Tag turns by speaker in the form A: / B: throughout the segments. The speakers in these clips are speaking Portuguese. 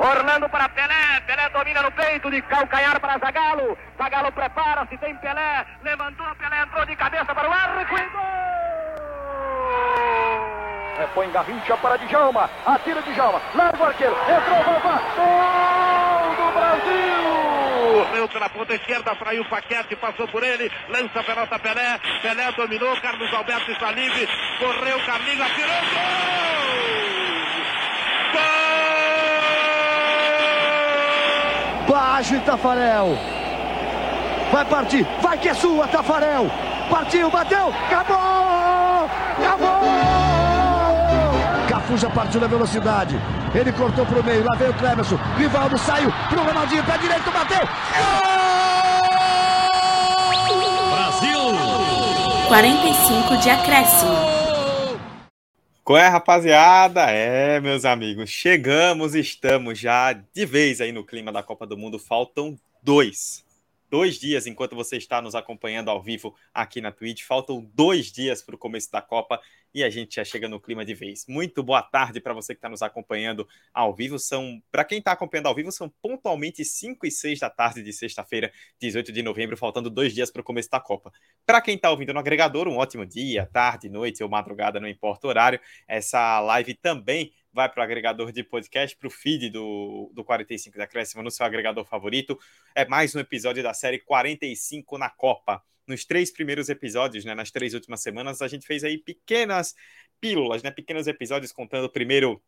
A: Orlando para Pelé. Pelé domina no peito de calcanhar para Zagalo. Zagalo prepara-se, tem Pelé. Levantou, Pelé entrou de cabeça para o arco e gol! Repõe Garrincha para Djalma. Atira Djalma. Larga o arqueiro. Entrou, Vavá. Gol do Brasil!
B: Correu pela ponta esquerda, fraiu o Paquete, passou por ele, lança a pelota Pelé, Pelé dominou, Carlos Alberto está livre, correu, Carlinhos, atirou,
C: gol! Gol! Baixo Tafarel, vai partir, vai que é sua, Tafarel, partiu, bateu, acabou, acabou! Cafu já partiu na velocidade. Ele cortou para o meio. Lá veio o Clemerson. Rivaldo saiu para o Ronaldinho. Pé direito, bateu.
D: Gol! Brasil! 45 de acréscimo.
E: Qual é, rapaziada? É, meus amigos, chegamos, estamos já de vez aí no clima da Copa do Mundo. Faltam dois. Dois dias enquanto você está nos acompanhando ao vivo aqui na Twitch. Faltam dois dias para o começo da Copa e a gente já chega no clima de vez. Muito boa tarde para você que está nos acompanhando ao vivo. São, para quem está acompanhando ao vivo, são pontualmente 5 e 6 da tarde de sexta-feira, 18 de novembro, faltando dois dias para o começo da Copa. Para quem está ouvindo no agregador, um ótimo dia, tarde, noite ou madrugada, não importa o horário. Essa live também vai para o agregador de podcast, para o feed do, do 45 da Crescima, no seu agregador favorito. É mais um episódio da série 45 na Copa nos três primeiros episódios, né, nas três últimas semanas, a gente fez aí pequenas pílulas, né, pequenos episódios contando primeiro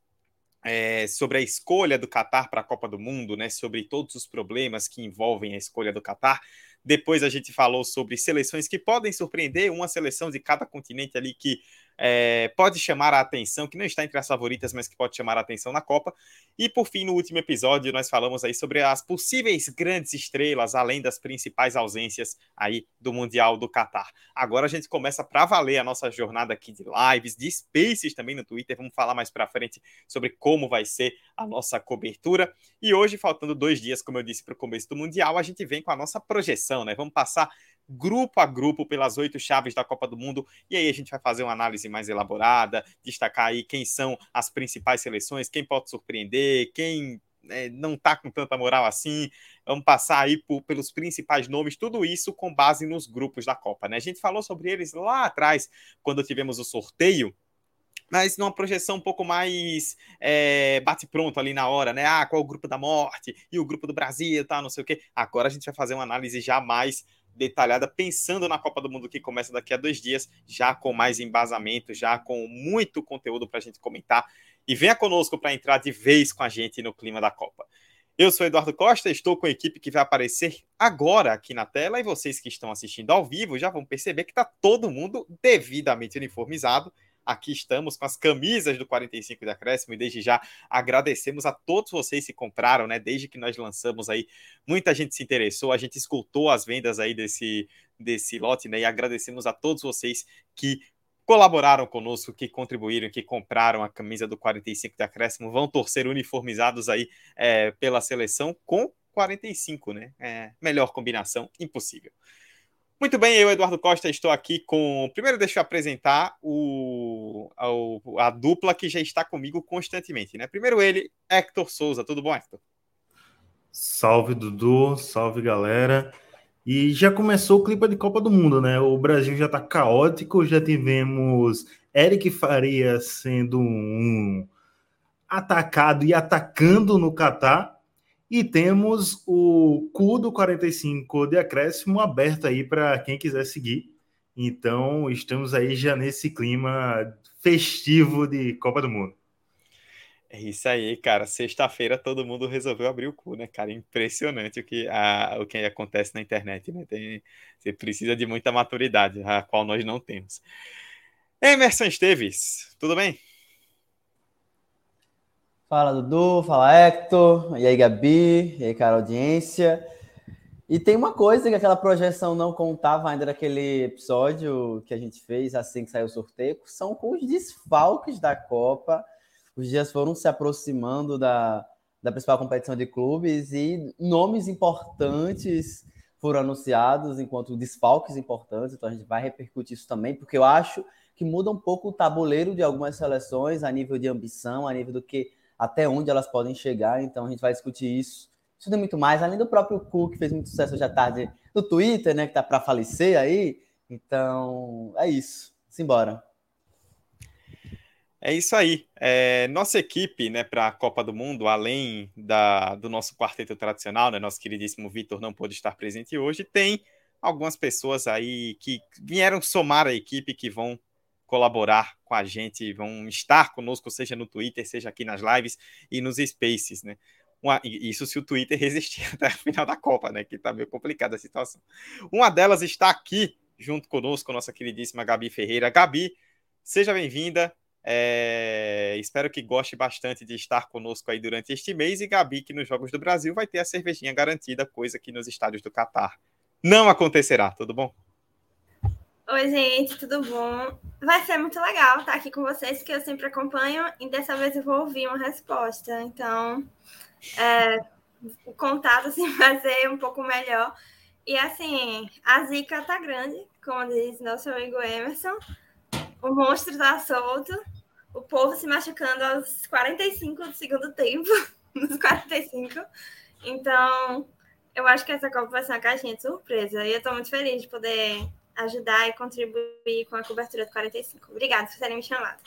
E: é, sobre a escolha do Catar para a Copa do Mundo, né, sobre todos os problemas que envolvem a escolha do Catar. Depois a gente falou sobre seleções que podem surpreender, uma seleção de cada continente ali que é, pode chamar a atenção, que não está entre as favoritas, mas que pode chamar a atenção na Copa. E por fim, no último episódio, nós falamos aí sobre as possíveis grandes estrelas, além das principais ausências aí do Mundial do Catar. Agora a gente começa para valer a nossa jornada aqui de lives, de spaces também no Twitter. Vamos falar mais para frente sobre como vai ser a nossa cobertura. E hoje, faltando dois dias, como eu disse, para o começo do Mundial, a gente vem com a nossa projeção, né? Vamos passar grupo a grupo pelas oito chaves da Copa do Mundo e aí a gente vai fazer uma análise mais elaborada, destacar aí quem são as principais seleções, quem pode surpreender, quem é, não tá com tanta moral assim. Vamos passar aí por, pelos principais nomes, tudo isso com base nos grupos da Copa, né? A gente falou sobre eles lá atrás, quando tivemos o sorteio, mas numa projeção um pouco mais é, bate-pronto ali na hora, né? Ah, qual o grupo da morte e o grupo do Brasil, tá, não sei o quê. Agora a gente vai fazer uma análise já mais detalhada, pensando na Copa do Mundo que começa daqui a dois dias, já com mais embasamento, já com muito conteúdo para a gente comentar. E venha conosco para entrar de vez com a gente no clima da Copa. Eu sou Eduardo Costa, estou com a equipe que vai aparecer agora aqui na tela e vocês que estão assistindo ao vivo já vão perceber que está todo mundo devidamente uniformizado Aqui estamos com as camisas do 45 de acréscimo e desde já agradecemos a todos vocês que compraram, né? Desde que nós lançamos aí, muita gente se interessou, a gente escutou as vendas aí desse, desse lote, né? E agradecemos a todos vocês que colaboraram conosco, que contribuíram, que compraram a camisa do 45 de acréscimo, vão torcer uniformizados aí é, pela seleção com 45, né? É, melhor combinação, impossível. Muito bem, eu, Eduardo Costa, estou aqui com. Primeiro, deixa eu apresentar o, a, dupla que já está comigo constantemente, né? Primeiro, ele, Hector Souza. Tudo bom, Hector?
F: Salve, Dudu. Salve, galera. E já começou o clipe de Copa do Mundo, né? O Brasil já está caótico, já tivemos Eric Faria sendo um atacado e atacando no Catar. E temos o cu do 45 de acréscimo aberto aí para quem quiser seguir. Então, estamos aí já nesse clima festivo de Copa do Mundo.
E: É isso aí, cara. Sexta-feira todo mundo resolveu abrir o cu, né, cara? Impressionante o que, a, o que acontece na internet, né? Tem, você precisa de muita maturidade, a qual nós não temos. Emerson Esteves, tudo bem?
G: Fala Dudu, fala Hector, e aí Gabi, e aí cara audiência. E tem uma coisa que aquela projeção não contava ainda daquele episódio que a gente fez assim que saiu o sorteio, são com os desfalques da Copa. Os dias foram se aproximando da, da principal competição de clubes e nomes importantes foram anunciados enquanto desfalques importantes, então a gente vai repercutir isso também, porque eu acho que muda um pouco o tabuleiro de algumas seleções a nível de ambição, a nível do que até onde elas podem chegar. Então a gente vai discutir isso. Isso tem muito mais, além do próprio Cu, que fez muito sucesso hoje à tarde no Twitter, né? Que tá para falecer aí. Então, é isso. Simbora.
E: É isso aí. É, nossa equipe, né, para a Copa do Mundo, além da, do nosso quarteto tradicional, né, nosso queridíssimo Vitor não pôde estar presente hoje, tem algumas pessoas aí que vieram somar a equipe, que vão colaborar com a gente, vão estar conosco, seja no Twitter, seja aqui nas lives e nos Spaces, né? Uma, isso se o Twitter resistir até a final da Copa, né? Que tá meio complicada a situação. Uma delas está aqui junto conosco, nossa queridíssima Gabi Ferreira. Gabi, seja bem-vinda. É, espero que goste bastante de estar conosco aí durante este mês. E Gabi, que nos Jogos do Brasil vai ter a cervejinha garantida, coisa que nos estádios do Catar não acontecerá. Tudo bom?
H: Oi, gente, tudo bom? Vai ser muito legal estar aqui com vocês, que eu sempre acompanho, e dessa vez eu vou ouvir uma resposta. Então, é, o contato assim, vai ser um pouco melhor. E assim, a zica tá grande, como diz nosso amigo Emerson. O monstro tá solto. O povo se machucando aos 45 do segundo tempo. Nos 45. Então, eu acho que essa Copa vai ser uma caixinha de surpresa. E eu tô muito feliz de poder ajudar e contribuir com a cobertura do 45. Obrigada por terem me chamado.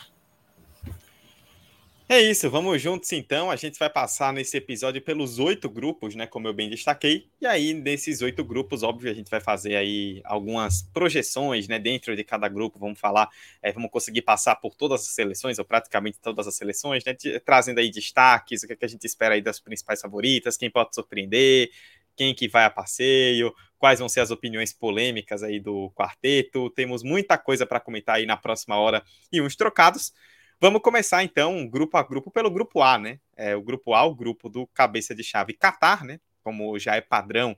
E: É isso, vamos juntos então. A gente vai passar nesse episódio pelos oito grupos, né? Como eu bem destaquei. E aí, nesses oito grupos, óbvio, a gente vai fazer aí algumas projeções, né? Dentro de cada grupo, vamos falar, é, vamos conseguir passar por todas as seleções, ou praticamente todas as seleções, né? Trazendo aí destaques, o que, é que a gente espera aí das principais favoritas, quem pode surpreender, quem que vai a passeio, quais vão ser as opiniões polêmicas aí do quarteto. Temos muita coisa para comentar aí na próxima hora e uns trocados. Vamos começar então, grupo a grupo, pelo grupo A, né? É, o grupo A, o grupo do cabeça de chave Qatar, né? Como já é padrão.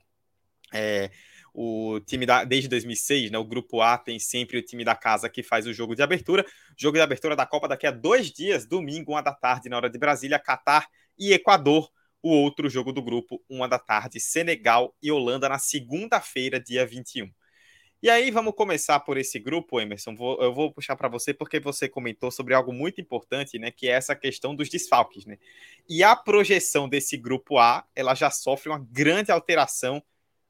E: É, o time da, desde 2006, né? O grupo A tem sempre o time da casa que faz o jogo de abertura. Jogo de abertura da Copa daqui a dois dias, domingo, uma da tarde, na hora de Brasília, Qatar e Equador. O outro jogo do grupo, uma da tarde, Senegal e Holanda na segunda-feira, dia 21. E aí vamos começar por esse grupo, Emerson. Vou, eu vou puxar para você porque você comentou sobre algo muito importante, né? Que é essa questão dos desfalques, né? E a projeção desse grupo A, ela já sofre uma grande alteração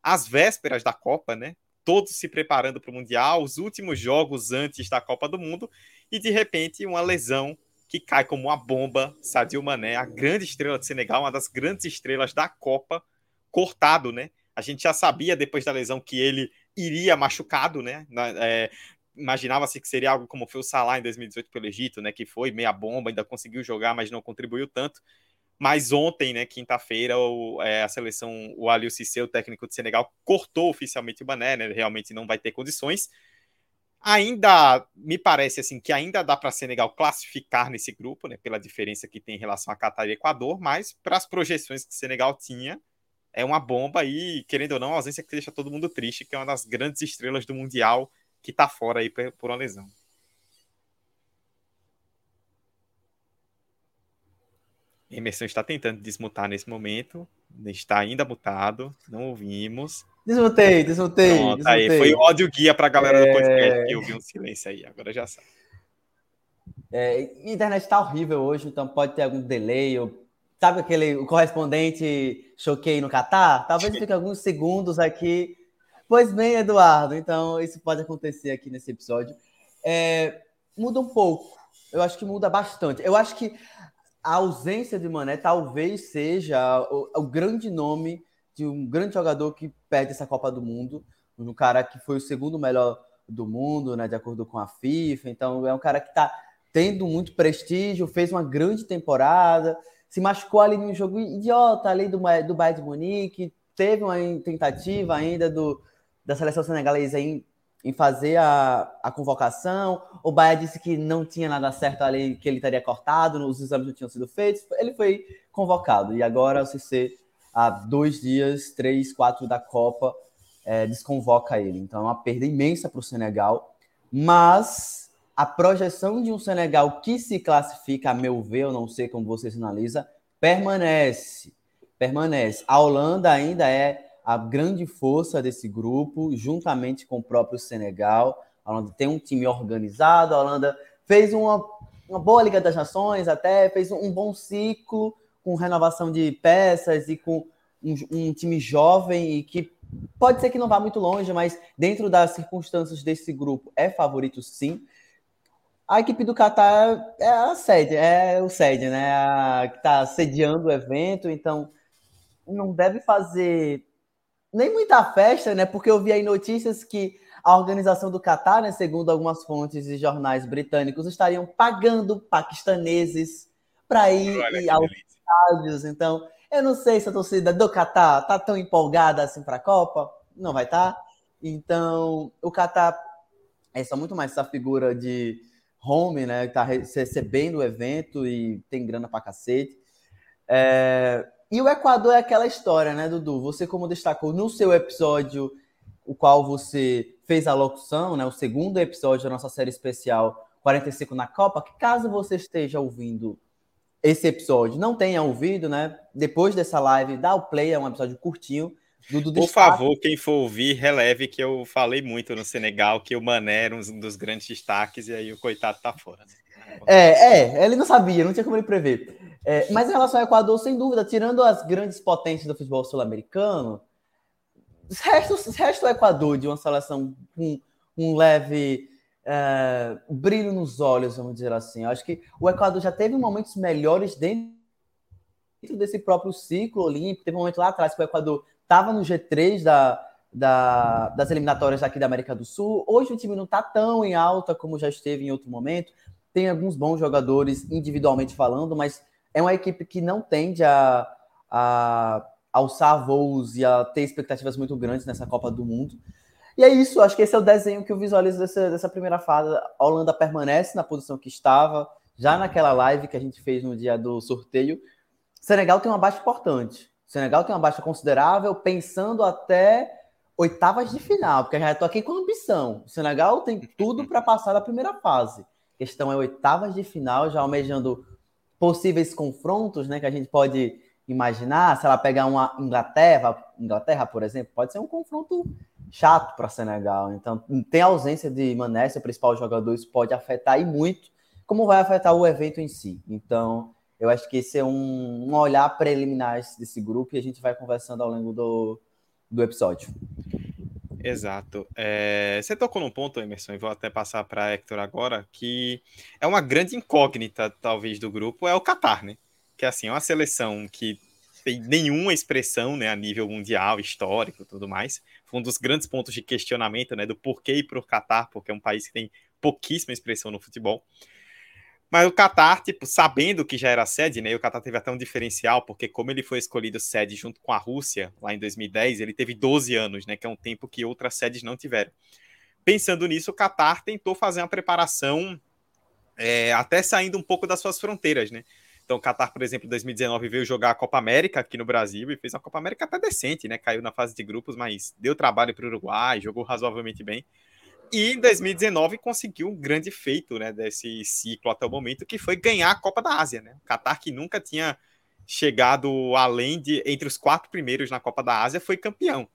E: às vésperas da Copa, né? Todos se preparando para o Mundial, os últimos jogos antes da Copa do Mundo, e de repente uma lesão que cai como uma bomba. Sadio Mané, a grande estrela de Senegal, uma das grandes estrelas da Copa, cortado, né? A gente já sabia depois da lesão que ele iria machucado, né? É, Imaginava-se que seria algo como foi o Salah em 2018 pelo Egito, né? Que foi meia bomba, ainda conseguiu jogar, mas não contribuiu tanto. Mas ontem, né, quinta-feira, é, a seleção, o Aliou Cissé, o técnico de Senegal, cortou oficialmente o Mané, né? Realmente não vai ter condições. Ainda me parece assim que ainda dá para Senegal classificar nesse grupo, né? Pela diferença que tem em relação a Catar e Equador, mas para as projeções que Senegal tinha, é uma bomba e, querendo ou não, a ausência que deixa todo mundo triste, que é uma das grandes estrelas do Mundial que está fora aí por uma lesão. Emerson está tentando desmutar nesse momento, está ainda mutado, não ouvimos.
G: Desmutei, desmutei. Pronto,
E: desmutei. aí, foi o ódio guia para a galera é... do podcast que ouviu um silêncio aí, agora já sabe.
G: É, a internet está horrível hoje, então pode ter algum delay ou Sabe aquele o correspondente choquei no Catar? Talvez fique alguns segundos aqui. Pois bem, Eduardo, então isso pode acontecer aqui nesse episódio. É, muda um pouco. Eu acho que muda bastante. Eu acho que a ausência de Mané talvez seja o, o grande nome de um grande jogador que perde essa Copa do Mundo. Um cara que foi o segundo melhor do mundo, né, de acordo com a FIFA. Então, é um cara que está tendo muito prestígio, fez uma grande temporada se machucou ali num jogo idiota ali do, do Bayern de Munique, teve uma tentativa ainda do, da seleção senegalesa em, em fazer a, a convocação, o Bayern disse que não tinha nada certo ali, que ele estaria cortado, os exames não tinham sido feitos, ele foi convocado, e agora o CC, há dois dias, três, quatro da Copa, é, desconvoca ele, então é uma perda imensa para o Senegal, mas a projeção de um Senegal que se classifica, a meu ver, eu não sei como você sinaliza, permanece. Permanece. A Holanda ainda é a grande força desse grupo, juntamente com o próprio Senegal. A Holanda tem um time organizado, a Holanda fez uma uma boa Liga das Nações, até fez um bom ciclo com renovação de peças e com um, um time jovem e que pode ser que não vá muito longe, mas dentro das circunstâncias desse grupo é favorito sim. A equipe do Qatar é a sede, é o sede, né? A, que está sediando o evento, então não deve fazer nem muita festa, né? Porque eu vi aí notícias que a organização do Qatar, né, segundo algumas fontes e jornais britânicos, estariam pagando paquistaneses para ir, ir aos estádios. Então, eu não sei se a torcida do Qatar tá tão empolgada assim para a Copa. Não vai estar. Tá. Então, o Qatar é só muito mais essa figura de home, né? Tá recebendo o evento e tem grana para cacete. É... E o Equador é aquela história, né, Dudu? Você, como destacou no seu episódio, o qual você fez a locução, né, o segundo episódio da nossa série especial 45 na Copa, que caso você esteja ouvindo esse episódio, não tenha ouvido, né, depois dessa live, dá o play, é um episódio curtinho,
E: Dudu Por favor, quem for ouvir, releve que eu falei muito no Senegal, que o Mané era um dos grandes destaques, e aí o coitado tá fora. Né?
G: É, é, ele não sabia, não tinha como ele prever. É, mas em relação ao Equador, sem dúvida, tirando as grandes potências do futebol sul-americano, resta, resta o Equador de uma seleção com um leve é, brilho nos olhos, vamos dizer assim. Eu acho que o Equador já teve momentos melhores dentro desse próprio ciclo olímpico. Teve um momento lá atrás que o Equador estava no G3 da, da, das eliminatórias aqui da América do Sul. Hoje o time não está tão em alta como já esteve em outro momento. Tem alguns bons jogadores individualmente falando, mas é uma equipe que não tende a, a alçar voos e a ter expectativas muito grandes nessa Copa do Mundo. E é isso, acho que esse é o desenho que eu visualizo dessa, dessa primeira fase. A Holanda permanece na posição que estava, já naquela live que a gente fez no dia do sorteio. Senegal tem uma baixa importante. Senegal tem uma baixa considerável, pensando até oitavas de final, porque já estou aqui com ambição. O Senegal tem tudo para passar da primeira fase. A questão é oitavas de final, já almejando possíveis confrontos, né, que a gente pode imaginar. Se ela pegar uma Inglaterra, Inglaterra, por exemplo, pode ser um confronto chato para Senegal. Então, tem ausência de Mané, seu principal jogador, isso pode afetar e muito, como vai afetar o evento em si. Então, eu acho que esse é um, um olhar preliminar desse grupo e a gente vai conversando ao longo do, do episódio.
E: Exato. É, você tocou num ponto, Emerson, e vou até passar para Hector agora, que é uma grande incógnita, talvez, do grupo, é o Qatar, né? Que assim, é uma seleção que tem nenhuma expressão né, a nível mundial, histórico tudo mais. Foi um dos grandes pontos de questionamento né, do porquê ir para o Qatar, porque é um país que tem pouquíssima expressão no futebol. Mas o Qatar, tipo, sabendo que já era sede, né? E o Qatar teve até um diferencial, porque como ele foi escolhido sede junto com a Rússia lá em 2010, ele teve 12 anos, né? Que é um tempo que outras sedes não tiveram. Pensando nisso, o Qatar tentou fazer uma preparação é, até saindo um pouco das suas fronteiras, né? Então, o Qatar, por exemplo, em 2019 veio jogar a Copa América aqui no Brasil e fez uma Copa América até decente, né? Caiu na fase de grupos, mas deu trabalho para o Uruguai, jogou razoavelmente bem. E em 2019 conseguiu um grande feito né, desse ciclo até o momento, que foi ganhar a Copa da Ásia. Né? O Qatar, que nunca tinha chegado além de entre os quatro primeiros na Copa da Ásia, foi campeão.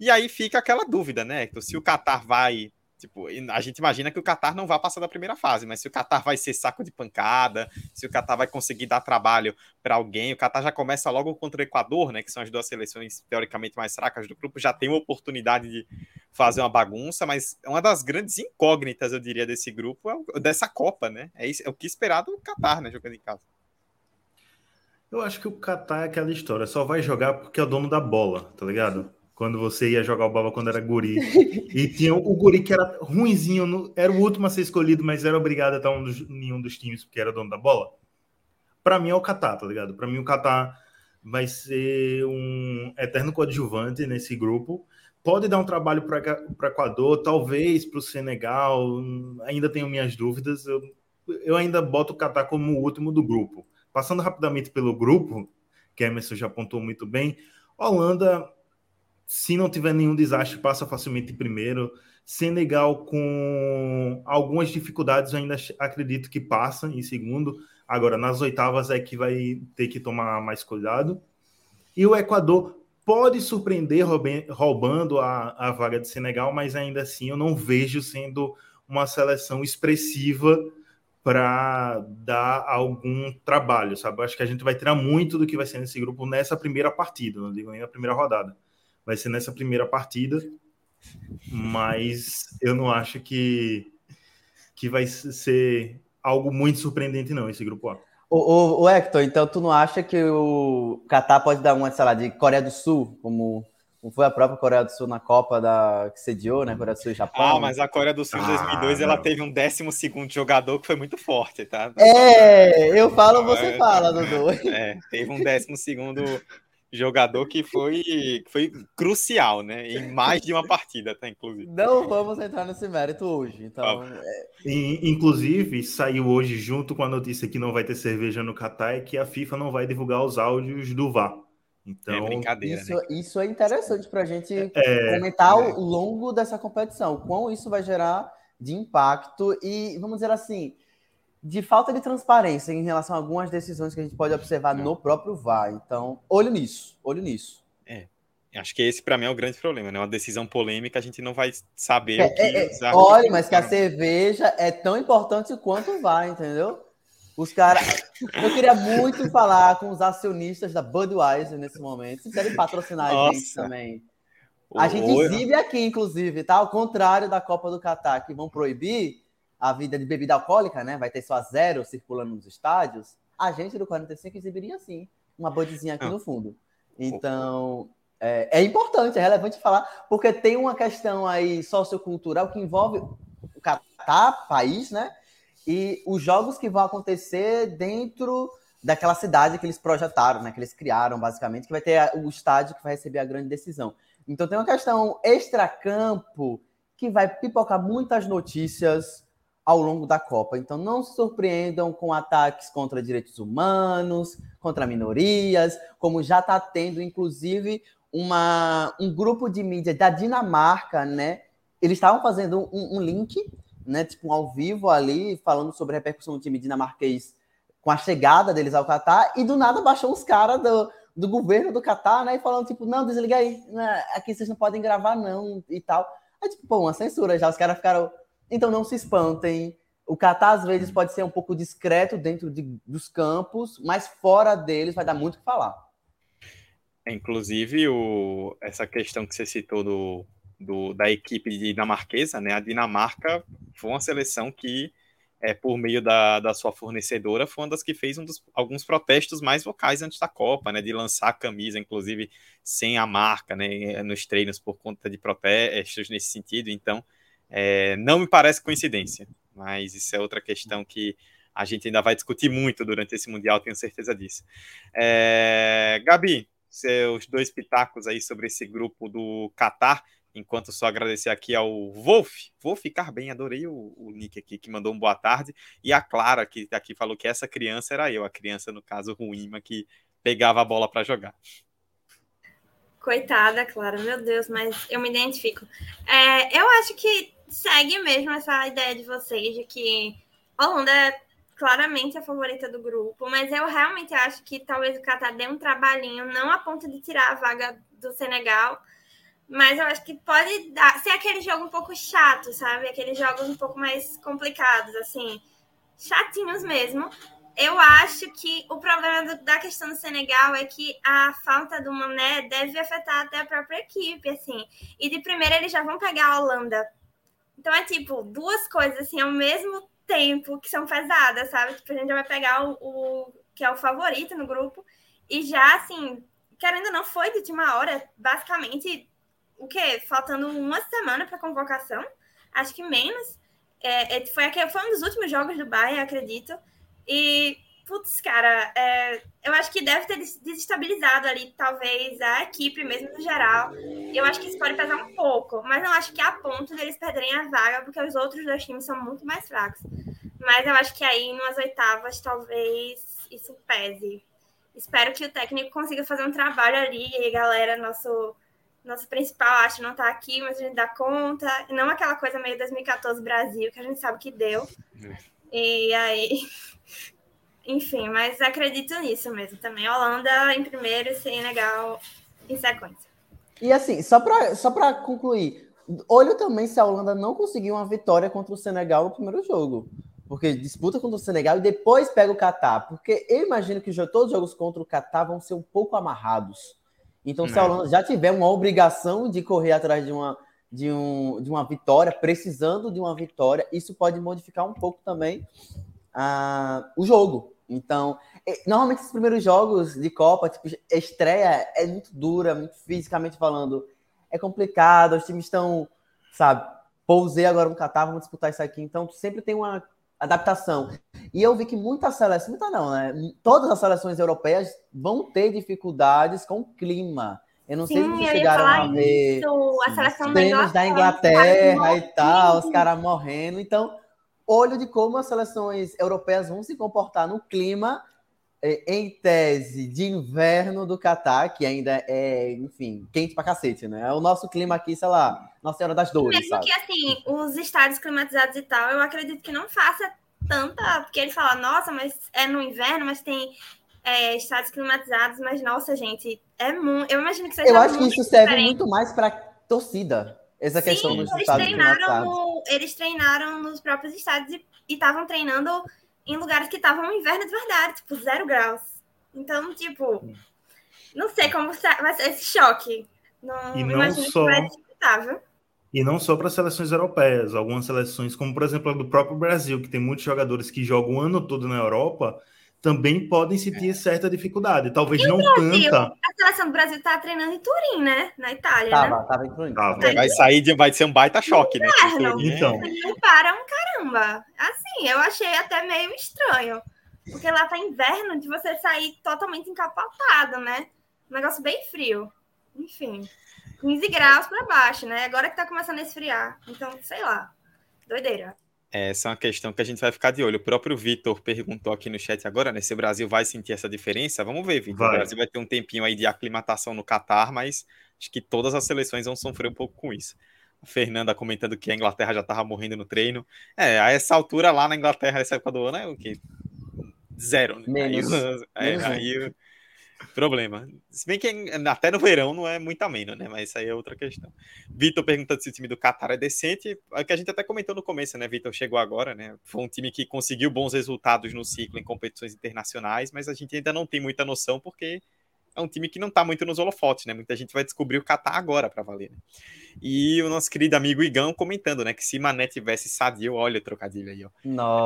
E: E aí fica aquela dúvida, né, Hector? Se o Qatar vai Tipo, a gente imagina que o Qatar não vai passar da primeira fase, mas se o Qatar vai ser saco de pancada, se o Qatar vai conseguir dar trabalho para alguém, o Qatar já começa logo contra o Equador, né, que são as duas seleções teoricamente mais fracas do grupo, já tem uma oportunidade de fazer uma bagunça, mas uma das grandes incógnitas, eu diria, desse grupo é dessa Copa, né? É, isso, é o que esperar do Qatar, né, jogando em casa.
F: Eu acho que o Qatar é aquela história, só vai jogar porque é o dono da bola, tá ligado? Quando você ia jogar o bola quando era guri. E tinha o guri que era ruinzinho, era o último a ser escolhido, mas era obrigado a estar um dos, em um dos times porque era dono da bola. Para mim é o Catar, tá ligado? Para mim o Catar vai ser um eterno coadjuvante nesse grupo. Pode dar um trabalho para o Equador, talvez para o Senegal, ainda tenho minhas dúvidas. Eu, eu ainda boto o Catar como o último do grupo. Passando rapidamente pelo grupo, que Emerson já apontou muito bem, Holanda se não tiver nenhum desastre, passa facilmente em primeiro. Senegal, com algumas dificuldades, ainda acredito que passa em segundo. Agora, nas oitavas é que vai ter que tomar mais cuidado. E o Equador pode surpreender roubando a, a vaga de Senegal, mas ainda assim eu não vejo sendo uma seleção expressiva para dar algum trabalho, sabe? Eu acho que a gente vai tirar muito do que vai ser nesse grupo nessa primeira partida, não digo nem na primeira rodada. Vai ser nessa primeira partida, mas eu não acho que, que vai ser algo muito surpreendente, não, esse grupo A.
G: O, o, o Hector, então tu não acha que o Qatar pode dar uma, sei lá, de Coreia do Sul, como como foi a própria Coreia do Sul na Copa da que sediou, né? Coreia do Sul e Japão.
E: Ah, mas a Coreia do Sul em 2002 ah, ela teve um 12 segundo jogador que foi muito forte, tá?
G: É, eu falo, você fala, Dudu.
E: É, teve um 12 segundo jogador que foi, foi crucial, né? Em mais de uma partida, tá? Inclusive.
G: Não vamos entrar nesse mérito hoje. Então,
F: é... Inclusive, saiu hoje, junto com a notícia que não vai ter cerveja no Catar, é que a FIFA não vai divulgar os áudios do VAR. Então, é
G: brincadeira, isso, né? isso é interessante para a gente é, comentar é. ao longo dessa competição. Quão isso vai gerar de impacto e, vamos dizer assim, de falta de transparência em relação a algumas decisões que a gente pode observar no próprio VAR. Então, olho nisso, olho nisso.
E: É. Acho que esse, para mim, é o grande problema, né? Uma decisão polêmica, a gente não vai saber é, o que.
G: É, é olha, mas que a cerveja é tão importante quanto o VAR, entendeu? Os caras. Eu queria muito falar com os acionistas da Budweiser nesse momento. Se quiserem patrocinar Nossa. a gente também. A gente exibe aqui, inclusive, tá? Ao contrário da Copa do Catar, que vão proibir a vida de bebida alcoólica, né? Vai ter só zero circulando nos estádios. A gente do 45 exibiria sim uma budzinha aqui no fundo. Então, é, é, importante, é relevante falar, porque tem uma questão aí sociocultural que envolve o Catar, país, né? e os jogos que vão acontecer dentro daquela cidade que eles projetaram, né, que eles criaram, basicamente, que vai ter o estádio que vai receber a grande decisão. Então tem uma questão extracampo que vai pipocar muitas notícias ao longo da Copa. Então não se surpreendam com ataques contra direitos humanos, contra minorias, como já está tendo, inclusive, uma, um grupo de mídia da Dinamarca, né? Eles estavam fazendo um, um link né, tipo, um ao vivo ali, falando sobre a repercussão do time dinamarquês com a chegada deles ao Catar, e do nada baixou os caras do, do governo do Catar, né, e falando, tipo, não, desliga aí, né, aqui vocês não podem gravar, não, e tal. Aí, tipo, pô, uma censura já, os caras ficaram. Então não se espantem. O Catar, às vezes, pode ser um pouco discreto dentro de, dos campos, mas fora deles vai dar muito o que falar.
E: Inclusive, o, essa questão que você citou do, do, da equipe dinamarquesa, né? A Dinamarca foi uma seleção que, é, por meio da, da sua fornecedora, foi uma das que fez um dos, alguns protestos mais vocais antes da Copa, né? De lançar a camisa, inclusive, sem a marca, né? Nos treinos por conta de protestos nesse sentido. Então, é, não me parece coincidência, mas isso é outra questão que a gente ainda vai discutir muito durante esse Mundial, tenho certeza disso. É, Gabi, seus dois pitacos aí sobre esse grupo do Qatar enquanto só agradecer aqui ao Wolf, vou ficar bem, adorei o, o, nick aqui que mandou um boa tarde, e a Clara que aqui falou que essa criança era eu, a criança no caso ruim, mas que pegava a bola para jogar.
H: Coitada, Clara, meu Deus, mas eu me identifico. É, eu acho que segue mesmo essa ideia de vocês de que Holanda é claramente a favorita do grupo, mas eu realmente acho que talvez o Qatar dê um trabalhinho, não a ponto de tirar a vaga do Senegal, mas eu acho que pode dar, ser aquele jogo um pouco chato, sabe? Aqueles jogos um pouco mais complicados, assim, chatinhos mesmo. Eu acho que o problema do, da questão do Senegal é que a falta do Mané deve afetar até a própria equipe, assim. E de primeira eles já vão pegar a Holanda. Então é tipo, duas coisas assim ao mesmo tempo que são pesadas, sabe? Tipo, a gente já vai pegar o, o que é o favorito no grupo e já assim, querendo ou não, foi de última hora, basicamente o quê? Faltando uma semana para convocação, acho que menos. É, é, foi, foi um dos últimos jogos do Bayern, acredito. E, putz, cara, é, eu acho que deve ter desestabilizado ali, talvez, a equipe mesmo no geral. Eu acho que isso pode pesar um pouco, mas não acho que é a ponto deles perderem a vaga, porque os outros dois times são muito mais fracos. Mas eu acho que aí, nas oitavas, talvez isso pese. Espero que o técnico consiga fazer um trabalho ali, e galera, nosso nosso principal acho não tá aqui, mas a gente dá conta. Não aquela coisa meio 2014 Brasil, que a gente sabe que deu. É. E aí. Enfim, mas acredito nisso mesmo também. Holanda em primeiro e Senegal em sequência.
G: E assim, só para só concluir, olho também se a Holanda não conseguir uma vitória contra o Senegal no primeiro jogo. Porque disputa contra o Senegal e depois pega o Catar. Porque eu imagino que todos os jogos contra o Catar vão ser um pouco amarrados. Então, se a Holanda já tiver uma obrigação de correr atrás de uma, de, um, de uma vitória, precisando de uma vitória, isso pode modificar um pouco também uh, o jogo. Então, normalmente os primeiros jogos de Copa, tipo, estreia é muito dura, muito fisicamente falando. É complicado, os times estão, sabe, pousei agora no Catar, vamos disputar isso aqui. Então, sempre tem uma adaptação. E eu vi que muitas seleções, muita não, né? Todas as seleções europeias vão ter dificuldades com o clima. Eu não
H: Sim,
G: sei se vocês chegaram a ver
H: isso, a seleção
G: treinos da Inglaterra e tal, os caras morrendo. Então, olho de como as seleções europeias vão se comportar no clima é, em tese de inverno do Catar, que ainda é, enfim, quente pra cacete, né? É o nosso clima aqui, sei lá, Nossa Senhora das Dores,
H: Mesmo
G: sabe?
H: que, assim, os estádios climatizados e tal, eu acredito que não faça tanta... Porque ele fala, nossa, mas é no inverno, mas tem é, estádios climatizados, mas, nossa, gente, é muito... Eu imagino que seja
G: Eu acho que isso serve
H: diferente.
G: muito mais pra torcida, essa questão
H: Sim,
G: dos
H: eles
G: estádios
H: treinaram, no- eles treinaram nos próprios estádios e estavam treinando em lugares que estavam no inverno de verdade, tipo, zero graus. Então, tipo, não sei como vai ser esse choque. Não,
F: E não só-? E não só para seleções europeias, algumas seleções, como por exemplo a do próprio Brasil, que tem muitos jogadores que jogam o ano todo na Europa, também podem sentir certa dificuldade. Talvez não
H: Brasil?
F: tanta.
H: A seleção do Brasil tá treinando em Turim, né? Na Itália,
G: Tava, tava incluindo.
F: Tava.
E: É, vai sair de, vai ser um baita choque, né?
H: Inverno.
E: Turim, né?
F: Então,
H: né? Não para um caramba. Assim, eu achei até meio estranho. Porque lá tá inverno de você sair totalmente encapotado, né? Um negócio bem frio. Enfim. 15 graus para baixo, né? Agora que tá começando a esfriar. Então, sei lá. Doideira.
E: Essa é uma questão que a gente vai ficar de olho. O próprio Vitor perguntou aqui no chat agora, né? Se o Brasil vai sentir essa diferença. Vamos ver, Vitor. O. Brasil vai ter um tempinho aí de aclimatação no Catar, mas acho que todas as seleções vão sofrer um pouco com isso. A Fernanda comentando que a Inglaterra já estava morrendo no treino. É, a essa altura lá na Inglaterra, essa época do ano, é o quê? Zero, né?
G: Menos.
E: Aí,
G: Menos
E: é,
G: um.
E: aí problema. Se bem que até no verão não é muito ameno, né? Mas isso aí é outra questão. Vitor perguntando se o time do Qatar é decente. É que a gente até comentou no começo, né? Vitor chegou agora, né? Foi um time que conseguiu bons resultados no ciclo em competições internacionais, mas a gente ainda não tem muita noção porque é um time que não tá muito nos holofotes, né? Muita gente vai descobrir o Qatar agora para valer. Né? E o nosso querido amigo Igão comentando, né? Que se Mané tivesse sadio, olha o trocadilho aí, ó.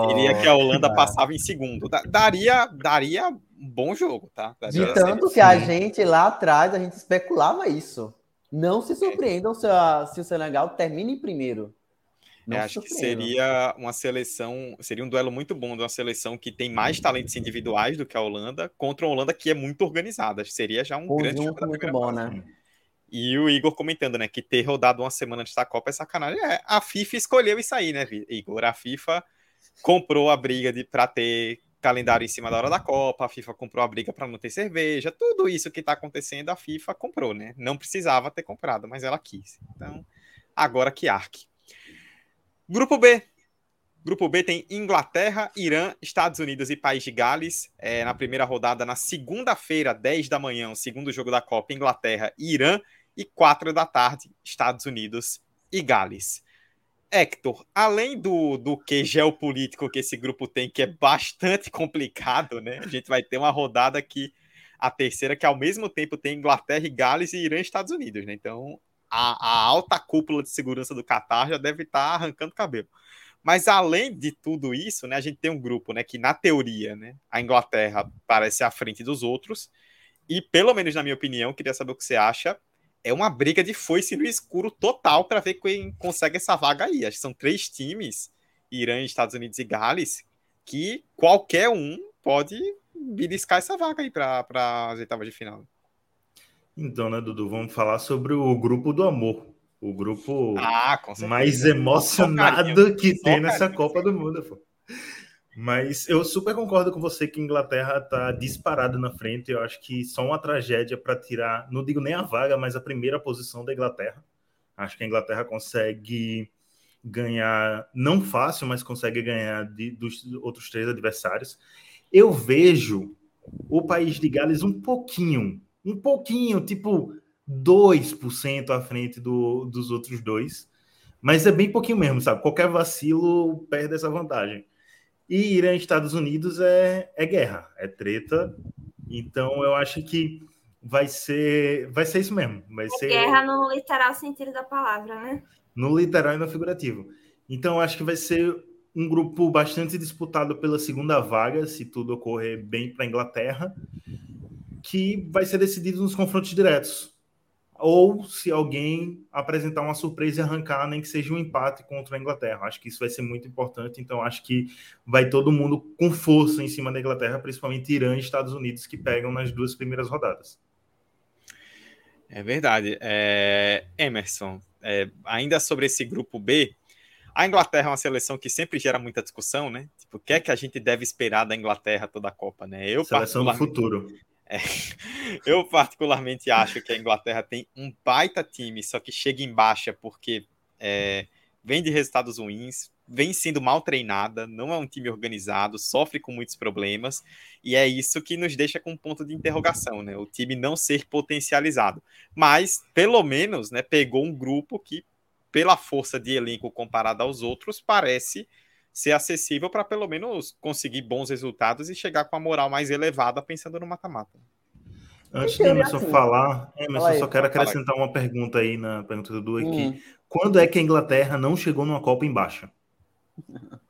E: Diria que a Holanda passava em segundo. Da- Daria, daria um bom jogo, tá? Daria
G: De tanto que a gente lá atrás, a gente especulava isso. Não se surpreendam se, a- se o Senegal termina em primeiro.
E: É, acho que seria uma seleção, seria um duelo muito bom de uma seleção que tem mais talentos individuais do que a Holanda, contra uma Holanda que é muito organizada. Seria já um grande jogo da
G: muito bom,
E: fase.
G: né?
E: E o Igor comentando, né, que ter rodado uma semana antes da Copa é sacanagem. É, a FIFA escolheu isso aí, né, Igor? A FIFA comprou a briga de para ter calendário em cima da hora da Copa, a FIFA comprou a briga para não ter cerveja, tudo isso que tá acontecendo, a FIFA comprou, né? Não precisava ter comprado, mas ela quis. Então, agora que arque. Grupo B. Grupo B tem Inglaterra, Irã, Estados Unidos e País de Gales. É, na primeira rodada, na segunda-feira, 10 da manhã, o segundo jogo da Copa, Inglaterra e Irã. E 4 da tarde, Estados Unidos e Gales. Hector, além do, do que geopolítico que esse grupo tem, que é bastante complicado, né? A gente vai ter uma rodada que a terceira, que ao mesmo tempo tem Inglaterra e Gales e Irã e Estados Unidos, né? Então, a, a alta cúpula de segurança do Catar já deve estar arrancando cabelo. Mas além de tudo isso, né, a gente tem um grupo, né, que na teoria, né, a Inglaterra parece à frente dos outros. E pelo menos na minha opinião, queria saber o que você acha. É uma briga de foice no escuro total para ver quem consegue essa vaga aí. Acho que são três times, Irã, Estados Unidos e Gales, que qualquer um pode beliscar essa vaga aí para as oitavas de final.
F: Então, né, Dudu, vamos falar sobre o grupo do amor. O grupo
E: Ah,
F: mais emocionado que tem nessa. Copa do Mundo. Pô. Mas eu super concordo com você que a Inglaterra tá disparada na frente. Eu acho que só uma tragédia para tirar, não digo nem a vaga, mas a primeira posição da Inglaterra. Acho que a Inglaterra consegue ganhar, não fácil, mas consegue ganhar de, dos outros três adversários. Eu vejo o país de Gales um pouquinho, um pouquinho, tipo 2% à frente do, dos outros dois. Mas é bem pouquinho mesmo, sabe? Qualquer vacilo perde essa vantagem. E Irã e Estados Unidos é, é guerra, é treta. Então eu acho que vai ser vai ser isso mesmo. Vai
H: é
F: ser
H: guerra no literal sentido da palavra, né?
F: No literal e no figurativo. Então eu acho que vai ser um grupo bastante disputado pela segunda vaga, se tudo ocorrer bem para a Inglaterra, que vai ser decidido nos confrontos diretos ou se alguém apresentar uma surpresa e arrancar, nem que seja um empate contra a Inglaterra. Acho que isso vai ser muito importante, então acho que vai todo mundo com força em cima da Inglaterra, principalmente Irã e Estados Unidos, que pegam nas duas primeiras rodadas.
E: É verdade. É... Emerson, é... ainda sobre esse grupo B, a Inglaterra é uma seleção que sempre gera muita discussão, né? Tipo, o que é que a gente deve esperar da Inglaterra toda a Copa, né?
F: Eu, seleção do futuro.
E: É, eu particularmente acho que a Inglaterra tem um baita time, só que chega em baixa porque é, vem de resultados ruins, vem sendo mal treinada, não é um time organizado, sofre com muitos problemas, e é isso que nos deixa com um ponto de interrogação, né? O time não ser potencializado. Mas, pelo menos, né, pegou um grupo que, pela força de elenco comparado aos outros, parece ser acessível para pelo menos conseguir bons resultados e chegar com a moral mais elevada pensando no mata-mata.
F: Antes de Emerson assim. falar, Emerson, só quero acrescentar uma pergunta aí na pergunta do Dudu aqui. Hum. Quando é que a Inglaterra não chegou numa Copa em baixa?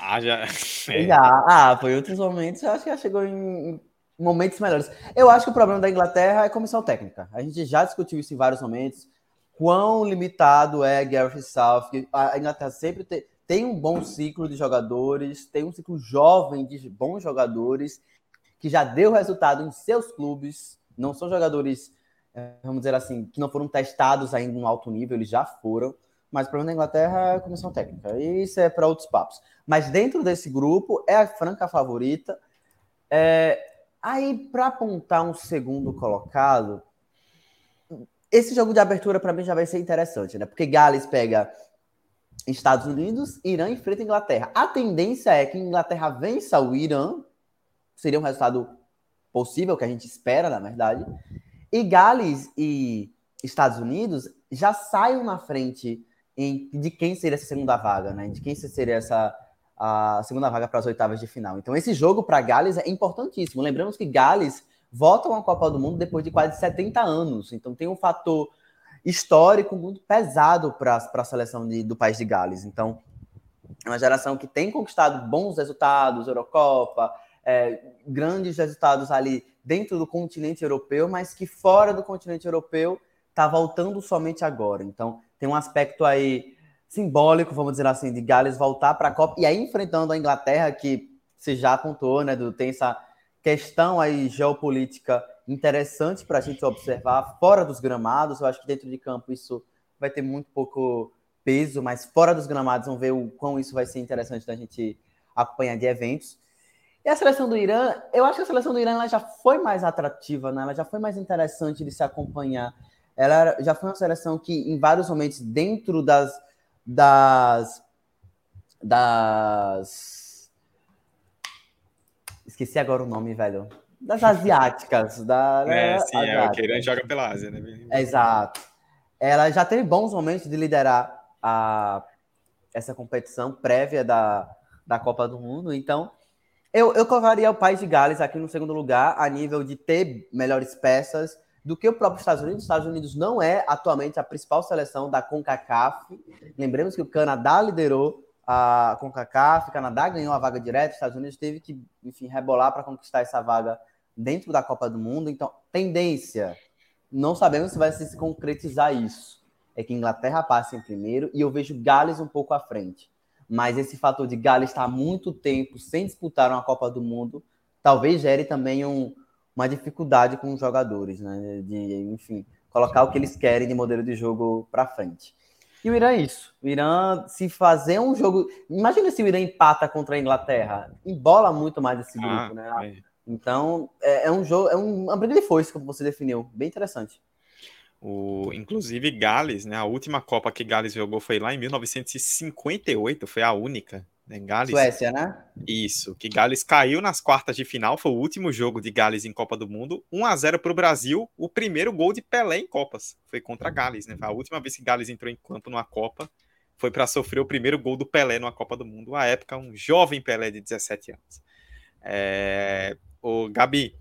E: Ah, já. É.
G: já. Ah, foi outros momentos. Eu acho que já chegou em momentos melhores. Eu acho que o problema da Inglaterra é comissão técnica. A gente já discutiu isso em vários momentos. Quão limitado é Gareth South. A Inglaterra sempre tem tem um bom ciclo de jogadores, tem um ciclo jovem de bons jogadores, que já deu resultado em seus clubes, não são jogadores, eh, vamos dizer assim, que não foram testados ainda no alto nível, eles já foram, mas o problema da Inglaterra é a comissão técnica, isso é para outros papos. Mas dentro desse grupo, é a franca favorita. É... Aí, para apontar um segundo colocado, esse jogo de abertura para mim já vai ser interessante, né? Porque Gales pega Estados Unidos, Irã enfrenta Inglaterra. A tendência é que a Inglaterra vença o Irã, seria um resultado possível, que a gente espera, na verdade. E Gales e Estados Unidos já saiam na frente em, de quem seria essa segunda vaga, né? De quem seria essa a segunda vaga para as oitavas de final. Então, esse jogo para Gales é importantíssimo. Lembramos que Gales volta a uma Copa do Mundo depois de quase 70 anos. Então, tem um fator histórico muito pesado para a seleção de, do país de Gales. Então, é uma geração que tem conquistado bons resultados, Eurocopa, é, grandes resultados ali dentro do continente europeu, mas que fora do continente europeu está voltando somente agora. Então, tem um aspecto aí simbólico, vamos dizer assim, de Gales voltar para a Copa e aí enfrentando a Inglaterra, que se já apontou, né, do, tem essa questão aí geopolítica interessante para a gente observar fora dos gramados. Eu acho que dentro de campo isso vai ter muito pouco peso, mas fora dos gramados vamos ver o quão isso vai ser interessante da gente acompanhar de eventos. E a seleção do Irã, eu acho que a seleção do Irã ela já foi mais atrativa, né? ela já foi mais interessante de se acompanhar. Ela já foi uma seleção que, em vários momentos, dentro das, das, das... Esqueci agora o nome, velho das asiáticas. Da,
E: né, é, sim, é, o Queiran joga pela Ásia, né?
G: Exato. Ela já teve bons momentos de liderar a, essa competição prévia da, da Copa do Mundo, então eu, eu colocaria o País de Gales aqui no segundo lugar, a nível de ter melhores peças do que o próprio Estados Unidos. Os Estados Unidos não é atualmente a principal seleção da CONCACAF. Lembremos que o Canadá liderou a CONCACAF, o Canadá ganhou a vaga direta, os Estados Unidos teve que, enfim, rebolar para conquistar essa vaga dentro da Copa do Mundo. Então, tendência, não sabemos se vai se concretizar isso. É que Inglaterra passe em primeiro e eu vejo Gales um pouco à frente. Mas esse fator de Gales estar há muito tempo sem disputar uma Copa do Mundo, talvez gere também um, uma dificuldade com os jogadores, né? De, enfim, colocar o que eles querem de modelo de jogo para frente. E o Irã é isso. O Irã, se fazer um jogo. Imagina se o Irã empata contra a Inglaterra. Embola muito mais esse grupo, ah, né? É. Então, é, é, um jogo, é uma briga de foice, como você definiu. Bem interessante.
E: O, inclusive, Gales, né? A última Copa que Gales jogou foi lá em 1958, foi a única. Né, Gales,
G: Suécia, né?
E: Isso, que Gales caiu nas quartas de final, foi o último jogo de Gales em Copa do Mundo, 1 a 0 para o Brasil, o primeiro gol de Pelé em Copas, foi contra Gales, né? Foi a última vez que Gales entrou em campo numa Copa, foi para sofrer o primeiro gol do Pelé numa Copa do Mundo, à época um jovem Pelé de 17 anos. É, o Gabi,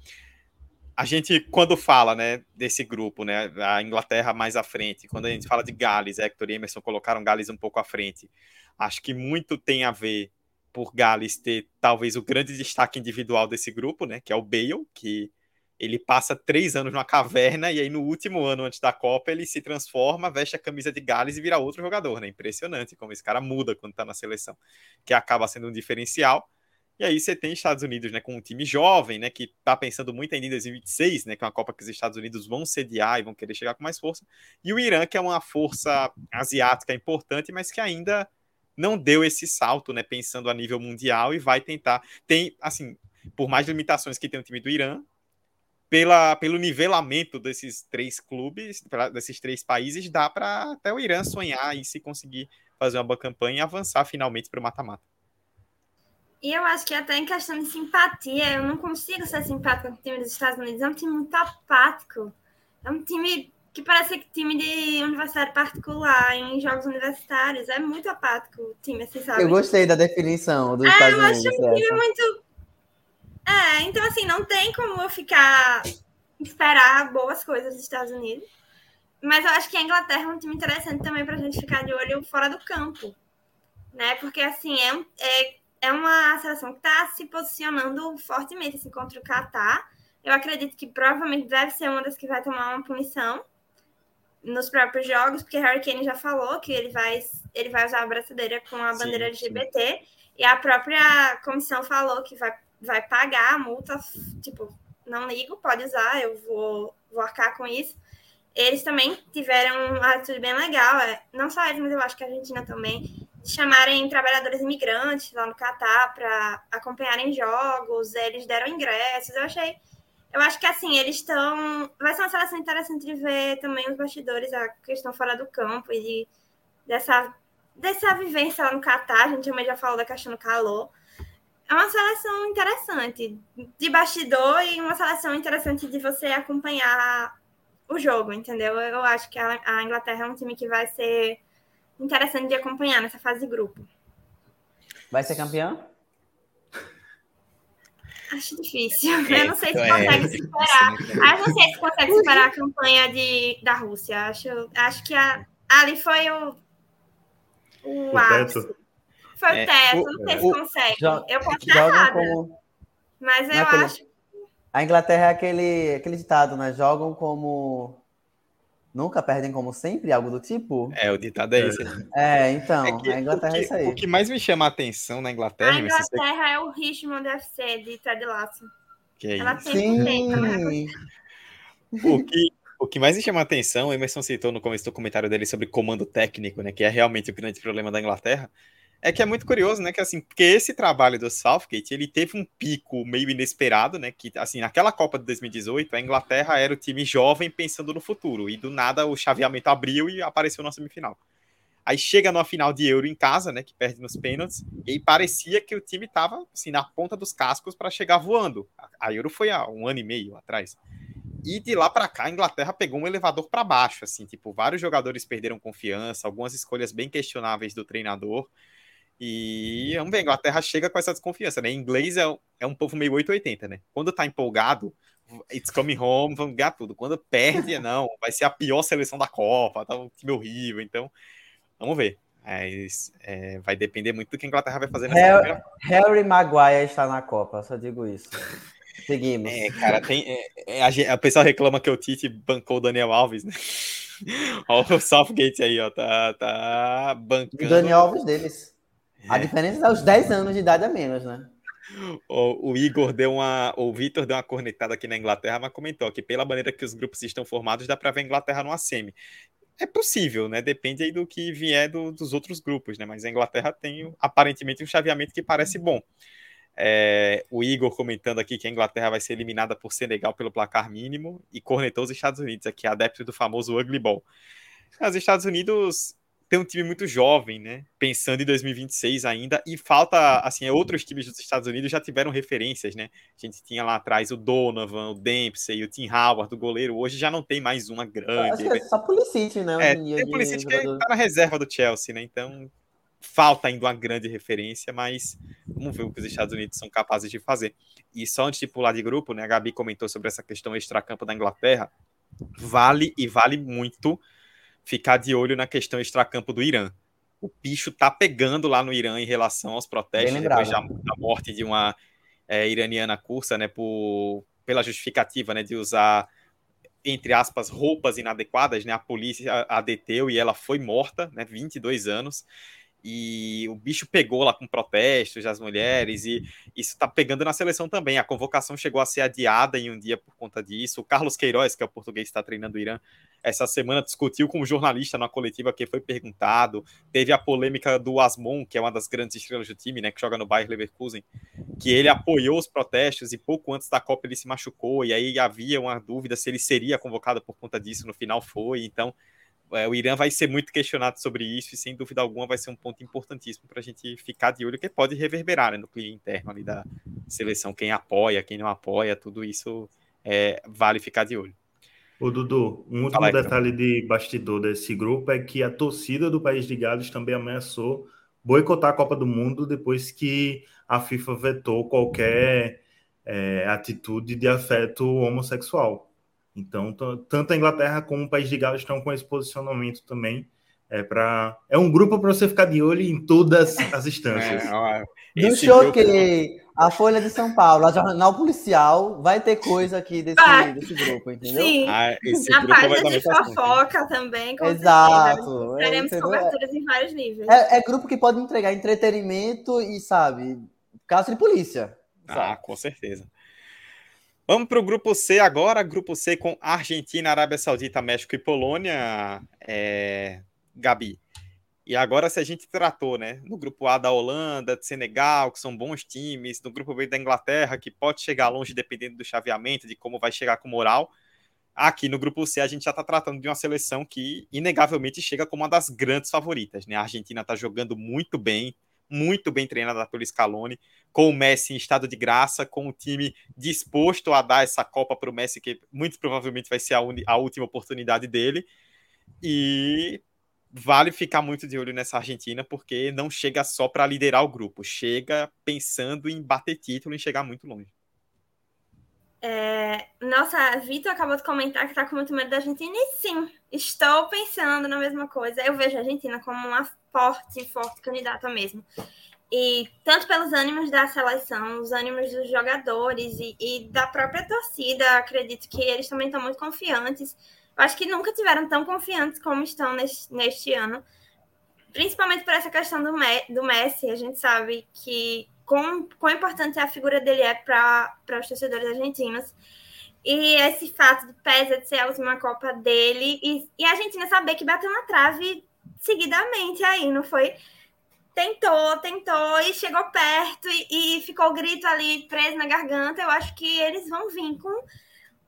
E: a gente quando fala, né, desse grupo, né, a Inglaterra mais à frente, quando a gente fala de Gales, Hector e Emerson colocaram Gales um pouco à frente. Acho que muito tem a ver por Gales ter talvez o grande destaque individual desse grupo, né, que é o Bale, que ele passa três anos numa caverna e aí no último ano antes da Copa ele se transforma, veste a camisa de Gales e vira outro jogador, né? Impressionante como esse cara muda quando tá na seleção, que acaba sendo um diferencial. E aí você tem Estados Unidos, né, com um time jovem, né, que tá pensando muito ainda em 2026, né, que é uma Copa que os Estados Unidos vão sediar e vão querer chegar com mais força. E o Irã, que é uma força asiática importante, mas que ainda não deu esse salto, né, pensando a nível mundial e vai tentar. Tem, assim, por mais limitações que tem o time do Irã, pela, pelo nivelamento desses três clubes, desses três países, dá para até o Irã sonhar e se conseguir fazer uma boa campanha e avançar finalmente para o mata-mata.
H: E eu acho que até em questão de simpatia, eu não consigo ser simpática com o time dos Estados Unidos. É um time muito apático. É um time que parece que time de universidade particular, em jogos universitários. É muito apático o time, assim, sabe?
G: Eu gostei da definição dos
H: é,
G: Estados
H: Unidos.
G: Eu
H: acho um time muito é, então assim, não tem como eu ficar esperar boas coisas dos Estados Unidos. Mas eu acho que a Inglaterra é um time interessante também para a gente ficar de olho fora do campo. Né? Porque assim, é, é, é uma seleção que está se posicionando fortemente assim, contra o Catar. Eu acredito que provavelmente deve ser uma das que vai tomar uma punição nos próprios jogos, porque Harry Kane já falou que ele vai, ele vai usar a braçadeira com a bandeira sim, LGBT. Sim. E a própria comissão falou que vai vai pagar a multa, tipo, não ligo, pode usar, eu vou, vou arcar com isso. Eles também tiveram uma atitude bem legal, é, não só eles, mas eu acho que a Argentina também, chamarem trabalhadores imigrantes lá no Catar para acompanharem jogos, eles deram ingressos, eu achei. Eu acho que assim, eles estão. Vai ser uma seleção interessante de ver também os bastidores, a questão fora do campo e de, dessa, dessa vivência lá no Catar. A gente também já falou da questão do calor é uma seleção interessante de bastidor e uma seleção interessante de você acompanhar o jogo, entendeu? Eu acho que a, Inglaterra é um time que vai ser interessante de acompanhar nessa fase de grupo.
G: Vai ser campeão?
H: Acho difícil. É, eu não sei se é, consegue superar. Ah, eu não sei se consegue superar a campanha de, da Rússia. Acho, acho que a, ali foi o, o, o ápice. Foi o é, teto, o, não sei se consegue. eu posso estar errada. Como... Mas eu Naquele... acho.
G: A Inglaterra é aquele, aquele ditado, né? Jogam como. Nunca perdem como sempre, algo do tipo?
E: É, o ditado é esse.
G: É, então, é que, a Inglaterra
E: que,
G: é isso aí.
E: O que mais me chama a atenção na Inglaterra...
H: A Inglaterra é o Richmond FC de Ted Lasso.
E: Que é
H: Ela
E: isso?
H: Sim. Né?
E: o que, o que mais me chama a atenção, o Emerson citou no começo do comentário dele sobre comando técnico, né? Que é realmente o grande problema da Inglaterra é que é muito curioso, né? Que assim, porque esse trabalho do Southgate, ele teve um pico meio inesperado, né? Que assim, naquela Copa de 2018, a Inglaterra era o time jovem pensando no futuro, e do nada o chaveamento abriu e apareceu na semifinal. Aí chega numa final de Euro em casa, né, que perde nos pênaltis, e parecia que o time tava assim na ponta dos cascos para chegar voando. A Euro foi há um ano e meio atrás. E de lá para cá, a Inglaterra pegou um elevador para baixo, assim, tipo, vários jogadores perderam confiança, algumas escolhas bem questionáveis do treinador. E vamos ver, a Inglaterra chega com essa desconfiança, né? Em inglês é, é um povo meio 880, né? Quando tá empolgado, it's coming home, vamos ganhar tudo. Quando perde, não, vai ser a pior seleção da Copa, tá um time horrível. Então, vamos ver. Mas é, vai depender muito do que a Inglaterra vai fazer nessa
G: Harry, Harry Maguire está na Copa, só digo isso. Seguimos.
E: É, cara, tem, é, é, a, a pessoa reclama que o Tite bancou o Daniel Alves, né? Olha o Southgate aí, ó, tá, tá bancando.
G: O Daniel Alves deles. A diferença é os 10 anos de idade a menos, né?
E: O, o, Igor deu uma. O Vitor deu uma cornetada aqui na Inglaterra, mas comentou que pela maneira que os grupos estão formados, dá para ver a Inglaterra no semi. É possível, né? Depende aí do que vier do, dos outros grupos, né? Mas a Inglaterra tem aparentemente um chaveamento que parece bom. É, o Igor comentando aqui que a Inglaterra vai ser eliminada por Senegal pelo placar mínimo e cornetou os Estados Unidos aqui, adepto do famoso Ugly Ball. Os Estados Unidos tem um time muito jovem, né? Pensando em 2026 ainda, e falta, assim, outros times dos Estados Unidos já tiveram referências, né? A gente tinha lá atrás o Donovan, o Dempsey, o Tim Howard, o goleiro. Hoje já não tem mais uma grande.
G: Acho que é só Pulisic, né?
E: É, tem Pulisic que tá na reserva do Chelsea, né? Então falta ainda uma grande referência, mas vamos ver o que os Estados Unidos são capazes de fazer. E só antes de pular de grupo, né? A Gabi comentou sobre essa questão extracampo da Inglaterra. Vale e vale muito ficar de olho na questão extracampo do Irã. O bicho tá pegando lá no Irã em relação aos protestos depois da, da, morte de uma é, iraniana cursa, né, por, pela justificativa, né, de usar entre aspas roupas inadequadas, né? A polícia a deteu e ela foi morta, né, 22 anos e o bicho pegou lá com protestos das mulheres, e isso está pegando na seleção também. A convocação chegou a ser adiada em um dia por conta disso. O Carlos Queiroz, que é o português que está treinando o Irã, essa semana discutiu com um jornalista na coletiva que foi perguntado. Teve a polêmica do Asmon, que é uma das grandes estrelas do time, né, que joga no Bayer Leverkusen, que ele apoiou os protestos e pouco antes da Copa ele se machucou, e aí havia uma dúvida se ele seria convocado por conta disso, no final foi. Então, é, o Irã vai ser muito questionado sobre isso e, sem dúvida alguma, vai ser um ponto importantíssimo para a gente ficar de olho, que pode reverberar né, no clima interno ali da seleção, quem apoia, quem não apoia, tudo isso é, vale ficar de olho.
F: O Dudu, um último detalhe de bastidor desse grupo é que a torcida do País de Gales também ameaçou boicotar a Copa do Mundo depois que a FIFA vetou qualquer é, atitude de afeto homossexual. Então, tanto a Inglaterra como o País de Gales estão com esse posicionamento também. É, pra... é um grupo para você ficar de olho em todas as instâncias. É,
G: Do choquei, grupo... a Folha de São Paulo, a Jornal Policial, vai ter coisa aqui desse, ah, desse grupo, entendeu?
H: Sim, ah, a página de fofoca também.
G: Exato.
H: Teremos é, coberturas em vários níveis.
G: É, é, grupo que pode entregar entretenimento e, sabe, caso de polícia.
E: Ah, sabe? com certeza. Vamos para o grupo C agora, grupo C com Argentina, Arábia Saudita, México e Polônia, é... Gabi. E agora se a gente tratou, né, no grupo A da Holanda, de Senegal, que são bons times, no grupo B da Inglaterra, que pode chegar longe dependendo do chaveamento, de como vai chegar com moral. Aqui no grupo C a gente já está tratando de uma seleção que inegavelmente chega como uma das grandes favoritas, né? A Argentina está jogando muito bem, muito bem treinada pelo Scaloni, com o Messi em estado de graça, com o time disposto a dar essa Copa para o Messi, que muito provavelmente vai ser a, a última oportunidade dele. E vale ficar muito de olho nessa Argentina, porque não chega só para liderar o grupo, chega pensando em bater título e chegar muito longe.
H: É, nossa, Vitor acabou de comentar que está com muito medo da Argentina, e sim, estou pensando na mesma coisa. Eu vejo a Argentina como uma forte, forte candidata mesmo. E tanto pelos ânimos da seleção, os ânimos dos jogadores e, e da própria torcida, acredito que eles também estão muito confiantes. Eu acho que nunca tiveram tão confiantes como estão neste, neste ano. Principalmente por essa questão do, do Messi, a gente sabe que quão, quão importante a figura dele é para os torcedores argentinos. E esse fato de pesa ser a última Copa dele e, e a Argentina saber que bateu na trave seguidamente aí, não foi? Tentou, tentou e chegou perto e, e ficou o grito ali preso na garganta. Eu acho que eles vão vir com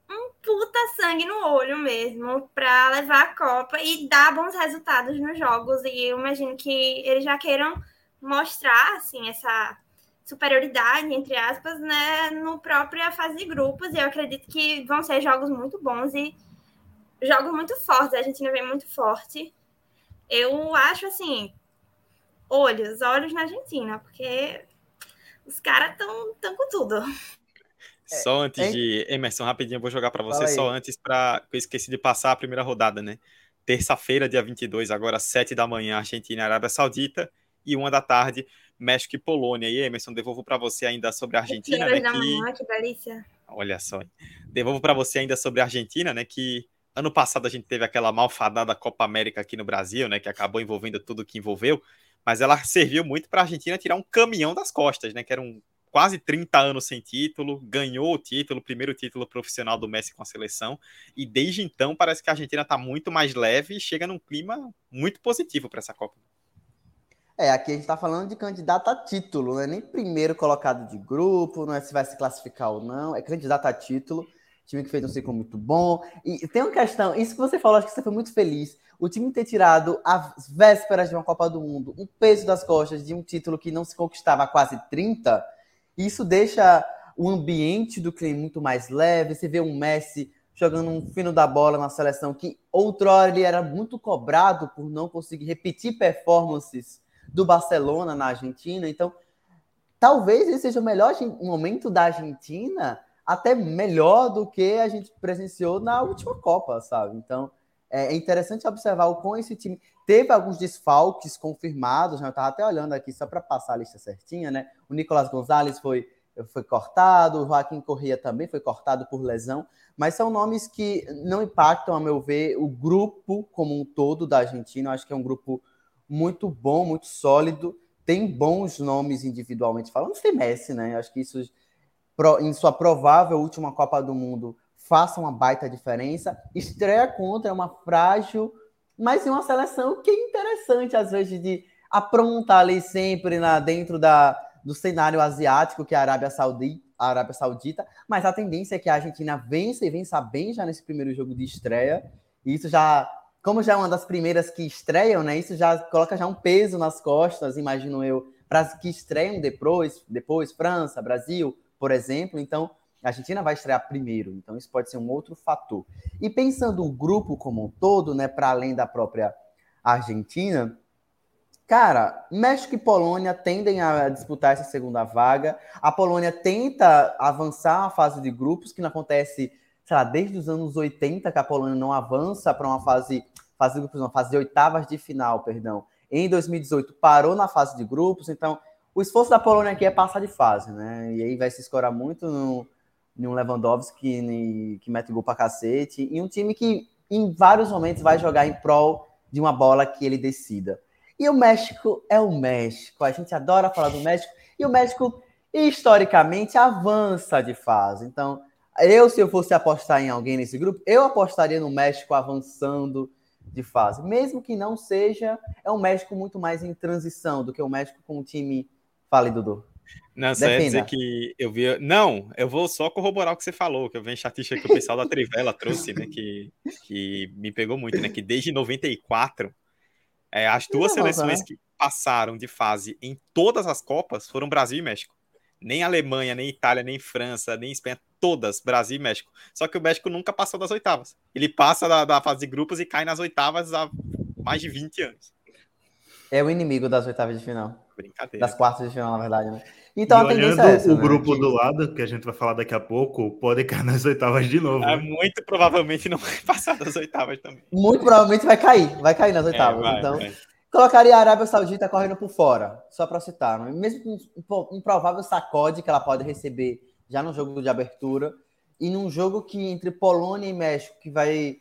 H: um puta sangue no olho mesmo para levar a Copa e dar bons resultados nos jogos. E eu imagino que eles já queiram mostrar assim essa superioridade, entre aspas, né, no própria fase de grupos. E eu acredito que vão ser jogos muito bons e jogos muito fortes. A Argentina vem muito forte. Eu acho assim, olhos, olhos na Argentina, porque os caras estão tão com tudo.
E: Só antes é, de. Emerson, rapidinho, eu vou jogar para você, só antes para. Eu esqueci de passar a primeira rodada, né? Terça-feira, dia 22, agora 7 da manhã, Argentina e Arábia Saudita, e uma da tarde, México e Polônia. E Emerson, devolvo para você ainda sobre a Argentina.
H: né, que... Que delícia.
E: Olha só. Devolvo para você ainda sobre a Argentina, né? Que ano passado a gente teve aquela malfadada Copa América aqui no Brasil, né? Que acabou envolvendo tudo que envolveu mas ela serviu muito para a Argentina tirar um caminhão das costas, né? Que eram quase 30 anos sem título, ganhou o título, o primeiro título profissional do Messi com a seleção, e desde então parece que a Argentina está muito mais leve e chega num clima muito positivo para essa Copa.
G: É, aqui a gente está falando de candidato a título, não é nem primeiro colocado de grupo, não é se vai se classificar ou não, é candidato a título. time que fez um ciclo muito bom. E tem uma questão, isso que você falou, acho que você foi muito feliz. O time ter tirado as vésperas de uma Copa do Mundo, um peso das costas de um título que não se conquistava há quase 30, isso deixa o ambiente do clima muito mais leve. Você vê um Messi jogando um fino da bola na seleção que outrora ele era muito cobrado por não conseguir repetir performances do Barcelona na Argentina. Então, talvez esse seja o melhor momento da Argentina, até melhor do que a gente presenciou na última Copa, sabe? Então, é interessante observar o quão esse time teve alguns desfalques confirmados, né? Eu estava até olhando aqui só para passar a lista certinha, né? O Nicolas Gonzalez foi, foi cortado, o Joaquim Corrêa também foi cortado por lesão, mas são nomes que não impactam, a meu ver, o grupo como um todo da Argentina. Eu acho que é um grupo muito bom, muito sólido, tem bons nomes individualmente falando, tem Messi, né? Acho que isso, em sua provável última Copa do Mundo, faça uma baita diferença. Estreia contra uma frágil, mas em uma seleção que é interessante, às vezes, de aprontar ali sempre na, dentro da, do cenário asiático, que é a Arábia Saudita, a Arábia Saudita, mas a tendência é que a Argentina vença e vença bem já nesse primeiro jogo de estreia. E isso já, como já é uma das primeiras que estreiam, né? Isso já coloca já um peso nas costas, imagino eu, para as que estreiam depois, depois França, Brasil, por exemplo. Então, a Argentina vai estrear primeiro, então isso pode ser um outro fator. E pensando o grupo como um todo, né, para além da própria Argentina, cara, México e Polônia tendem a disputar essa segunda vaga. A Polônia tenta avançar a fase de grupos, que não acontece, sei lá, desde os anos 80 que a Polônia não avança para uma fase, fase de grupos, fase de oitavas de final, perdão. Em 2018 parou na fase de grupos, então o esforço da Polônia aqui é passar de fase, né? E aí vai se escorar muito no, um Lewandowski que mete gol pra cacete, e um time que em vários momentos vai jogar em prol de uma bola que ele decida. E o México é o México, a gente adora falar do México, e o México historicamente avança de fase. Então, eu, se eu fosse apostar em alguém nesse grupo, eu apostaria no México avançando de fase. Mesmo que não seja, é um México muito mais em transição do que o México com um time. Fale, Dudu.
E: Não, só ia dizer que eu vi. Não, eu vou só corroborar o que você falou, que eu venho estatística que o pessoal da Trivela trouxe, né? Que, que me pegou muito, né? Que desde 94, é, as duas seleções né? que passaram de fase em todas as Copas foram Brasil e México. Nem Alemanha, nem Itália, nem França, nem Espanha, todas, Brasil e México. Só que o México nunca passou das oitavas. Ele passa da, da fase de grupos e cai nas oitavas há mais de 20 anos.
G: É o inimigo das oitavas de final.
E: Brincadeira.
G: Das quartas de final, na verdade, né? Então
F: e a tendência é essa, o né? grupo do lado, que a gente vai falar daqui a pouco, pode cair nas oitavas de novo.
E: É, né? Muito provavelmente não vai passar das oitavas também.
G: Muito provavelmente vai cair, vai cair nas é, oitavas. É, vai, então, vai. colocaria a Arábia Saudita correndo por fora, só para citar. Né? Mesmo com um provável sacode que ela pode receber já no jogo de abertura, e num jogo que entre Polônia e México, que vai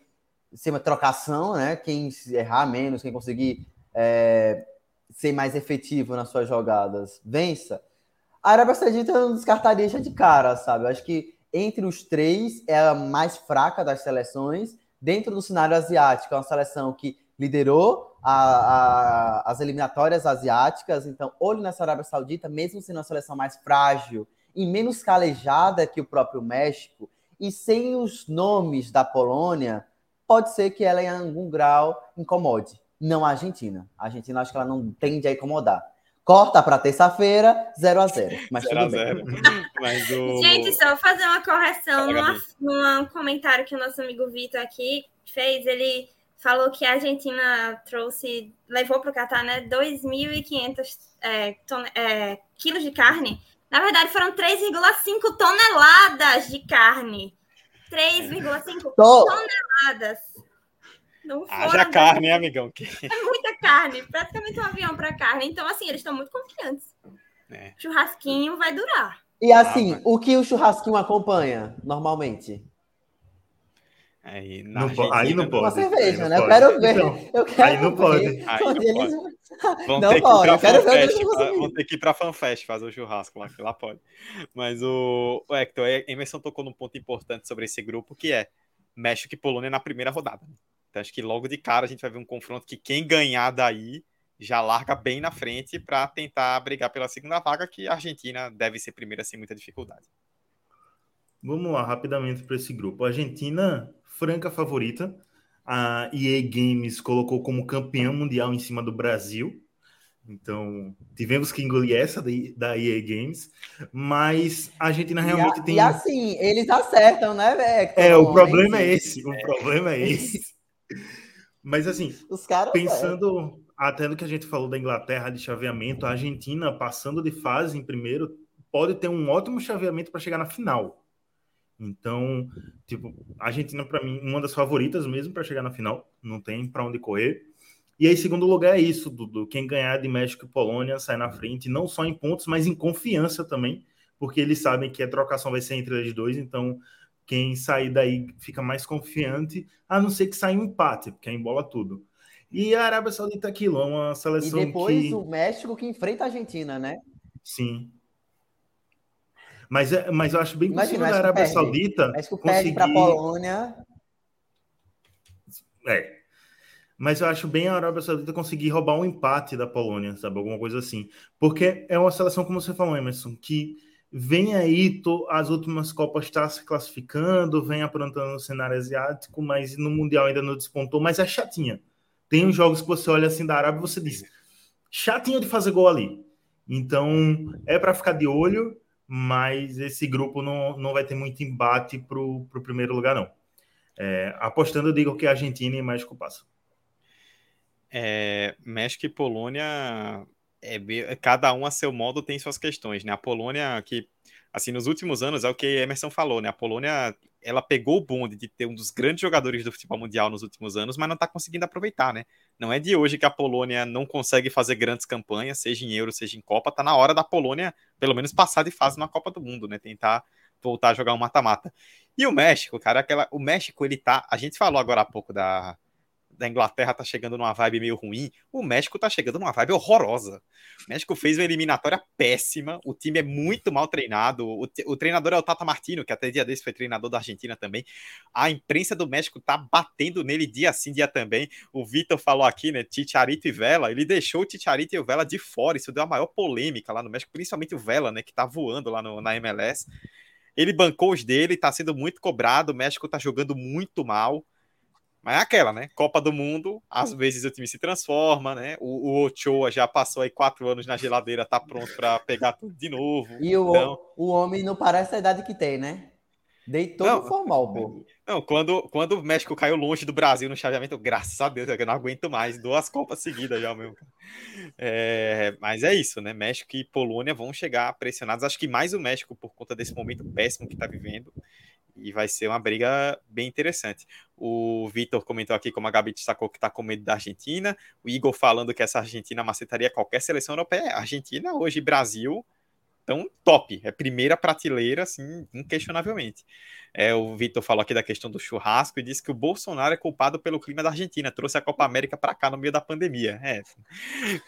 G: ser uma trocação, né? Quem errar menos, quem conseguir é, ser mais efetivo nas suas jogadas, vença. A Arábia Saudita eu não descartaria já de cara, sabe? Eu acho que entre os três é a mais fraca das seleções. Dentro do cenário asiático, é uma seleção que liderou a, a, as eliminatórias asiáticas. Então, olho nessa Arábia Saudita, mesmo sendo uma seleção mais frágil e menos calejada que o próprio México, e sem os nomes da Polônia, pode ser que ela, em algum grau, incomode. Não a Argentina. A Argentina acho que ela não tende a incomodar. Corta para terça-feira, 0 a 0 Mas 0 tudo bem.
H: Mas o... Gente, só fazer uma correção num comentário que o nosso amigo Vitor aqui fez. Ele falou que a Argentina trouxe, levou para o Catar, né, 2.500 é, é, quilos de carne. Na verdade, foram 3,5 toneladas de carne. 3,5 toneladas.
E: Não Haja carne, hein, amigão?
H: É muita carne, praticamente um avião para carne. Então, assim, eles estão muito confiantes. É. Churrasquinho vai durar.
G: E assim, ah, o que o churrasquinho acompanha normalmente?
E: Aí,
F: não, aí não pode.
G: Uma cerveja, né? Pode. Eu quero ver.
F: Então,
G: eu quero
F: aí não
G: ver.
F: pode.
E: Aí não eles... pode. Vão, ter pode. Eu quero ver vão ter que ir para FanFest fazer o churrasco lá, que lá pode. Mas o, o Hector, a Emerson tocou num ponto importante sobre esse grupo, que é México e Polônia na primeira rodada. Então acho que logo de cara a gente vai ver um confronto que quem ganhar daí já larga bem na frente para tentar brigar pela segunda vaga, que a Argentina deve ser primeira sem muita dificuldade.
F: Vamos lá, rapidamente para esse grupo. Argentina, franca favorita. A EA Games colocou como campeão mundial em cima do Brasil. Então, tivemos que engolir essa da EA Games, mas a Argentina realmente
G: e
F: a, tem.
G: E assim, eles acertam, né, velho?
F: É, o problema é esse. O é. problema é esse. mas assim, pensando até no que a gente falou da Inglaterra de chaveamento, a Argentina passando de fase em primeiro pode ter um ótimo chaveamento para chegar na final. Então, tipo, a Argentina para mim uma das favoritas mesmo para chegar na final, não tem para onde correr. E aí, segundo lugar é isso, Dudu. Quem ganhar de México e Polônia sai na frente, não só em pontos, mas em confiança também, porque eles sabem que a trocação vai ser entre eles dois, então quem sair daí fica mais confiante, a não ser que saia um empate, porque aí embola tudo. E a Arábia Saudita aquilo, é uma seleção
G: E depois
F: que...
G: o México que enfrenta a Argentina, né?
F: Sim. Mas, é, mas eu acho bem possível a Arábia perde. Saudita
G: México conseguir... para a Polônia.
F: É. Mas eu acho bem a Arábia Saudita conseguir roubar um empate da Polônia, sabe? Alguma coisa assim. Porque é uma seleção, como você falou, Emerson, que vem aí, to, as últimas Copas está se classificando, vem aprontando no cenário asiático, mas no Mundial ainda não despontou, mas é chatinha. Tem uns jogos que você olha assim da Arábia e você diz, chatinha de fazer gol ali. Então, é para ficar de olho, mas esse grupo não, não vai ter muito embate para o primeiro lugar, não. É, apostando, eu digo que a Argentina e México passam.
E: É, México e Polônia, é, cada um a seu modo tem suas questões, né? A Polônia, que, assim, nos últimos anos, é o que Emerson falou, né? A Polônia, ela pegou o bonde de ter um dos grandes jogadores do futebol mundial nos últimos anos, mas não está conseguindo aproveitar, né? Não é de hoje que a Polônia não consegue fazer grandes campanhas, seja em Euro, seja em Copa, tá na hora da Polônia, pelo menos, passar de fase na Copa do Mundo, né? Tentar voltar a jogar um mata-mata. E o México, cara, aquela, o México, ele tá. A gente falou agora há pouco da, da Inglaterra tá chegando numa vibe meio ruim, o México tá chegando numa vibe horrorosa. O México fez uma eliminatória péssima, o time é muito mal treinado, o, o treinador é o Tata Martino, que até dia desse foi treinador da Argentina também. A imprensa do México tá batendo nele dia sim, dia também. O Vitor falou aqui, né, Ticharito e Vela, ele deixou o Ticharito e o Vela de fora, isso deu a maior polêmica lá no México, principalmente o Vela, né, que tá voando lá no, na MLS. Ele bancou os dele, tá sendo muito cobrado, o México tá jogando muito mal. Mas é aquela, né? Copa do Mundo, às vezes o time se transforma, né? O, o Ochoa já passou aí quatro anos na geladeira, tá pronto para pegar tudo de novo.
G: E o, então... o homem não parece a idade que tem, né? Deitou não, formal, pô.
E: Não, quando, quando o México caiu longe do Brasil no chaveamento, graças a Deus, eu não aguento mais. Duas Copas seguidas já, mesmo. É, mas é isso, né? México e Polônia vão chegar pressionados. Acho que mais o México por conta desse momento péssimo que tá vivendo e vai ser uma briga bem interessante. O Vitor comentou aqui, como a Gabi destacou, que está com medo da Argentina. O Igor falando que essa Argentina macetaria qualquer seleção europeia. Argentina, hoje, Brasil, tão top. É primeira prateleira, assim, inquestionavelmente. É, o Vitor falou aqui da questão do churrasco e disse que o Bolsonaro é culpado pelo clima da Argentina. Trouxe a Copa América para cá no meio da pandemia. É,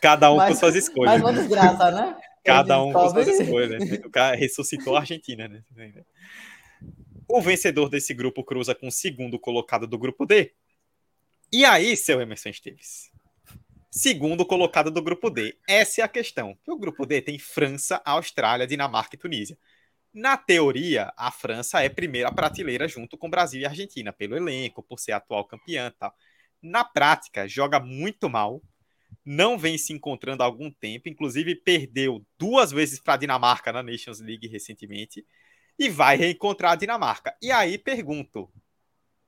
E: cada um mas, com suas escolhas.
G: Mas uma desgraça, né?
E: Cada um com suas escolhas. Né? O cara ressuscitou a Argentina, né? O vencedor desse grupo cruza com o segundo colocado do grupo D. E aí, seu Emerson Esteves? Segundo colocado do grupo D. Essa é a questão. O grupo D tem França, Austrália, Dinamarca e Tunísia. Na teoria, a França é primeira prateleira junto com Brasil e Argentina, pelo elenco, por ser atual campeã e tal. Na prática, joga muito mal, não vem se encontrando há algum tempo, inclusive perdeu duas vezes para a Dinamarca na Nations League recentemente e vai reencontrar a Dinamarca. E aí pergunto: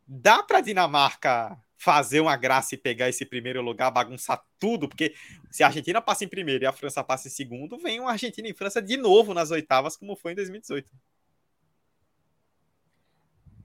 E: dá para a Dinamarca fazer uma graça e pegar esse primeiro lugar, bagunçar tudo? Porque se a Argentina passa em primeiro e a França passa em segundo, vem uma Argentina e França de novo nas oitavas, como foi em 2018.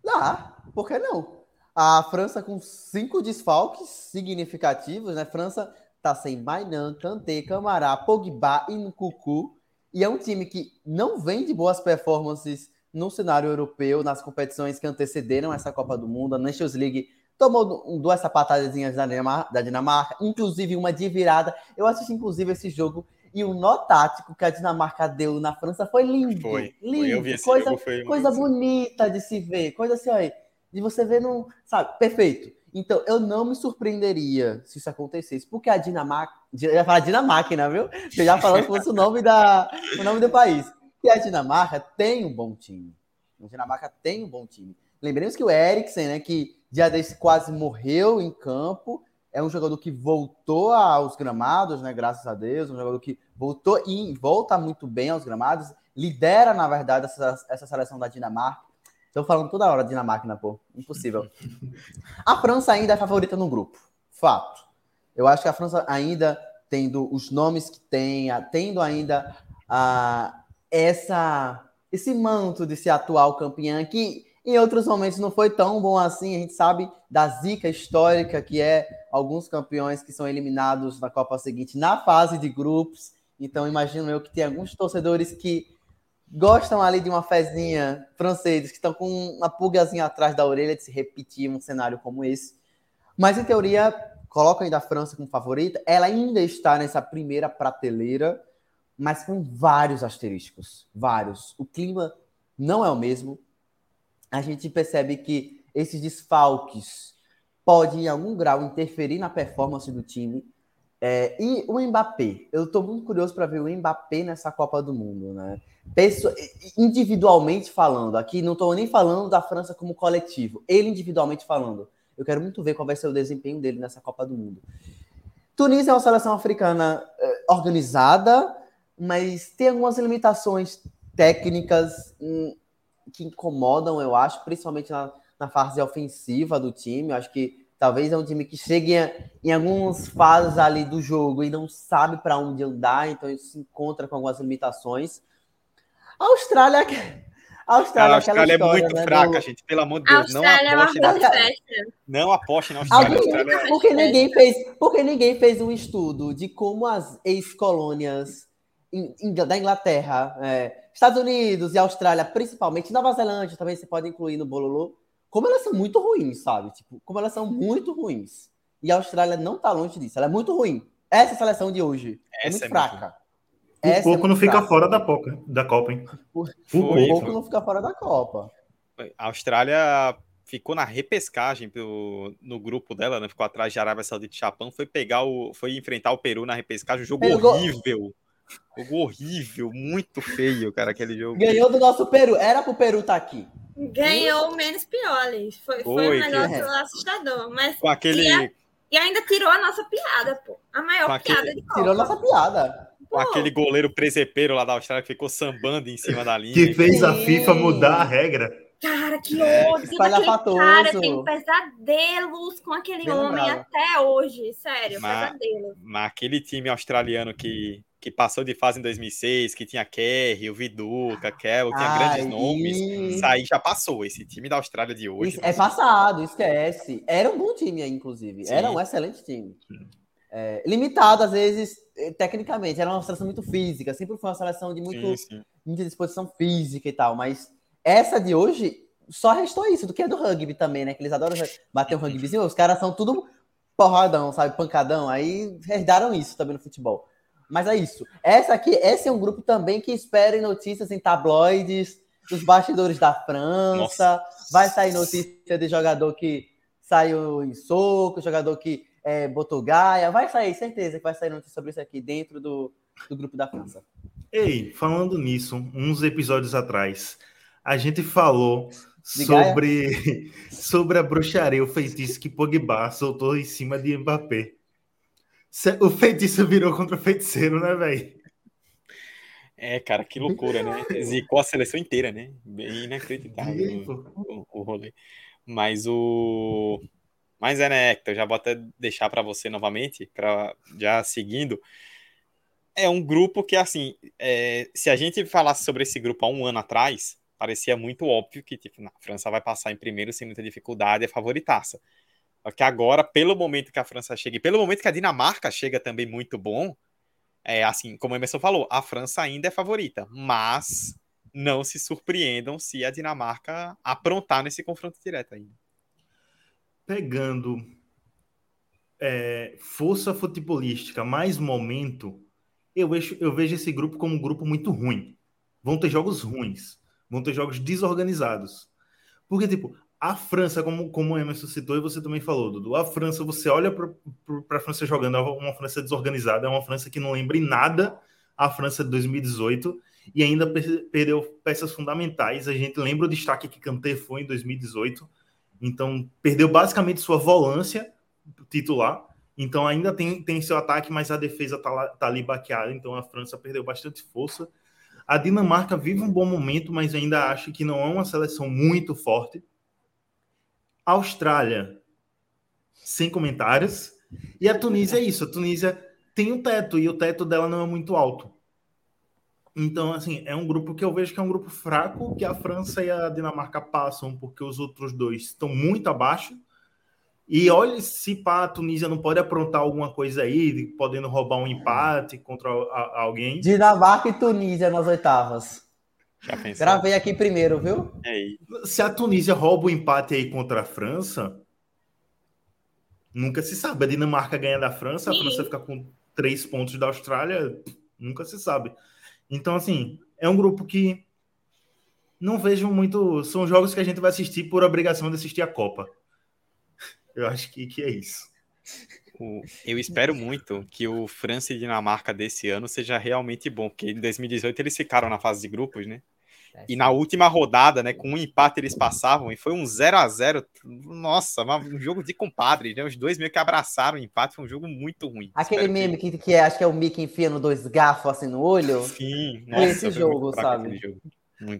G: Dá, por que não? A França com cinco desfalques significativos, né? França tá sem Mainan, Kanté, Camará, Pogba e Nkuku. E é um time que não vem de boas performances no cenário europeu, nas competições que antecederam essa Copa do Mundo. A Nations League tomou duas sapatadazinhas da Dinamarca, da Dinamarca, inclusive uma de virada. Eu assisti, inclusive, esse jogo e o nó tático que a Dinamarca deu na França foi lindo.
E: Foi.
G: Lindo.
E: Foi,
G: coisa,
E: foi
G: coisa bonita de se ver. Coisa assim, ó, de você ver no. Sabe, perfeito. Então, eu não me surpreenderia se isso acontecesse, porque a Dinamarca. Eu ia falar Dinamarca, né, viu? Eu já falando que fosse o nome, da, o nome do país a Dinamarca tem um bom time. A Dinamarca tem um bom time. Lembremos que o Eriksen, né, que dia desse quase morreu em campo, é um jogador que voltou aos gramados, né, graças a Deus, um jogador que voltou e volta muito bem aos gramados, lidera, na verdade, essa, essa seleção da Dinamarca. Estou falando toda hora Dinamarca, né, pô? Impossível. A França ainda é favorita no grupo. Fato. Eu acho que a França ainda tendo os nomes que tem, tendo ainda a, essa, esse manto de ser atual campeã, que em outros momentos não foi tão bom assim. A gente sabe da zica histórica que é alguns campeões que são eliminados na Copa seguinte na fase de grupos. Então, imagino eu que tem alguns torcedores que gostam ali de uma fezinha franceses, que estão com uma pulgazinha atrás da orelha de se repetir um cenário como esse. Mas, em teoria, coloca ainda a França como favorita. Ela ainda está nessa primeira prateleira, mas com vários asteriscos. Vários. O clima não é o mesmo. A gente percebe que esses desfalques podem, em algum grau, interferir na performance do time. É, e o Mbappé, eu estou muito curioso para ver o Mbappé nessa Copa do Mundo, né? Individualmente falando, aqui não estou nem falando da França como coletivo, ele individualmente falando. Eu quero muito ver qual vai ser o desempenho dele nessa Copa do Mundo. Tunísia é uma seleção africana eh, organizada, mas tem algumas limitações técnicas hum, que incomodam, eu acho, principalmente na, na fase ofensiva do time. Eu acho que Talvez é um time que chegue em algumas fases ali do jogo e não sabe para onde andar, então isso se encontra com algumas limitações. A Austrália,
E: a Austrália, a Austrália é história, muito né, fraca, do... gente. Pelo amor de Deus, não
H: é
E: aposte na Austrália. Não aposte na Austrália. Alguém,
G: Austrália. Porque ninguém fez, porque ninguém fez um estudo de como as ex-colônias da Inglaterra, é, Estados Unidos e Austrália, principalmente Nova Zelândia, também você pode incluir no bololô como elas são muito ruins, sabe? Tipo, como elas são muito ruins. E a Austrália não tá longe disso. Ela é muito ruim. Essa seleção de hoje é Essa é muito é fraca. Muito...
F: Por pouco é não fica fora da Copa, da Copa, hein?
G: Por, por pouco não fica fora da Copa.
E: A Austrália ficou na repescagem pro, no grupo dela, né? Ficou atrás de Arábia Saudita e Japão, foi pegar o, foi enfrentar o Peru na repescagem, um jogo Pegou... horrível. Jogo horrível, muito feio, cara, aquele jogo.
G: Ganhou do nosso Peru. Era pro Peru estar tá aqui.
H: Ganhou menos piole. Foi, foi, foi um negócio que... assustador. Mas
E: com aquele...
H: e, e, ainda tirou a nossa piada, pô. A maior com piada aquele... de Copa.
G: Tirou a nossa piada.
E: Com aquele goleiro presepeiro lá da Austrália que ficou sambando em cima da linha.
F: Que fez a FIFA mudar a regra.
H: Cara, que é, ódio daquele cara. Eu tenho pesadelos com aquele Bem homem até hoje. Sério, mas, pesadelos.
E: Mas aquele time australiano que que passou de fase em 2006, que tinha Kerry, o Viduca, Kell, tinha ah, grandes nomes. Isso aí já passou. Esse time da Austrália de hoje.
G: Isso, é passado, esquece. Era um bom time, inclusive. Sim. Era um excelente time. É, limitado, às vezes, eh, tecnicamente. Era uma seleção muito física. Sempre foi uma seleção de muito, sim, sim. muita disposição física e tal. Mas essa de hoje só restou isso, do que é do rugby também, né? Que eles adoram bater um rugbyzinho. Os caras são tudo porradão, sabe? Pancadão. Aí herdaram isso também no futebol. Mas é isso. Essa aqui, esse é um grupo também que espera notícias em tabloides dos bastidores da França. Nossa. Vai sair notícia de jogador que saiu em soco, jogador que é, botou gaia. Vai sair, certeza que vai sair notícia sobre isso aqui dentro do, do grupo da França.
F: Ei, falando nisso, uns episódios atrás, a gente falou sobre, sobre a bruxaria, o feitiço que Pogba soltou em cima de Mbappé. O feitiço virou contra o feiticeiro, né, velho?
E: É, cara, que loucura, né? Zicou a seleção inteira, né? Bem inacreditável o, o, rolê. Mas o. Mas é, né, Hector? Já vou até deixar para você novamente, para já seguindo. É um grupo que, assim, é... se a gente falasse sobre esse grupo há um ano atrás, parecia muito óbvio que, tipo, a França vai passar em primeiro sem muita dificuldade, é favoritaça que agora, pelo momento que a França chega e pelo momento que a Dinamarca chega também muito bom, é assim, como o Emerson falou, a França ainda é favorita, mas não se surpreendam se a Dinamarca aprontar nesse confronto direto ainda.
F: Pegando é, força futebolística mais momento, eu vejo, eu vejo esse grupo como um grupo muito ruim. Vão ter jogos ruins, vão ter jogos desorganizados. Porque, tipo, a França, como, como o Emerson citou e você também falou, Dudu, a França, você olha para a França jogando, é uma França desorganizada, é uma França que não lembra em nada a França de 2018, e ainda perdeu peças fundamentais. A gente lembra o destaque que Kanté foi em 2018, então perdeu basicamente sua volância titular. Então ainda tem, tem seu ataque, mas a defesa está tá ali baqueada, então a França perdeu bastante força. A Dinamarca vive um bom momento, mas ainda acho que não é uma seleção muito forte. A Austrália, sem comentários. E a Tunísia é isso. A Tunísia tem um teto e o teto dela não é muito alto. Então, assim, é um grupo que eu vejo que é um grupo fraco, que a França e a Dinamarca passam, porque os outros dois estão muito abaixo. E olha se pá, a Tunísia não pode aprontar alguma coisa aí, podendo roubar um empate contra a, alguém.
G: Dinamarca e Tunísia nas oitavas. Gravei aqui primeiro, viu?
F: Se a Tunísia rouba o empate aí contra a França, nunca se sabe. A Dinamarca ganha da França, a França fica com três pontos da Austrália, nunca se sabe. Então, assim, é um grupo que não vejo muito. São jogos que a gente vai assistir por obrigação de assistir a Copa. Eu acho que, que é isso.
E: eu espero muito que o França e Dinamarca desse ano seja realmente bom, porque em 2018 eles ficaram na fase de grupos, né? É, e na última rodada, né, com um empate eles passavam e foi um 0 a 0 Nossa, um jogo de compadres, né? Os dois meio que abraçaram o empate, foi um jogo muito ruim.
G: Aquele meme que, que é, acho que é o Mickey enfiando dois garfos assim no olho.
E: Sim,
G: nossa, esse jogo, sabe? Jogo.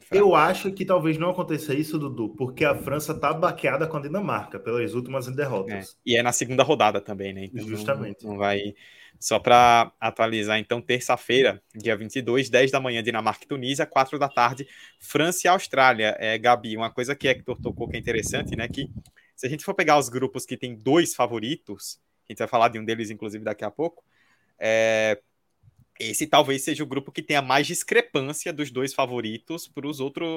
F: Eu acho que talvez não aconteça isso, Dudu, porque a França tá baqueada com a Dinamarca pelas últimas derrotas.
E: É. E é na segunda rodada também, né?
F: Então Justamente.
E: Não, não vai. Só para atualizar, então, terça-feira, dia 22, 10 da manhã, Dinamarca e Tunísia, 4 da tarde, França e Austrália. É, Gabi, uma coisa que Hector tocou que é interessante, né? Que se a gente for pegar os grupos que tem dois favoritos, a gente vai falar de um deles, inclusive, daqui a pouco, é, esse talvez seja o grupo que tenha mais discrepância dos dois favoritos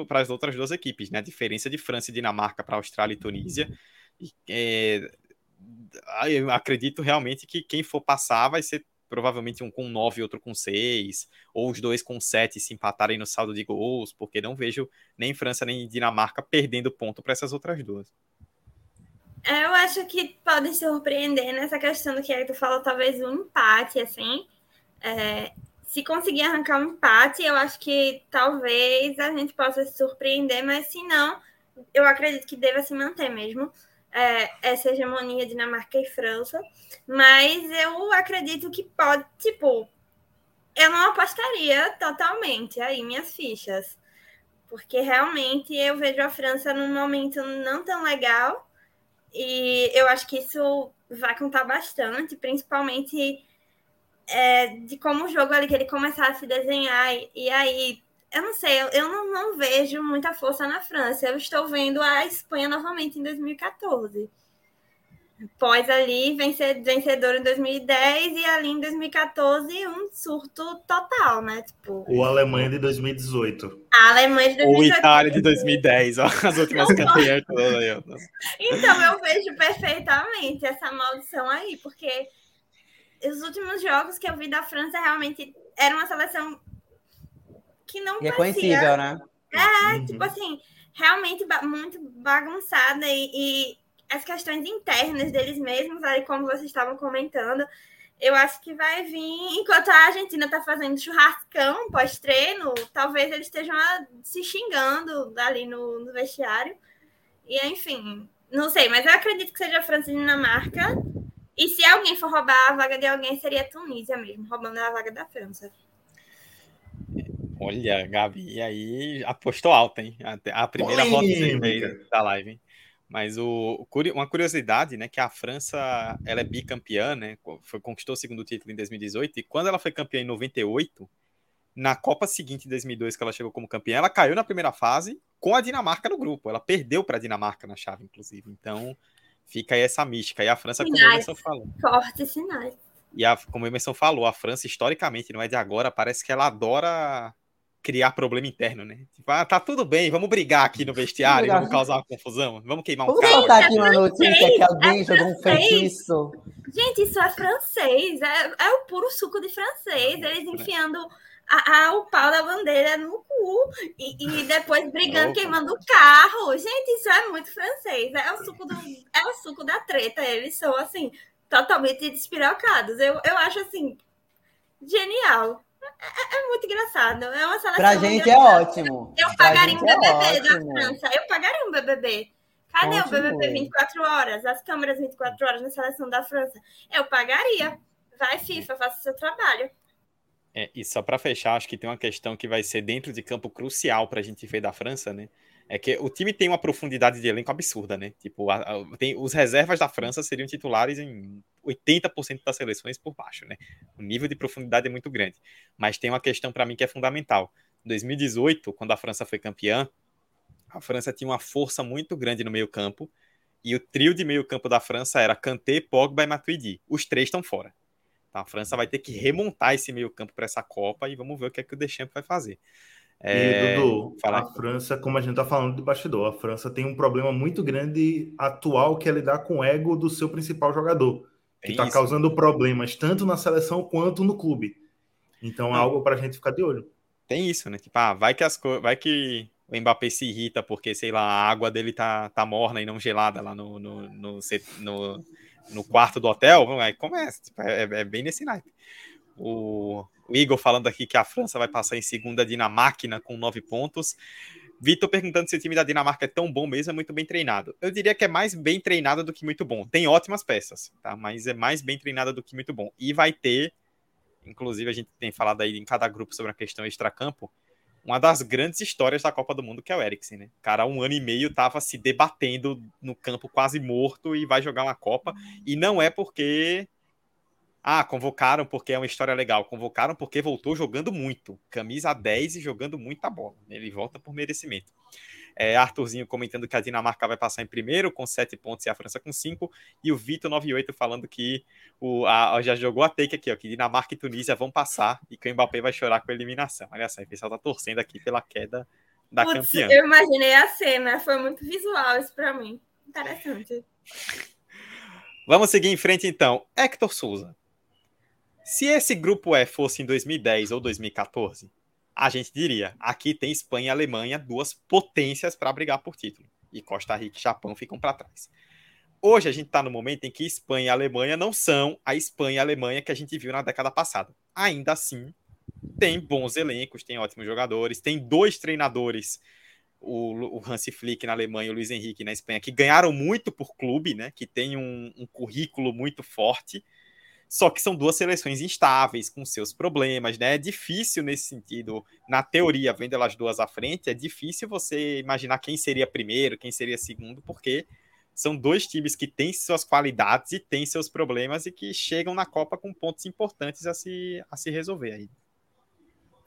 E: para as outras duas equipes, né? A diferença de França e Dinamarca para Austrália e Tunísia. E, é, eu acredito realmente que quem for passar vai ser provavelmente um com 9 e outro com 6, ou os dois com 7 se empatarem no saldo de gols, porque não vejo nem França nem Dinamarca perdendo ponto para essas outras duas.
H: É, eu acho que podem surpreender nessa questão do que tu falou, talvez um empate, assim. É, se conseguir arrancar um empate, eu acho que talvez a gente possa se surpreender, mas se não, eu acredito que deva se manter mesmo é, essa hegemonia Dinamarca e França. Mas eu acredito que pode, tipo, eu não apostaria totalmente aí minhas fichas. Porque realmente eu vejo a França num momento não tão legal. E eu acho que isso vai contar bastante, principalmente é, de como o jogo ali que ele começar a se desenhar, e, e aí, eu não sei, eu, não, não, vejo muita força na França. Eu estou vendo a Espanha novamente em 2014. Pós ali, vencer, vencedor em 2010 e ali em 2014 um surto total, né? Tipo,
F: o Alemanha de 2018.
H: A Alemanha de 2018.
E: O Itália de 2010, ó, as últimas campeãs.
H: Então eu vejo perfeitamente essa maldição aí, porque os últimos jogos que eu vi da França realmente era uma seleção que não
G: Reconhecível, né?
H: É, uhum. tipo assim, realmente muito bagunçada e, e, as questões internas deles mesmos, aí como vocês estavam comentando, eu acho que vai vir, enquanto a Argentina tá fazendo churrascão pós-treino, talvez eles estejam se xingando ali no, no vestiário. E enfim, não sei, mas eu acredito que seja a França e Dinamarca. E se alguém for roubar a vaga de alguém, seria a Tunísia mesmo, roubando a vaga da França.
E: Olha, Gabi, aí apostou alto, hein? A, primeira volta da live, hein? Mas o, uma curiosidade, né, que a França, ela é bicampeã, né? Foi, conquistou o segundo título em 2018 e quando ela foi campeã em 98, na Copa seguinte em 2002 que ela chegou como campeã, ela caiu na primeira fase com a Dinamarca no grupo. Ela perdeu para a Dinamarca na chave, inclusive. Então, fica aí essa mística. E a França, sinais, como o Emerson falou.
H: Fortes sinais.
E: E a, como o Emerson falou, a França, historicamente, não é de agora, parece que ela adora criar problema interno, né? Tipo, ah, tá tudo bem, vamos brigar aqui no vestiário, vamos, vamos causar uma confusão, vamos queimar um
G: vamos carro. Vamos aqui uma notícia que alguém é jogou um feitiço.
H: Gente, isso é francês, é, é o puro suco de francês, eles enfiando a, a, o pau da bandeira no cu e, e depois brigando, Opa. queimando o carro. Gente, isso é muito francês. É o suco, do, é o suco da treta. Eles são, assim, totalmente despirocados. Eu, eu acho, assim, genial. É, é, muito engraçado. É uma seleção.
G: Pra gente é ótimo.
H: Eu pagaria um BBB é da França. Eu pagaria um BBB. Cadê Continue. o BBB 24 horas? As câmeras 24 horas na seleção da França? Eu pagaria. Vai, FIFA, faça o seu trabalho.
E: É, e só para fechar, acho que tem uma questão que vai ser dentro de campo crucial para a gente ver da França, né? É que o time tem uma profundidade de elenco absurda, né? Tipo, a, a, tem, os reservas da França seriam titulares em 80% das seleções por baixo, né? O nível de profundidade é muito grande. Mas tem uma questão para mim que é fundamental. Em 2018, quando a França foi campeã, a França tinha uma força muito grande no meio-campo e o trio de meio-campo da França era Kanté, Pogba e Matuidi. Os três estão fora. Então, a França vai ter que remontar esse meio-campo para essa Copa e vamos ver o que é que o Deschamps vai fazer.
F: É... E, Dudu, a França, como a gente está falando de bastidor, a França tem um problema muito grande atual que é lidar com o ego do seu principal jogador, que está causando problemas tanto na seleção quanto no clube. Então é algo para a gente ficar de olho.
E: Tem isso, né? Tipo, ah, vai que as co... vai que o Mbappé se irrita porque, sei lá, a água dele tá, tá morna e não gelada lá no, no, no, no, no quarto do hotel. Aí começa, tipo, é, é, bem nesse naipe. O, o, Igor falando aqui que a França vai passar em segunda Dinamarca com nove pontos. Vitor perguntando se o time da Dinamarca é tão bom mesmo, é muito bem treinado. Eu diria que é mais bem treinado do que muito bom. Tem ótimas peças, tá? Mas é mais bem treinada do que muito bom. E vai ter, inclusive a gente tem falado aí em cada grupo sobre a questão extracampo, uma das grandes histórias da Copa do Mundo, que é o Eriksen, né? Cara, um ano e meio, tava se debatendo no campo quase morto e vai jogar uma Copa. E não é porque. Ah, convocaram porque é uma história legal. Convocaram porque voltou jogando muito. Camisa 10 e jogando muita bola. Ele volta por merecimento. É, Arthurzinho comentando que a Dinamarca vai passar em primeiro com sete pontos e a França com cinco. E o Vitor 98 falando que o, a, já jogou a take aqui, ó, que Dinamarca e Tunísia vão passar e que o Mbappé vai chorar com a eliminação. Olha só, o pessoal tá torcendo aqui pela queda da Putz, campeã.
H: Eu imaginei a cena, foi muito visual isso para mim. Interessante.
E: Vamos seguir em frente então. Hector Souza. Se esse grupo E fosse em 2010 ou 2014, a gente diria: aqui tem Espanha e Alemanha, duas potências para brigar por título. E Costa Rica e Japão ficam para trás. Hoje a gente está no momento em que Espanha e Alemanha não são a Espanha e Alemanha que a gente viu na década passada. Ainda assim, tem bons elencos, tem ótimos jogadores, tem dois treinadores, o, o Hansi Flick na Alemanha e o Luiz Henrique na Espanha, que ganharam muito por clube, né? Que tem um, um currículo muito forte. Só que são duas seleções instáveis, com seus problemas, né? É difícil nesse sentido, na teoria, vendo elas duas à frente, é difícil você imaginar quem seria primeiro, quem seria segundo, porque são dois times que têm suas qualidades e têm seus problemas e que chegam na Copa com pontos importantes a se, a se resolver aí.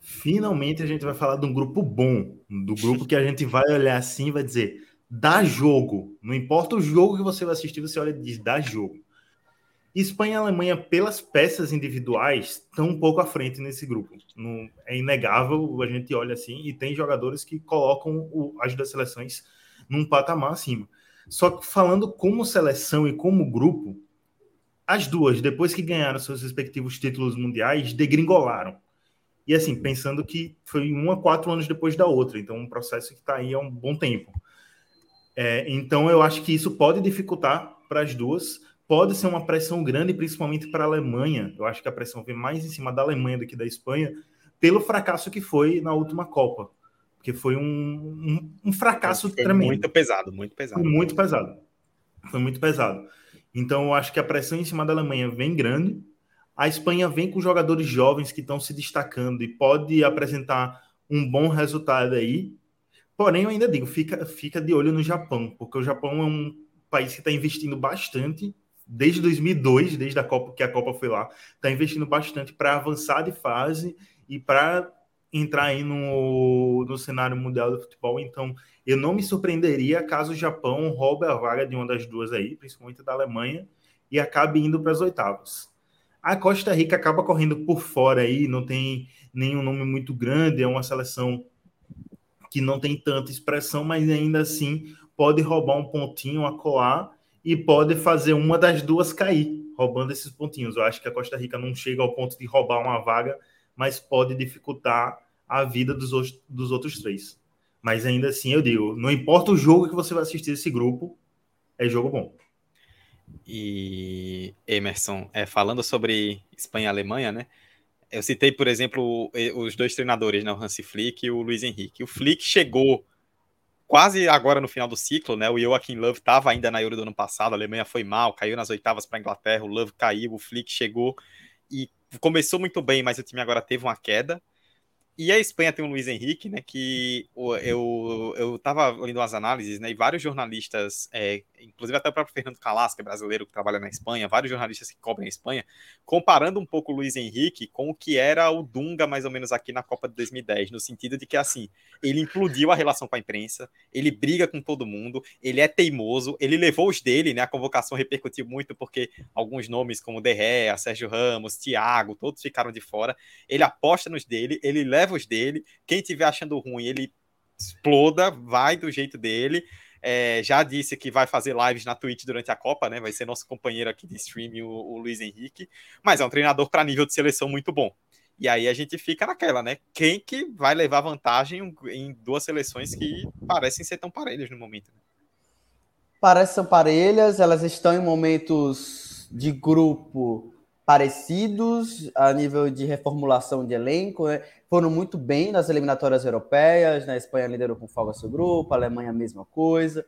F: Finalmente a gente vai falar de um grupo bom, do grupo que a gente vai olhar assim e vai dizer, dá jogo. Não importa o jogo que você vai assistir, você olha e diz, dá jogo. Espanha e Alemanha, pelas peças individuais, estão um pouco à frente nesse grupo. É inegável, a gente olha assim, e tem jogadores que colocam o, as duas seleções num patamar acima. Só que falando como seleção e como grupo, as duas, depois que ganharam seus respectivos títulos mundiais, degringolaram. E assim, pensando que foi um a quatro anos depois da outra, então um processo que está aí há um bom tempo. É, então eu acho que isso pode dificultar para as duas, pode ser uma pressão grande, principalmente para a Alemanha. Eu acho que a pressão vem mais em cima da Alemanha do que da Espanha, pelo fracasso que foi na última Copa. Porque foi um, um, um fracasso foi tremendo.
E: Muito pesado, muito pesado.
F: Foi muito pesado. Foi muito pesado. Então, eu acho que a pressão em cima da Alemanha vem grande. A Espanha vem com jogadores jovens que estão se destacando e pode apresentar um bom resultado aí. Porém, eu ainda digo, fica, fica de olho no Japão, porque o Japão é um país que está investindo bastante desde 2002, desde a Copa que a Copa foi lá, está investindo bastante para avançar de fase e para entrar aí no, no cenário mundial do futebol. Então, eu não me surpreenderia caso o Japão roube a vaga de uma das duas aí, principalmente da Alemanha, e acabe indo para as oitavas. A Costa Rica acaba correndo por fora aí, não tem nenhum nome muito grande, é uma seleção que não tem tanta expressão, mas ainda assim pode roubar um pontinho a colar e pode fazer uma das duas cair, roubando esses pontinhos. Eu acho que a Costa Rica não chega ao ponto de roubar uma vaga, mas pode dificultar a vida dos, dos outros três. Mas ainda assim, eu digo, não importa o jogo que você vai assistir esse grupo, é jogo bom.
E: E Emerson, é, falando sobre Espanha e Alemanha, né? eu citei, por exemplo, os dois treinadores, né, o Hansi Flick e o Luiz Henrique. O Flick chegou quase agora no final do ciclo, né? O Joachim Love estava ainda na Euro do ano passado, a Alemanha foi mal, caiu nas oitavas para a Inglaterra, o Love caiu, o Flick chegou e começou muito bem, mas o time agora teve uma queda. E a Espanha tem o Luiz Henrique, né? Que eu, eu lendo as análises, né? E vários jornalistas, é, inclusive até o próprio Fernando Calas, que é brasileiro que trabalha na Espanha, vários jornalistas que cobrem a Espanha, comparando um pouco o Luiz Henrique com o que era o Dunga, mais ou menos, aqui na Copa de 2010, no sentido de que, assim, ele implodiu a relação com a imprensa, ele briga com todo mundo, ele é teimoso, ele levou os dele, né? A convocação repercutiu muito porque alguns nomes como Derré, Sérgio Ramos, Thiago, todos ficaram de fora. Ele aposta nos dele, ele leva leva os dele. Quem tiver achando ruim, ele exploda, vai do jeito dele. É, já disse que vai fazer lives na Twitch durante a Copa, né? Vai ser nosso companheiro aqui de stream, o, o Luiz Henrique. Mas é um treinador para nível de seleção muito bom. E aí a gente fica naquela, né? Quem que vai levar vantagem em duas seleções que parecem ser tão parelhas no momento? Né?
G: Parecem são parelhas, elas estão em momentos de grupo parecidos a nível de reformulação de elenco, né? foram muito bem nas eliminatórias europeias, na né? Espanha liderou com folga seu grupo, a Alemanha a mesma coisa.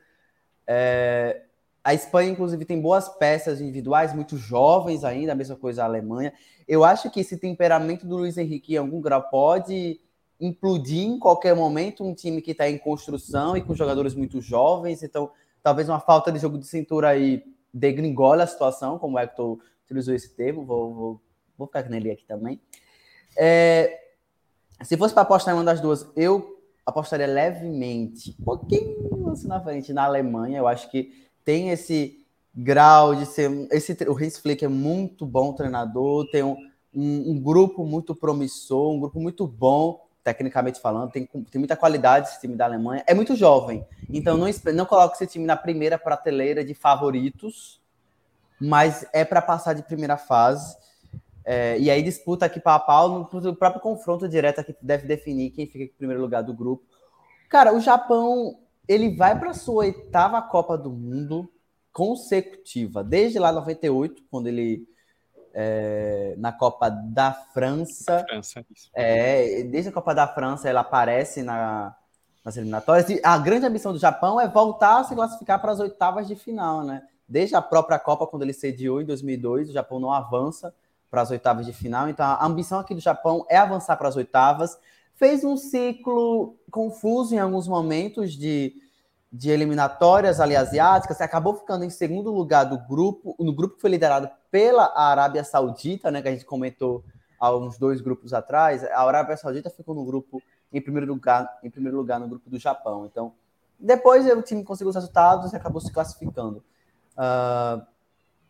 G: É... A Espanha, inclusive, tem boas peças individuais, muito jovens ainda, a mesma coisa a Alemanha. Eu acho que esse temperamento do Luiz Henrique, em algum grau, pode implodir em qualquer momento um time que está em construção e com jogadores muito jovens. Então, talvez uma falta de jogo de cintura aí degringola a situação, como o Hector utilizou esse termo, vou, vou, vou ficar nele aqui também. É, se fosse para apostar em uma das duas, eu apostaria levemente, um pouquinho assim na frente, na Alemanha. Eu acho que tem esse grau de ser. Esse, o Heinz Flick é muito bom treinador, tem um, um, um, grupo muito promissor, um grupo muito bom, tecnicamente falando, tem, tem muita qualidade esse time da Alemanha. É muito jovem, então não, não coloque esse time na primeira prateleira de favoritos, mas é para passar de primeira fase. É, e aí disputa aqui para a pau no próprio confronto direto que deve definir quem fica em primeiro lugar do grupo. Cara, o Japão ele vai para sua oitava Copa do Mundo consecutiva, desde lá 98, quando ele é, na Copa da França. França é, desde a Copa da França ela aparece na, nas eliminatórias. E a grande ambição do Japão é voltar a se classificar para as oitavas de final, né? Desde a própria Copa, quando ele sediou em 2002, o Japão não avança para as oitavas de final. Então, a ambição aqui do Japão é avançar para as oitavas. Fez um ciclo confuso em alguns momentos de, de eliminatórias ali asiáticas, acabou ficando em segundo lugar do grupo, no grupo que foi liderado pela Arábia Saudita, né, que a gente comentou há uns dois grupos atrás. A Arábia Saudita ficou no grupo em primeiro lugar, em primeiro lugar no grupo do Japão. Então, depois o time conseguiu os resultados e acabou se classificando. Uh,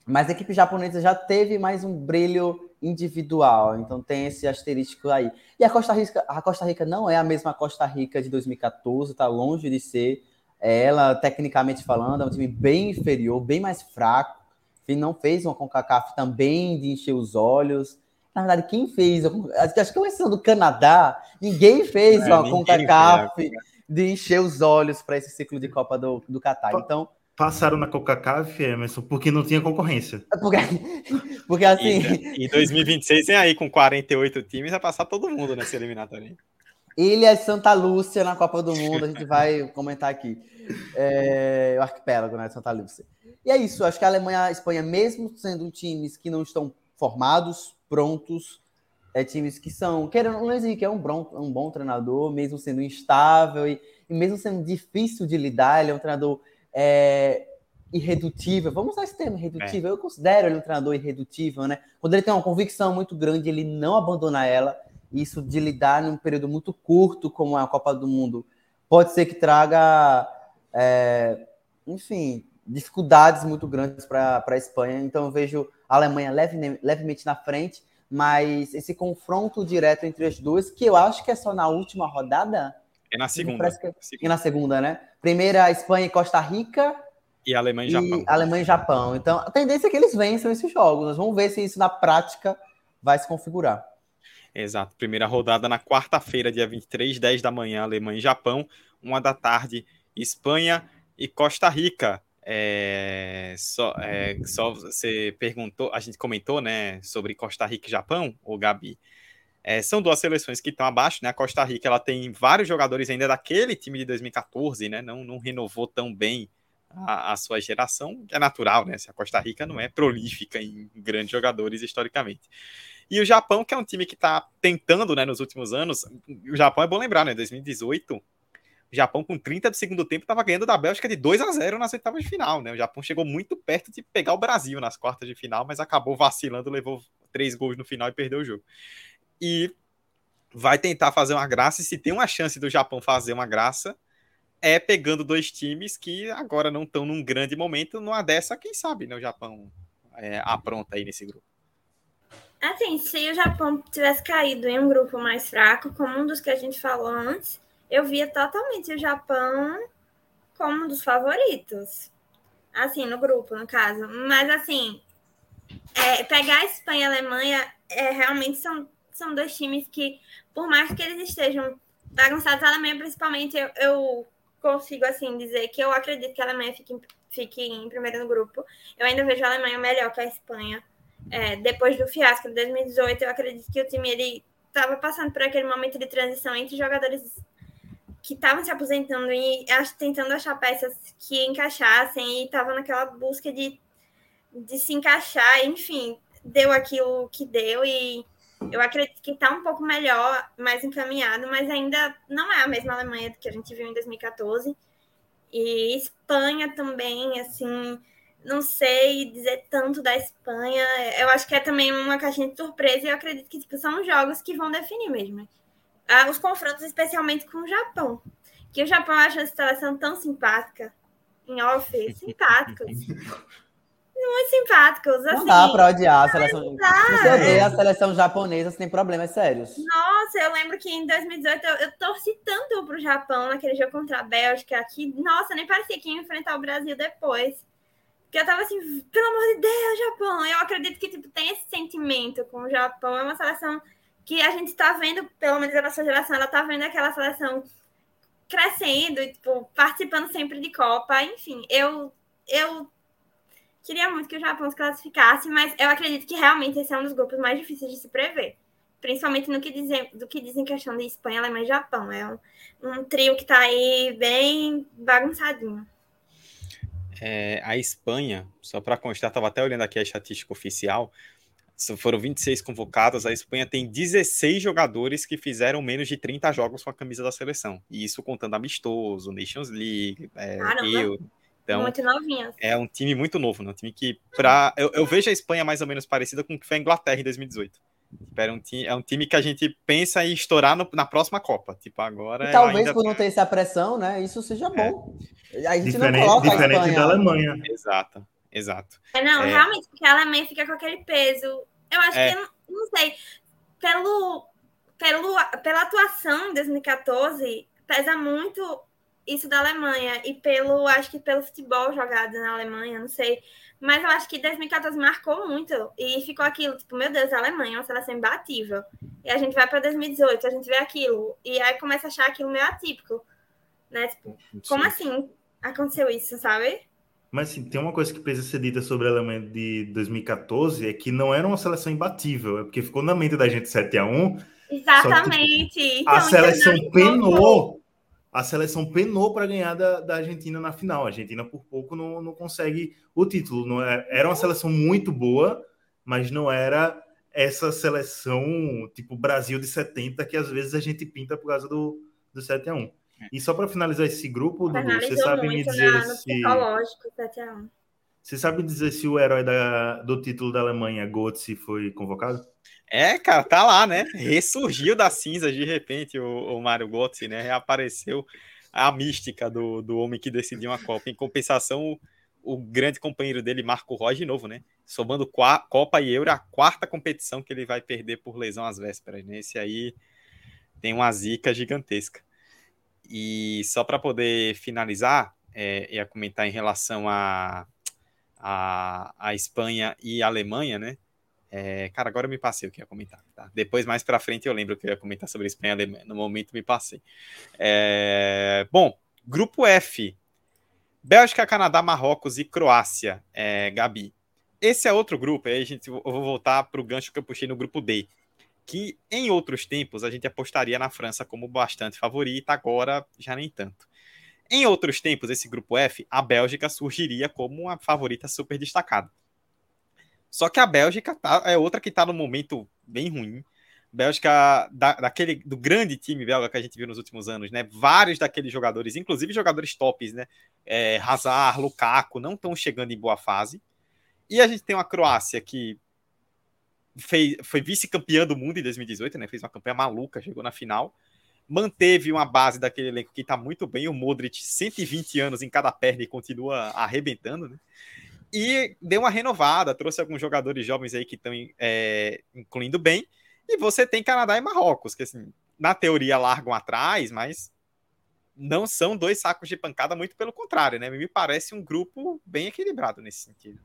G: mas a equipe japonesa já teve mais um brilho individual, então tem esse asterístico aí. E a Costa Rica, a Costa Rica não é a mesma Costa Rica de 2014, está longe de ser. Ela, tecnicamente falando, é um time bem inferior, bem mais fraco. Não fez uma CONCACAF também de encher os olhos. Na verdade, quem fez? Acho que é exceção do Canadá. Ninguém fez é, uma CONCACAF de encher os olhos para esse ciclo de Copa do, do Catar. Então,
F: passaram na Coca-Cola, Emerson, porque não tinha concorrência.
G: Porque, porque assim.
E: E, em 2026 vem aí com 48 times, vai passar todo mundo nessa eliminatória.
G: Ilha Santa Lúcia na Copa do Mundo, a gente vai comentar aqui. É, o arquipélago né, de Santa Lúcia. E é isso, acho que a Alemanha e a Espanha, mesmo sendo times que não estão formados, prontos, é times que são. Querendo, o Luiz Henrique é um bom, um bom treinador, mesmo sendo instável e, e mesmo sendo difícil de lidar, ele é um treinador é, irredutível. Vamos usar esse termo, irredutível. É. Eu considero ele um treinador irredutível, né? Quando ele tem uma convicção muito grande, ele não abandona ela. Isso de lidar num período muito curto, como é a Copa do Mundo, pode ser que traga, é, enfim, dificuldades muito grandes para a Espanha. Então eu vejo a Alemanha leve, levemente na frente, mas esse confronto direto entre as duas, que eu acho que é só na última rodada,
E: é na segunda.
G: E na segunda, né? Primeira, Espanha e Costa Rica.
E: E Alemanha e Japão.
G: Alemanha e Japão. Então, a tendência é que eles vençam esses jogos. Nós vamos ver se isso na prática vai se configurar.
E: Exato. Primeira rodada na quarta-feira, dia 23, 10 da manhã, Alemanha e Japão. Uma da tarde, Espanha e Costa Rica. É, só, é, só você perguntou, a gente comentou, né, sobre Costa Rica e Japão, o Gabi. É, são duas seleções que estão abaixo, né? A Costa Rica ela tem vários jogadores ainda daquele time de 2014, né? Não, não renovou tão bem a, a, sua geração, que é natural, né? Se a Costa Rica não é prolífica em grandes jogadores historicamente. E o Japão, que é um time que está tentando, né, nos últimos anos, o Japão é bom lembrar, né? 2018, o Japão com 30 do segundo tempo estava ganhando da Bélgica de 2 a 0 nas oitavas de final, né? O Japão chegou muito perto de pegar o Brasil nas quartas de final, mas acabou vacilando, levou três gols no final e perdeu o jogo e vai tentar fazer uma graça. E se tem uma chance do Japão fazer uma graça, é pegando dois times que agora não estão num grande momento. Numa dessa, quem sabe, né? O Japão é, apronta aí nesse grupo.
H: Assim, se o Japão tivesse caído em um grupo mais fraco, como um dos que a gente falou antes, eu via totalmente o Japão como um dos favoritos. Assim, no grupo, no caso. Mas, assim, é, pegar a Espanha e a Alemanha é, realmente são são dois times que, por mais que eles estejam bagunçados, a Alemanha, principalmente, eu, eu consigo assim dizer que eu acredito que a Alemanha fique, fique em primeiro no grupo. Eu ainda vejo a Alemanha melhor que a Espanha. É, depois do fiasco de 2018, eu acredito que o time ele estava passando por aquele momento de transição entre jogadores que estavam se aposentando e tentando achar peças que encaixassem e estavam naquela busca de, de se encaixar, enfim, deu aquilo que deu e eu acredito que está um pouco melhor, mais encaminhado, mas ainda não é a mesma Alemanha que a gente viu em 2014. E Espanha também, assim, não sei dizer tanto da Espanha. Eu acho que é também uma caixinha de surpresa e eu acredito que tipo, são jogos que vão definir mesmo. Ah, os confrontos, especialmente com o Japão. Que o Japão acha a seleção tão simpática. Em off, simpáticos. muito simpáticos. Assim.
G: Não dá pra odiar a seleção. Se você odeia a seleção japonesa, você tem problemas sérios.
H: Nossa, eu lembro que em 2018 eu, eu torci tanto pro Japão naquele jogo contra a Bélgica que, nossa, nem parecia que ia enfrentar o Brasil depois. Porque eu tava assim, pelo amor de Deus, Japão. Eu acredito que tipo, tem esse sentimento com o Japão. É uma seleção que a gente tá vendo, pelo menos a nossa geração, ela tá vendo aquela seleção crescendo, tipo, participando sempre de Copa. Enfim, eu, eu Queria muito que o Japão se classificasse, mas eu acredito que realmente esse é um dos grupos mais difíceis de se prever. Principalmente no que dizem, do que dizem questão de Espanha, Alemanha e Japão. É um, um trio que está aí bem bagunçadinho.
E: É, a Espanha, só para constar, estava até olhando aqui a estatística oficial, foram 26 convocados, a Espanha tem 16 jogadores que fizeram menos de 30 jogos com a camisa da seleção. E isso contando amistoso, Nations League, é, Euro.
H: Então, muito novinhas.
E: É um time muito novo, né? Um time que, pra, eu, eu, vejo a Espanha mais ou menos parecida com o que foi a Inglaterra em 2018. Tipo, era um time, é um time que a gente pensa em estourar no, na próxima Copa. Tipo, agora.
G: E talvez por não ter essa pressão, né? Isso seja bom.
F: É. A gente diferente, não coloca diferente a Espanha. da Alemanha.
E: Exato, exato.
H: É, não, é... realmente, porque a Alemanha fica com aquele peso. Eu acho é. que, não, não sei, pelo, pelo, pela atuação em 2014, pesa muito isso da Alemanha e pelo, acho que pelo futebol jogado na Alemanha, não sei. Mas eu acho que 2014 marcou muito e ficou aquilo, tipo, meu Deus, a Alemanha é uma seleção imbatível. E a gente vai para 2018, a gente vê aquilo e aí começa a achar aquilo meio atípico, né? Tipo, como assim aconteceu isso, sabe?
F: Mas assim, tem uma coisa que precisa ser dita sobre a Alemanha de 2014 é que não era uma seleção imbatível, é porque ficou na mente da gente 7 a 1
H: Exatamente.
F: Que, tipo, então, a seleção penou a seleção penou para ganhar da, da, Argentina na final. A Argentina, por pouco, não, não consegue o título. Não é, era uma seleção muito boa, mas não era essa seleção tipo Brasil de 70 que às vezes a gente pinta por causa do, do 7 a 1 E só para finalizar esse grupo, Dudu, você sabe me dizer
H: na,
F: se.
H: 7 a 1
F: Você sabe dizer se o herói da, do título da Alemanha, Götze, foi convocado?
E: É, cara, tá lá, né? Ressurgiu das cinzas de repente o, o Mário Götze, né? Reapareceu a mística do, do homem que decidiu uma Copa. Em compensação, o, o grande companheiro dele, Marco Roy, de novo, né? Somando Copa e Euro, a quarta competição que ele vai perder por lesão às vésperas, né? Esse aí tem uma zica gigantesca. E só para poder finalizar, é, ia comentar em relação a, a, a Espanha e a Alemanha, né? É, cara, agora eu me passei o que ia comentar. Tá? Depois, mais para frente, eu lembro que eu ia comentar sobre Espanha Alemanha. No momento, me passei. É, bom, grupo F: Bélgica, Canadá, Marrocos e Croácia. É, Gabi. Esse é outro grupo. Aí a gente, eu vou voltar para o gancho que eu puxei no grupo D. que em outros tempos a gente apostaria na França como bastante favorita, agora já nem tanto. Em outros tempos, esse grupo F, a Bélgica surgiria como uma favorita super destacada. Só que a Bélgica tá, é outra que está no momento bem ruim. Bélgica, da, daquele, do grande time belga que a gente viu nos últimos anos, né? Vários daqueles jogadores, inclusive jogadores tops, né? É, Hazard, Lukaku, não estão chegando em boa fase. E a gente tem uma Croácia que fez, foi vice-campeã do mundo em 2018, né? Fez uma campanha maluca, chegou na final. Manteve uma base daquele elenco que está muito bem. O Modric, 120 anos em cada perna e continua arrebentando, né? E deu uma renovada, trouxe alguns jogadores jovens aí que estão é, incluindo bem. E você tem Canadá e Marrocos, que assim, na teoria largam atrás, mas não são dois sacos de pancada, muito pelo contrário, né? Me parece um grupo bem equilibrado nesse sentido.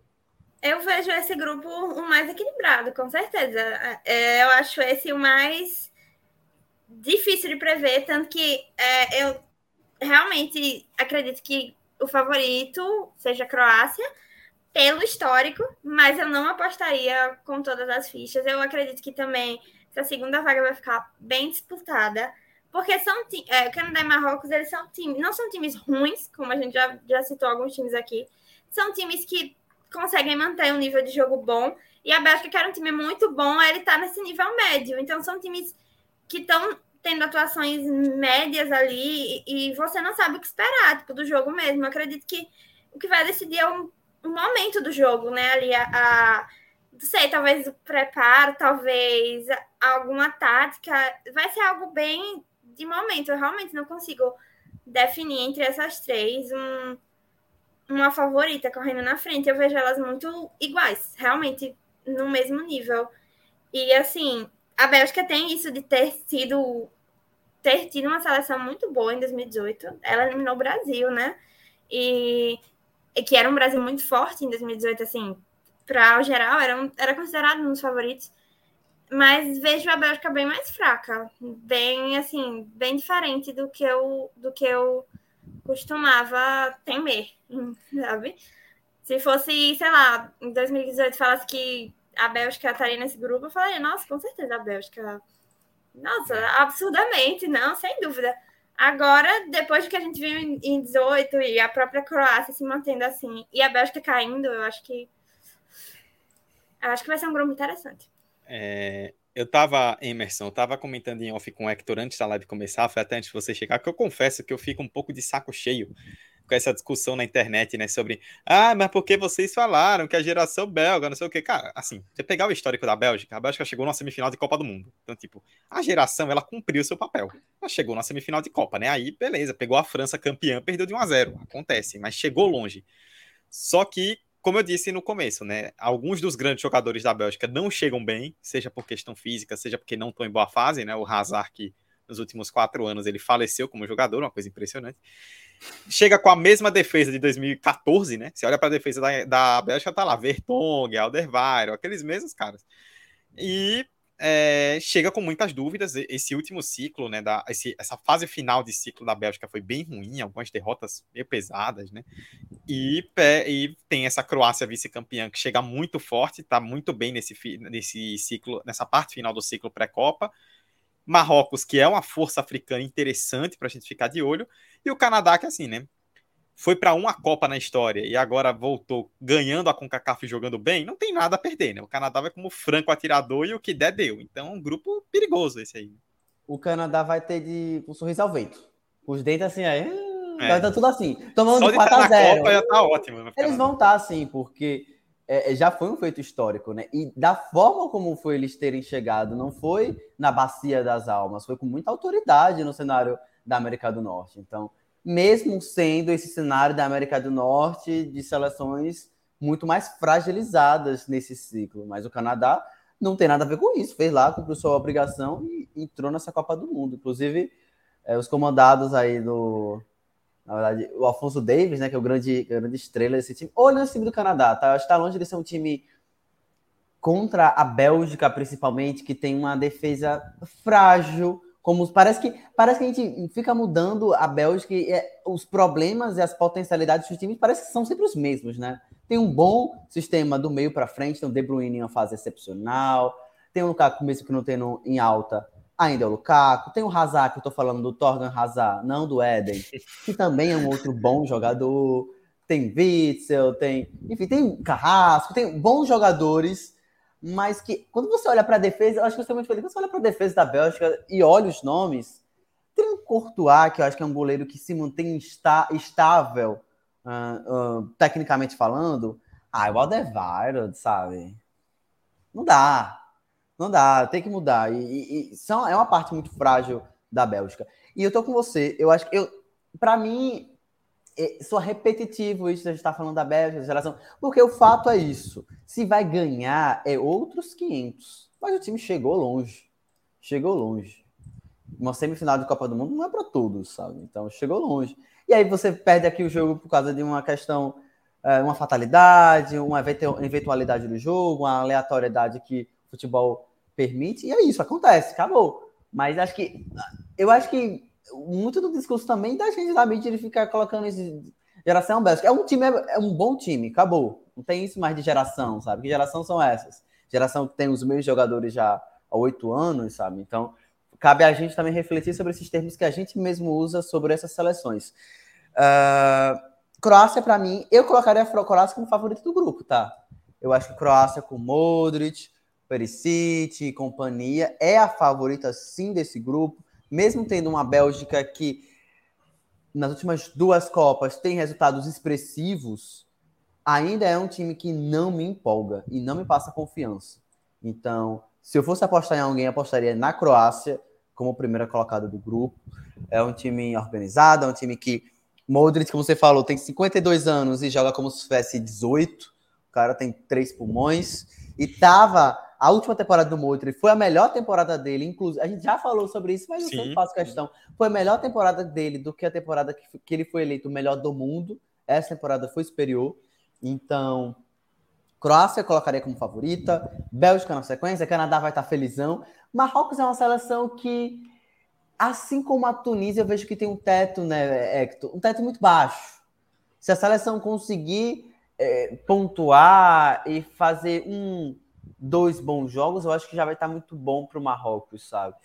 H: Eu vejo esse grupo o mais equilibrado, com certeza. É, eu acho esse o mais difícil de prever, tanto que é, eu realmente acredito que o favorito seja a Croácia, pelo histórico, mas eu não apostaria com todas as fichas. Eu acredito que também essa segunda vaga vai ficar bem disputada, porque são é, Canadá e Marrocos, eles são times, não são times ruins, como a gente já, já citou alguns times aqui, são times que conseguem manter um nível de jogo bom, e a Bélgica, que era um time muito bom, ele está nesse nível médio. Então, são times que estão tendo atuações médias ali, e, e, você não sabe o que esperar, tipo, do jogo mesmo. Eu acredito que o que vai decidir é um um momento do jogo, né? Ali a, a não sei, talvez o preparo, talvez alguma tática, vai ser algo bem de momento. Eu realmente não consigo definir entre essas três um, uma favorita correndo na frente. Eu vejo elas muito iguais, realmente no mesmo nível. E assim, a Bélgica tem isso de ter sido ter tido uma seleção muito boa em 2018. Ela eliminou o Brasil, né? E que era um Brasil muito forte em 2018, assim, para o geral, era, um, era considerado um dos favoritos. Mas vejo a Bélgica bem mais fraca, bem, assim, bem diferente do que eu, do que eu costumava temer, sabe? Se fosse, sei lá, em 2018 falasse que a Bélgica estaria nesse grupo, eu falaria, nossa, com certeza a Bélgica. Nossa, absurdamente, não, sem dúvida. Agora, depois que a gente viu em 18 e a própria Croácia se mantendo assim e a Bélgica caindo, eu acho que eu acho que vai ser um grupo interessante.
E: É, eu tava, Emerson, eu tava comentando em off com o Hector antes da live começar, foi até antes de você chegar, que eu confesso que eu fico um pouco de saco cheio com essa discussão na internet, né, sobre, ah, mas por que vocês falaram que a geração belga, não sei o que, cara, assim, você pegar o histórico da Bélgica, a Bélgica chegou na semifinal de Copa do Mundo, então, tipo, a geração, ela cumpriu seu papel, ela chegou na semifinal de Copa, né, aí, beleza, pegou a França campeã, perdeu de 1 a 0 acontece, mas chegou longe, só que, como eu disse no começo, né, alguns dos grandes jogadores da Bélgica não chegam bem, seja por questão física, seja porque não estão em boa fase, né, o Hazard que nos últimos quatro anos ele faleceu como jogador, uma coisa impressionante chega com a mesma defesa de 2014, né? Você olha para a defesa da, da Bélgica, tá lá, Vertonghen, Alderweireld, aqueles mesmos caras. E é, chega com muitas dúvidas. Esse último ciclo, né? Da, esse, essa fase final de ciclo da Bélgica foi bem ruim, algumas derrotas meio pesadas, né? E, e tem essa Croácia vice-campeã que chega muito forte, tá muito bem nesse, nesse ciclo, nessa parte final do ciclo pré-copa. Marrocos, que é uma força africana interessante para a gente ficar de olho, e o Canadá, que assim, né? Foi para uma Copa na história e agora voltou ganhando a CONCACAF e jogando bem, não tem nada a perder, né? O Canadá vai como franco atirador e o que der, deu. Então, um grupo perigoso esse aí.
G: O Canadá vai ter de um sorriso ao vento. Os dentes assim, aí. É. Vai estar tudo assim. Tomando Só de 4 a 0 Copa
E: já tá ótimo.
G: Eles vão estar tá assim, porque é, é, já foi um feito histórico, né? E da forma como foi eles terem chegado, não foi na bacia das almas, foi com muita autoridade no cenário da América do Norte. Então, mesmo sendo esse cenário da América do Norte de seleções muito mais fragilizadas nesse ciclo, mas o Canadá não tem nada a ver com isso, fez lá, cumpriu sua obrigação e entrou nessa Copa do Mundo. Inclusive, é, os comandados aí do, na verdade, o Alfonso Davis, né, que é o grande, grande estrela desse time. Olha esse time do Canadá, tá? Eu acho que tá longe de ser um time contra a Bélgica, principalmente, que tem uma defesa frágil. Como parece que parece que a gente fica mudando a Bélgica e é, os problemas e as potencialidades dos times parece que são sempre os mesmos, né? Tem um bom sistema do meio para frente, tem o De Bruyne em uma fase excepcional, Tem o Lukaku mesmo que não tem no, em alta, ainda é o Lukaku. Tem o Hazard, que eu tô falando do Torgan Hazard, não do Eden, que também é um outro bom jogador. Tem Witzel, tem. Enfim, tem Carrasco, tem bons jogadores, mas que quando você olha para a defesa, eu acho que você é muito feliz. Quando você olha para a defesa da Bélgica e olha os nomes, tem o Courtois, que eu acho que é um goleiro que se mantém está, estável, uh, uh, tecnicamente falando. Ah, o Aldevardo, sabe? Não dá. Não dá, tem que mudar. E, e, e, são, é uma parte muito frágil da Bélgica. E eu tô com você. Eu acho que eu, para mim, é, sou repetitivo isso a gente tá falando da Bélgica, da geração, porque o fato é isso. Se vai ganhar, é outros 500. Mas o time chegou longe. Chegou longe. Uma semifinal de Copa do Mundo não é para todos, sabe? Então chegou longe. E aí você perde aqui o jogo por causa de uma questão, é, uma fatalidade, uma eventualidade do jogo, uma aleatoriedade que o futebol permite, e é isso, acontece, acabou. Mas acho que eu acho que muito do discurso também da gente da mídia ele ficar colocando esse geração Bélgica. É um time, é um bom time, acabou. Não tem isso mais de geração, sabe? Que geração são essas? Geração que tem os mesmos jogadores já há oito anos, sabe? Então, cabe a gente também refletir sobre esses termos que a gente mesmo usa sobre essas seleções. Uh, Croácia, para mim, eu colocaria a Croácia como favorito do grupo, tá? Eu acho que Croácia com Modric, Perisic e companhia é a favorita sim desse grupo, mesmo tendo uma Bélgica que nas últimas duas Copas tem resultados expressivos, ainda é um time que não me empolga e não me passa confiança. Então, se eu fosse apostar em alguém, apostaria na Croácia como primeira colocada do grupo. É um time organizado, é um time que Modric, como você falou, tem 52 anos e joga como se tivesse 18. O cara tem três pulmões e tava a última temporada do Modric foi a melhor temporada dele, inclusive. A gente já falou sobre isso, mas eu sempre faço questão. Foi a melhor temporada dele do que a temporada que, que ele foi eleito o melhor do mundo. Essa temporada foi superior. Então, Croácia colocaria como favorita, Bélgica na sequência, Canadá vai estar felizão. Marrocos é uma seleção que, assim como a Tunísia, eu vejo que tem um teto, né, Hector? Um teto muito baixo. Se a seleção conseguir é, pontuar e fazer um dois bons jogos, eu acho que já vai estar muito bom para o Marrocos, sabe?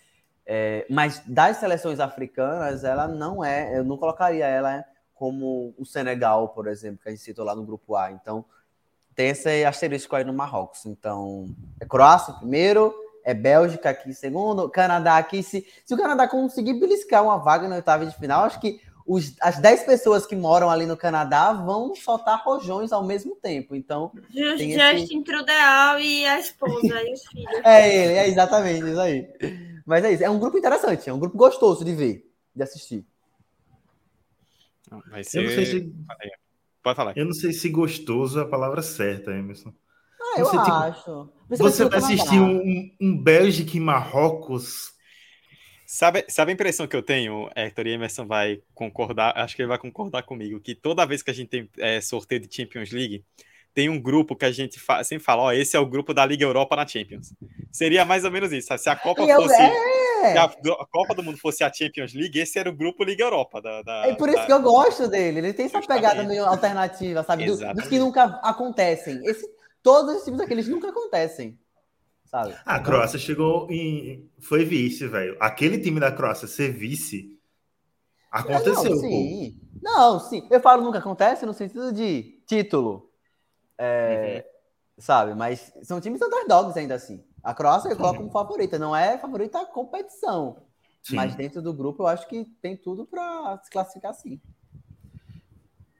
G: É, mas das seleções africanas, ela não é, eu não colocaria ela como o Senegal, por exemplo, que a gente citou lá no grupo A. Então, tem esse asterisco aí no Marrocos. Então, é Croácia primeiro, é Bélgica aqui segundo, Canadá aqui. Se, se o Canadá conseguir beliscar uma vaga na oitava de final, acho que os, as 10 pessoas que moram ali no Canadá vão soltar rojões ao mesmo tempo. Então.
H: Just, Justin Trudeau e a esposa e os filhos.
G: É ele, é exatamente isso aí. Mas é isso. É um grupo interessante, é um grupo gostoso de ver, de assistir.
F: Vai ser... Eu não sei se... Pode falar. Eu não sei se gostoso é a palavra certa, Emerson.
G: Ah, eu você, tipo, acho.
F: Você, você vai assistir um, um Bélgica e Marrocos
E: Sabe, sabe a impressão que eu tenho, Hector e Emerson vai concordar, acho que ele vai concordar comigo, que toda vez que a gente tem é, sorteio de Champions League, tem um grupo que a gente fa sempre fala, ó, esse é o grupo da Liga Europa na Champions. Seria mais ou menos isso. Se a Copa eu, fosse. É... Se a, a, Copa do Mundo fosse a Champions League, esse era o grupo Liga Europa. Da, da
G: é por isso
E: da...
G: que eu gosto dele. Ele tem essa pegada meio alternativa, sabe? Do, dos que nunca acontecem. Esse, todos os times aqueles nunca acontecem
F: sabe? A Croácia chegou em. Foi vice, velho. Aquele time da Croácia ser vice aconteceu.
G: Não, sim. Não, sim. Eu falo nunca acontece no sentido de título. É, uhum. Sabe? Mas são times underdogs ainda assim. A Croácia eu coloco como favorita. Não é favorita a competição. Sim. Mas dentro do grupo eu acho que tem tudo para se classificar sim.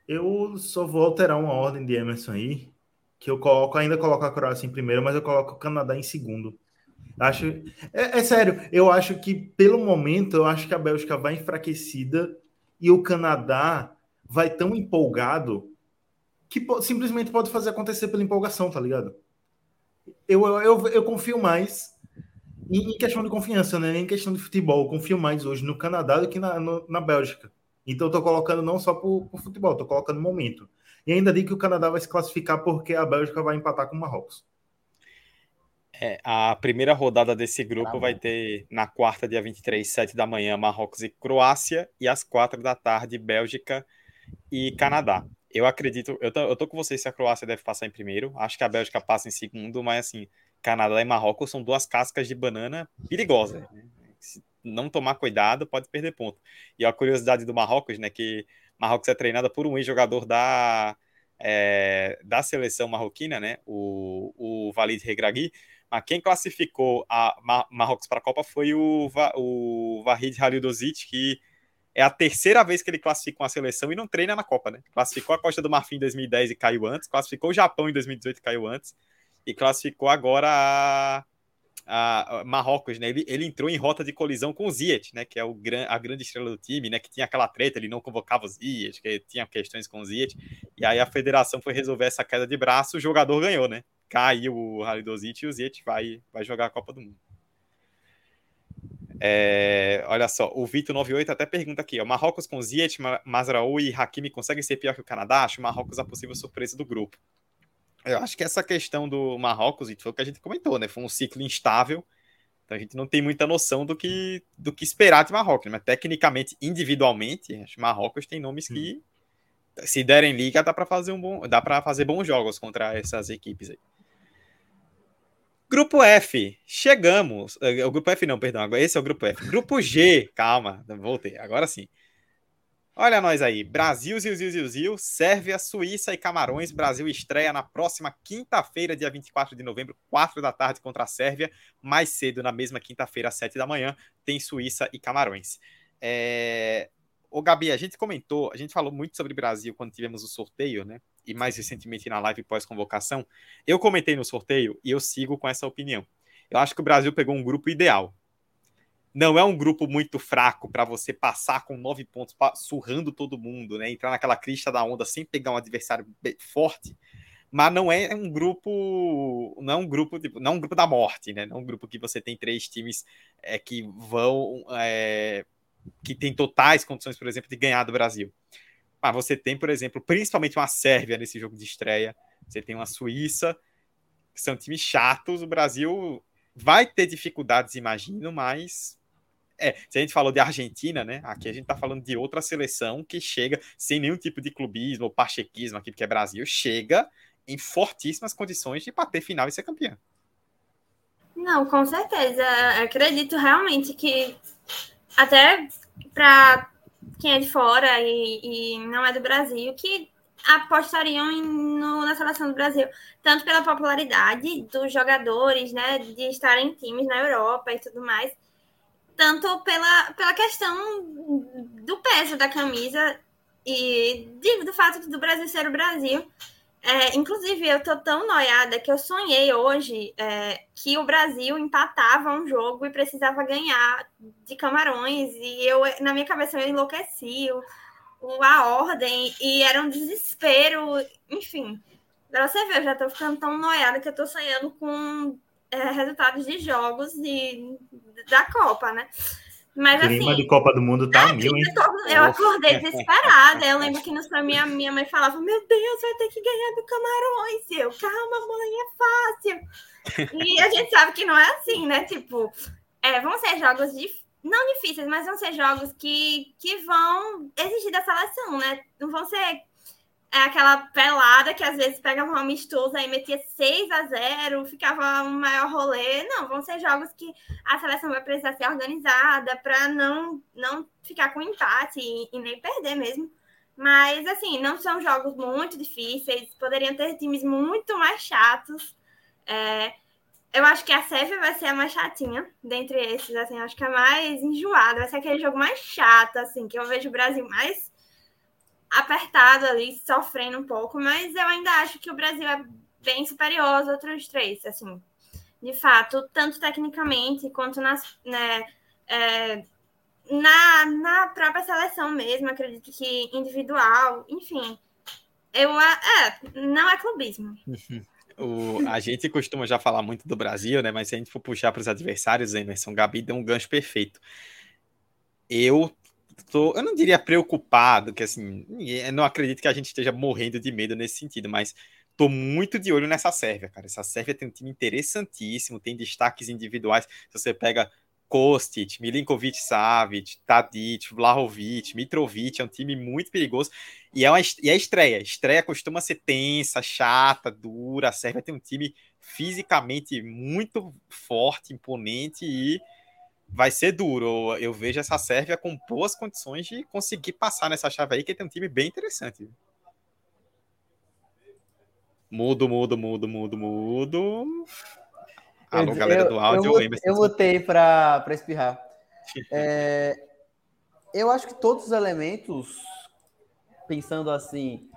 F: Eu só vou alterar uma ordem de Emerson aí que eu coloco, ainda coloco a Croácia em primeiro, mas eu coloco o Canadá em segundo. Acho, é, é, sério, eu acho que pelo momento eu acho que a Bélgica vai enfraquecida e o Canadá vai tão empolgado que simplesmente pode fazer acontecer pela empolgação, tá ligado? Eu, eu, eu, eu confio mais em, questão de confiança, né? Em questão de futebol, eu confio mais hoje no Canadá do que na, no, na Bélgica. Então eu tô colocando não só por, por futebol, tô colocando momento. E ainda digo que o Canadá vai se classificar porque a Bélgica vai empatar com o Marrocos.
E: É, a primeira rodada desse grupo vai ter na quarta, dia 23, 7 da manhã, Marrocos e Croácia, e às quatro da tarde, Bélgica e Canadá. Eu acredito, eu tô, eu tô com vocês se a Croácia deve passar em primeiro, acho que a Bélgica passa em segundo, mas assim, Canadá e Marrocos são duas cascas de banana perigosas. Né? Se não tomar cuidado, pode perder ponto. E a curiosidade do Marrocos, né, que Marrocos é treinada por um ex-jogador da, é, da seleção marroquina, né, o, o Walid Regragui, mas quem classificou a Marrocos para a Copa foi o, o Vahid Halilovic, que é a terceira vez que ele classifica uma seleção e não treina na Copa, né? Classificou a Costa do Marfim em 2010 e caiu antes, classificou o Japão em 2018 e caiu antes, e classificou agora a, a, Marrocos, né? Ele, ele, entrou em rota de colisão com o Ziyech, né? Que é o, a grande estrela do time, né? Que tinha aquela treta, ele não convocava o Ziyech, que tinha questões com o Ziyech, e aí a federação foi resolver essa queda de braço, o jogador ganhou, né? Caiu o Halidozic e o Ziyech vai, vai jogar a Copa do Mundo. É, olha só, o Vitor98 até pergunta aqui: o Marrocos com Ziyech, Mazraoui e Hakimi conseguem ser pior que o Canadá? Acho o Marrocos a possível surpresa do grupo. Eu acho que essa questão do Marrocos, foi o que a gente comentou, né? Foi um ciclo instável. Então a gente não tem muita noção do que, do que esperar de Marrocos. Né? Mas tecnicamente, individualmente, Marrocos tem nomes que, hum. se derem liga, dá para fazer um bom, dá para fazer bons jogos contra essas equipes aí. Grupo F, chegamos. Eh, o grupo F não, perdão, esse é o grupo F. Grupo G, calma, voltei, agora sim. Olha nós aí, Brasil, Zil, Zil, Zil, Zil, Sérvia, Suíça e Camarões. Brasil estreia na próxima quinta-feira, dia 24 de novembro, 4 da tarde contra a Sérvia. Mais cedo, na mesma quinta-feira, às 7 da manhã, tem Suíça e Camarões. É... Ô, Gabi, a gente comentou, a gente falou muito sobre Brasil quando tivemos o sorteio, né? E mais recentemente na live pós-convocação. Eu comentei no sorteio e eu sigo com essa opinião. Eu acho que o Brasil pegou um grupo ideal. Não é um grupo muito fraco para você passar com nove pontos, surrando todo mundo, né? Entrar naquela crista da onda sem pegar um adversário forte. Mas não é um grupo, não é um grupo, tipo, não é um grupo da morte, né? Não é um grupo que você tem três times é, que vão é, que tem totais condições, por exemplo, de ganhar do Brasil. Mas você tem, por exemplo, principalmente uma Sérvia nesse jogo de estreia, você tem uma Suíça, que são times chatos. O Brasil vai ter dificuldades, imagino, mas. É, se a gente falou de Argentina, né? Aqui a gente tá falando de outra seleção que chega sem nenhum tipo de clubismo ou pachequismo aqui, porque é Brasil, chega em fortíssimas condições de bater final e ser campeão.
H: Não, com certeza. Acredito realmente que até para quem é de fora e, e, não é do Brasil, que apostariam em, no, na seleção do Brasil, tanto pela popularidade dos jogadores, né, de estarem em times na Europa e tudo mais, tanto pela, pela questão do peso da camisa e de, do fato do Brasil ser o Brasil. É, inclusive, eu tô tão noiada que eu sonhei hoje é, que o Brasil empatava um jogo e precisava ganhar de Camarões. E eu, na minha cabeça, eu enlouqueci o, a ordem e era um desespero. Enfim, pra você ver, eu já tô ficando tão noiada que eu tô sonhando com é, resultados de jogos de, da Copa, né? Mas,
F: o clima assim, de Copa do Mundo tá mil, hein?
H: Eu, acordei desesperada. Eu lembro que no sonho minha, minha mãe falava: Meu Deus, vai ter que ganhar do Camarões. E eu, calma, mãe, é fácil. E a gente sabe que não é assim, né? Tipo, é, vão ser jogos difíceis. Não difíceis, mas vão ser jogos que, que vão exigir da seleção, né? Não vão ser é aquela pelada que às vezes pegava uma amistosa e metia 6 a 0 ficava um maior rolê. Não, vão ser jogos que a seleção vai precisar ser organizada para não, não ficar com empate e, e, nem perder mesmo. Mas, assim, não são jogos muito difíceis, poderiam ter times muito mais chatos. É, eu acho que a Sérvia vai ser a mais chatinha dentre esses, assim, acho que a mais enjoada, vai ser aquele jogo mais chato, assim, que eu vejo o Brasil mais apertado ali, sofrendo um pouco, mas eu ainda acho que o Brasil é bem superior aos outros três, assim, de fato, tanto tecnicamente quanto nas, né, é, na, na própria seleção mesmo, acredito que individual, enfim, eu, é, não é clubismo.
E: O, a gente costuma já falar muito do Brasil, né? Mas se a gente for puxar para os adversários, Emerson Gabi deu um gancho perfeito. Eu tô, eu não diria preocupado, que assim, não acredito que a gente esteja morrendo de medo nesse sentido, mas tô muito de olho nessa Sérvia, cara. Essa Sérvia tem um time interessantíssimo, tem destaques individuais. Se você pega Kostic, Milinkovic Savic, Tadic, Vlahovic, Mitrovic, é um time muito perigoso. E é, uma, e é estreia. Estreia costuma ser tensa, chata, dura. A Sérvia tem um time fisicamente muito forte, imponente e vai ser duro. Eu vejo essa Sérvia com boas condições de conseguir passar nessa chave aí, que tem um time bem interessante. Mudo, mudo, mudo, mudo, mudo.
G: Alô, eu, galera do áudio. Eu, eu, eu votei para espirrar. É, eu acho que todos os elementos, pensando assim,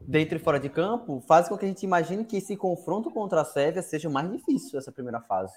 G: dentro e fora de campo, fazem com que a gente imagine que esse confronto contra a Sérvia seja mais difícil essa primeira fase.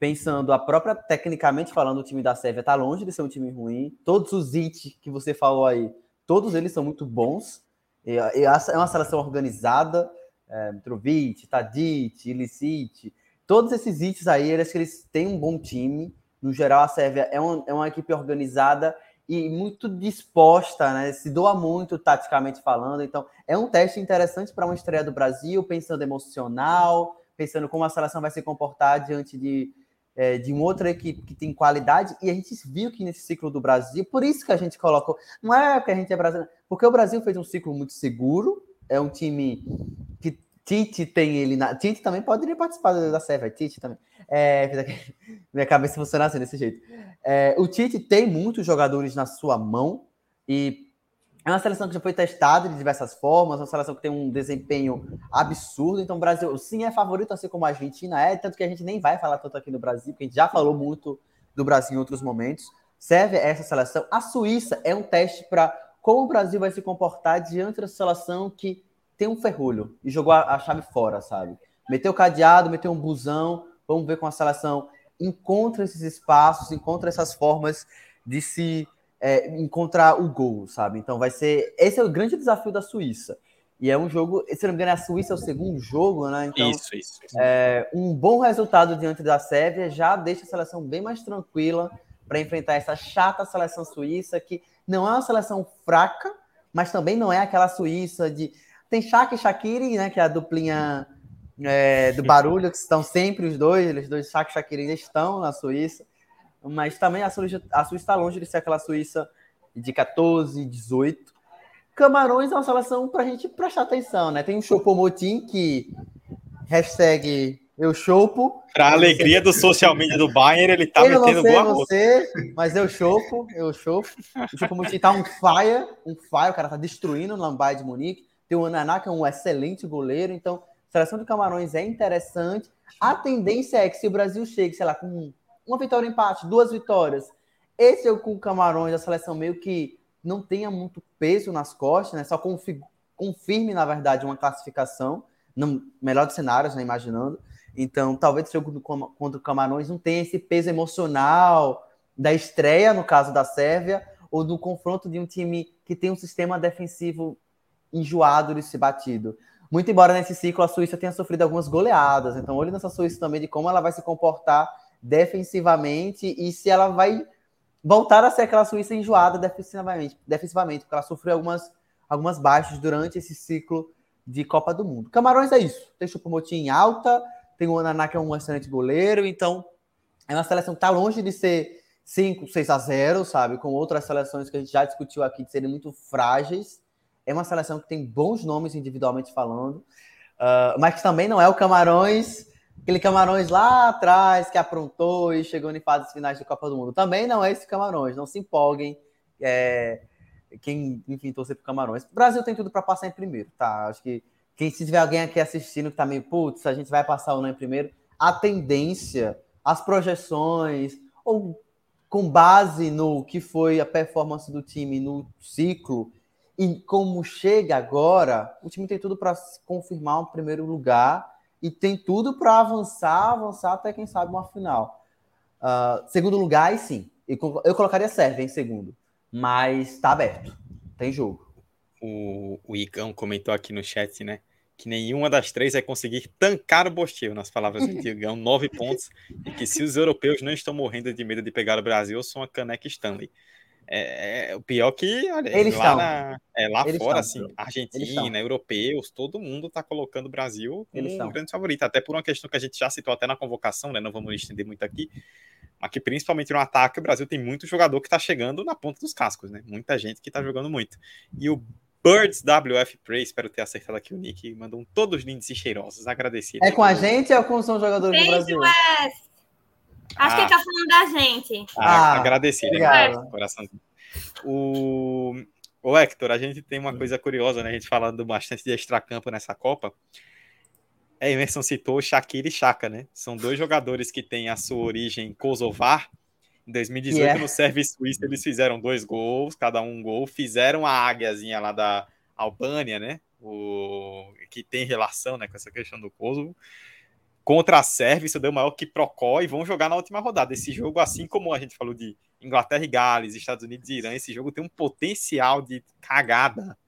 G: Pensando a própria, tecnicamente falando, o time da Sérvia está longe de ser um time ruim. Todos os hits que você falou aí, todos eles são muito bons. É uma seleção organizada. É, Mitrovic, Tadic, Ilicic, todos esses hits aí, eles, eles têm um bom time. No geral, a Sérvia é, um, é uma equipe organizada e muito disposta, né? Se doa muito taticamente falando. Então, é um teste interessante para uma estreia do Brasil, pensando emocional, pensando como a seleção vai se comportar diante de, é, de uma outra equipe que tem qualidade. E a gente viu que nesse ciclo do Brasil, por isso que a gente colocou, não é porque a gente é brasileiro, porque o Brasil fez um ciclo muito seguro, é um time que Tite tem ele na. Tite também poderia participar da Sérvia, Tite também. É, minha cabeça funciona assim, desse jeito. É, o Tite tem muitos jogadores na sua mão e é uma seleção que já foi testada de diversas formas, uma seleção que tem um desempenho absurdo. Então, o Brasil sim é favorito, assim como a Argentina é, tanto que a gente nem vai falar tanto aqui no Brasil, porque a gente já falou muito do Brasil em outros momentos. Serve essa seleção. A Suíça é um teste para como o Brasil vai se comportar diante da seleção que tem um ferrolho e jogou a, a chave fora, sabe? Meteu cadeado, meteu um busão. Vamos ver como a seleção encontra esses espaços, encontra essas formas de se é, encontrar o gol, sabe? Então vai ser. Esse é o grande desafio da Suíça. E é um jogo, se não me engano, a Suíça é o segundo jogo, né? Então,
E: isso, isso. isso.
G: É, um bom resultado diante da Sérvia já deixa a seleção bem mais tranquila para enfrentar essa chata seleção suíça, que não é uma seleção fraca, mas também não é aquela Suíça de tem Shaq e Shaqiri, né? Que é a duplinha é, do barulho, que estão sempre os dois, eles dois, Shaq e Shaqiri, estão na Suíça. Mas também a Suíça, a Suíça está longe de ser aquela Suíça de 14, 18. Camarões é uma seleção para a gente prestar atenção, né? Tem o Chopomotin, que hashtag eu chopo.
E: Para alegria do social media do Bayern, ele tá
G: eu
E: metendo
G: boa você, mas eu chopo, eu chopo. O Chopomotin tá um fire, um fire, o cara tá destruindo o Lambaia de Munique. Tem o Ananá, que é um excelente goleiro. Então, a seleção de Camarões é interessante. A tendência é que se o Brasil chegue, sei lá, com uma vitória, um empate, duas vitórias, esse é o Camarões, a seleção meio que não tenha muito peso nas costas, né? Só confirme, na verdade, uma classificação, no melhor dos cenários, né? Imaginando. Então, talvez o jogo contra o Camarões não tenha esse peso emocional da estreia, no caso da Sérvia, ou do confronto de um time que tem um sistema defensivo enjoado de ser batido. Muito embora nesse ciclo a Suíça tenha sofrido algumas goleadas, então olhe nessa Suíça também de como ela vai se comportar defensivamente e se ela vai voltar a ser aquela Suíça enjoada defensivamente, defensivamente porque ela sofreu algumas, algumas baixas durante esse ciclo de Copa do Mundo. Camarões é isso, tem Chupomotim em alta, tem o Ananá que é um excelente goleiro, então é uma seleção que está longe de ser 5, 6 a 0, sabe, com outras seleções que a gente já discutiu aqui de serem muito frágeis, é uma seleção que tem bons nomes individualmente falando, uh, mas que também não é o Camarões, aquele Camarões lá atrás que aprontou e chegou em fases finais da Copa do Mundo. Também não é esse Camarões, não se empolguem. É, quem, enfim, torcer pro Camarões. O Brasil tem tudo para passar em primeiro, tá? Acho que quem, se tiver alguém aqui assistindo que tá meio, putz, a gente vai passar ou não em primeiro, a tendência, as projeções, ou com base no que foi a performance do time no ciclo, e como chega agora, o time tem tudo para confirmar um primeiro lugar e tem tudo para avançar, avançar até quem sabe uma final. Uh, segundo lugar, sim. Eu colocaria Sérvia em segundo, mas está aberto. Tem jogo.
E: O, o Igão comentou aqui no chat, né? Que nenhuma das três vai conseguir tancar o Bostil, nas palavras do Igão, nove pontos, e que se os europeus não estão morrendo de medo de pegar o Brasil, são a caneca Stanley. É, é, o pior que olha,
G: Eles
E: lá, na, é, lá
G: Eles
E: fora,
G: estão.
E: assim, Argentina, europeus, todo mundo está colocando o Brasil como
G: Eles
E: um
G: estão.
E: grande favorito. Até por uma questão que a gente já citou até na convocação, né? Não vamos estender muito aqui. Mas que principalmente no ataque, o Brasil tem muito jogador que está chegando na ponta dos cascos, né? Muita gente que está jogando muito. E o Birds WF Prey, espero ter acertado aqui o nick, mandam todos lindos e cheirosos, agradecido.
G: É com a gente ou com são jogadores do Brasil?
H: West. Acho ah. que ele tá falando da gente.
E: Ah, ah agradecido. Coraçãozinho. O... o Hector, a gente tem uma coisa curiosa, né? A gente falando bastante de extracampo nessa Copa. É, Emerson citou Shakira e Chaka, né? São dois jogadores que têm a sua origem kosovar. Em 2018, yeah. no Service Suíço, eles fizeram dois gols, cada um, um gol. Fizeram a águiazinha lá da Albânia, né? O... Que tem relação né, com essa questão do Kosovo contra a Sérvia, isso deu maior que Procó e vão jogar na última rodada. Esse jogo, assim como a gente falou de Inglaterra e Gales, Estados Unidos e Irã, esse jogo tem um potencial de cagada,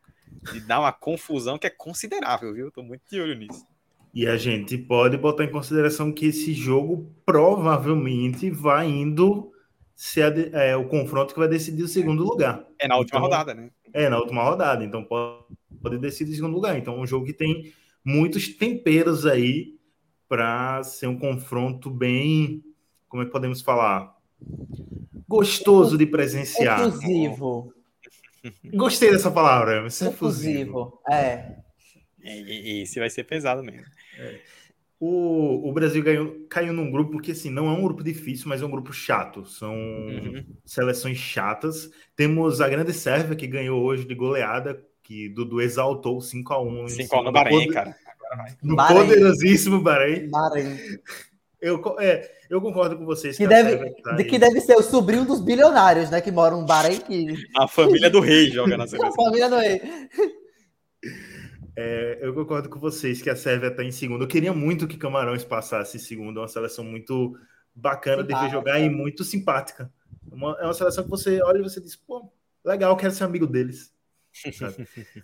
E: de dar uma confusão que é considerável, viu? Tô muito de olho nisso.
F: E a gente pode botar em consideração que esse jogo provavelmente vai indo ser é, o confronto que vai decidir o segundo lugar.
E: É na última então, rodada, né?
F: É, na última rodada. Então pode, pode decidir o segundo lugar. Então é um jogo que tem muitos temperos aí para ser um confronto bem, como é que podemos falar? Gostoso de presenciar.
G: Efusivo.
F: Gostei dessa palavra.
G: Efusivo. efusivo. É.
E: E, esse vai ser pesado mesmo. É.
F: O, o Brasil ganhou, caiu num grupo que, assim, não é um grupo difícil, mas é um grupo chato. São uhum. seleções chatas. Temos a grande Sérvia, que ganhou hoje de goleada, que Dudu exaltou 5x1.
E: 5x1 no Bahrein, cara.
F: No Bahrein. poderosíssimo Bahrein.
G: Bahrein.
F: Eu, é, eu concordo com vocês.
G: Que, que deve, tá de que deve ser o sobrinho dos bilionários, né? Que moram no Bahrein. Que...
E: A família do rei joga na seleção.
G: A família do rei.
F: É, eu concordo com vocês que a Sérvia está em segundo. Eu queria muito que Camarões passasse em segundo. É uma seleção muito bacana de ver jogar e muito simpática. Uma, é uma seleção que você olha e você diz, pô, legal, quero ser amigo deles.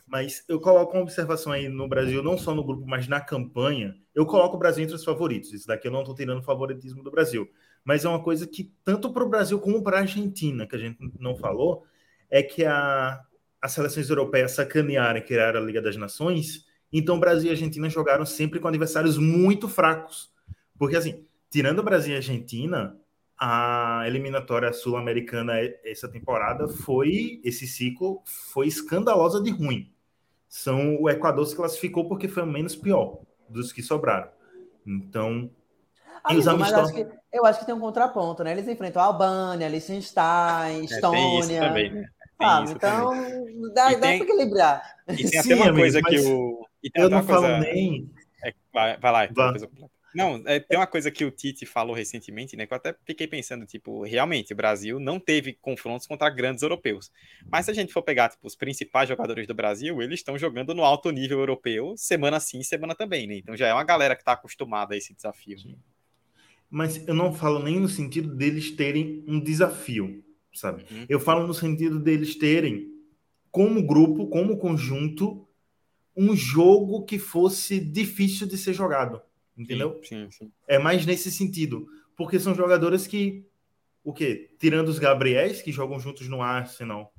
F: Mas eu coloco uma observação aí no Brasil, não só no grupo, mas na campanha. Eu coloco o Brasil entre os favoritos. Isso daqui eu não estou tirando o favoritismo do Brasil. Mas é uma coisa que, tanto para o Brasil como para a Argentina, que a gente não falou, é que a, as seleções europeias sacanearam e criaram a Liga das Nações. Então, Brasil e Argentina jogaram sempre com adversários muito fracos. Porque, assim, tirando o Brasil e a Argentina, a eliminatória sul-americana essa temporada foi esse ciclo foi escandalosa de ruim. São o Equador se classificou porque foi o menos pior dos que sobraram. Então,
G: Amigo, mas acho que, eu acho que tem um contraponto, né? Eles enfrentam a Albânia, Liechtenstein, Estônia. É, também, né? Ah, então também. dá, dá para equilibrar.
E: E tem Sim, até uma amigo, coisa que o.
F: eu não coisa... falo nem.
E: É, vai, vai lá, vai. Coisa... Não, é, tem uma coisa que o Tite falou recentemente, né? Que eu até fiquei pensando, tipo, realmente, o Brasil não teve confrontos contra grandes europeus. Mas se a gente for pegar, tipo, os principais jogadores do Brasil, eles estão jogando no alto nível europeu, semana sim, semana também, né? Então já é uma galera que está acostumada a esse desafio.
F: Mas eu não falo nem no sentido deles terem um desafio, sabe? Uhum. Eu falo no sentido deles terem, como grupo, como conjunto, um jogo que fosse difícil de ser jogado entendeu?
E: Sim, sim,
F: É mais nesse sentido, porque são jogadores que, o quê? Tirando os Gabriéis, que jogam juntos no Arsenal,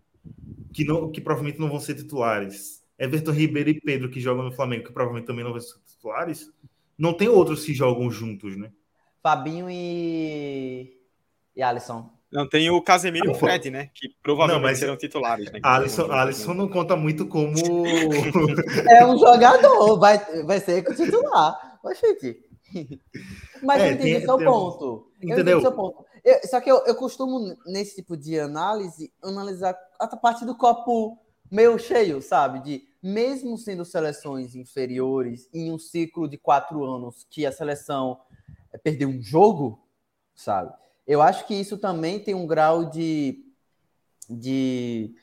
F: que, não, que provavelmente não vão ser titulares, Everton Ribeiro e Pedro, que jogam no Flamengo, que provavelmente também não vão ser titulares, não tem outros que jogam juntos, né?
G: Fabinho e, e Alisson.
E: Não, tem o Casemiro e o Fred, né? Que provavelmente não, serão titulares. Né?
F: Alisson, Alisson não conta muito como.
G: é um jogador, vai, vai ser titular. Oxente. Mas é, eu entendi tem, seu tem ponto. Um... Entendeu? Eu seu ponto. Eu, só que eu, eu costumo, nesse tipo de análise, analisar a parte do copo meio cheio, sabe? De mesmo sendo seleções inferiores em um ciclo de quatro anos que a seleção é, perdeu um jogo, sabe? Eu acho que isso também tem um grau de, de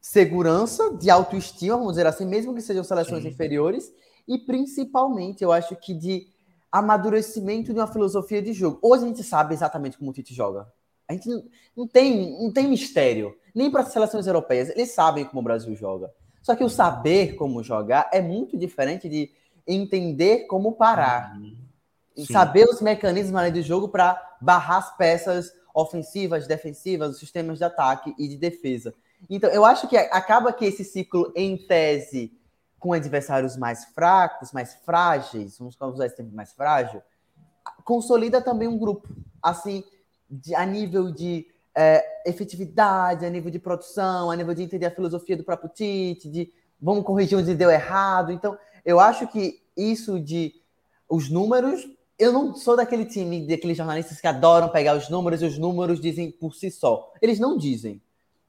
G: segurança, de autoestima, vamos dizer assim, mesmo que sejam seleções Sim. inferiores, e principalmente, eu acho que de amadurecimento de uma filosofia de jogo. Hoje a gente sabe exatamente como o Tite joga. A gente não, tem, não tem mistério. Nem para as seleções europeias. Eles sabem como o Brasil joga. Só que o saber como jogar é muito diferente de entender como parar. Uhum. Saber os mecanismos além do jogo para barrar as peças ofensivas, defensivas, os sistemas de ataque e de defesa. Então, eu acho que acaba que esse ciclo, em tese, com adversários mais fracos, mais frágeis, vamos usar esse tempo mais frágil, consolida também um grupo, assim, de, a nível de é, efetividade, a nível de produção, a nível de entender a filosofia do próprio Tite, de vamos corrigir onde deu errado. Então, eu acho que isso de os números. Eu não sou daquele time, daqueles jornalistas que adoram pegar os números e os números dizem por si só. Eles não dizem.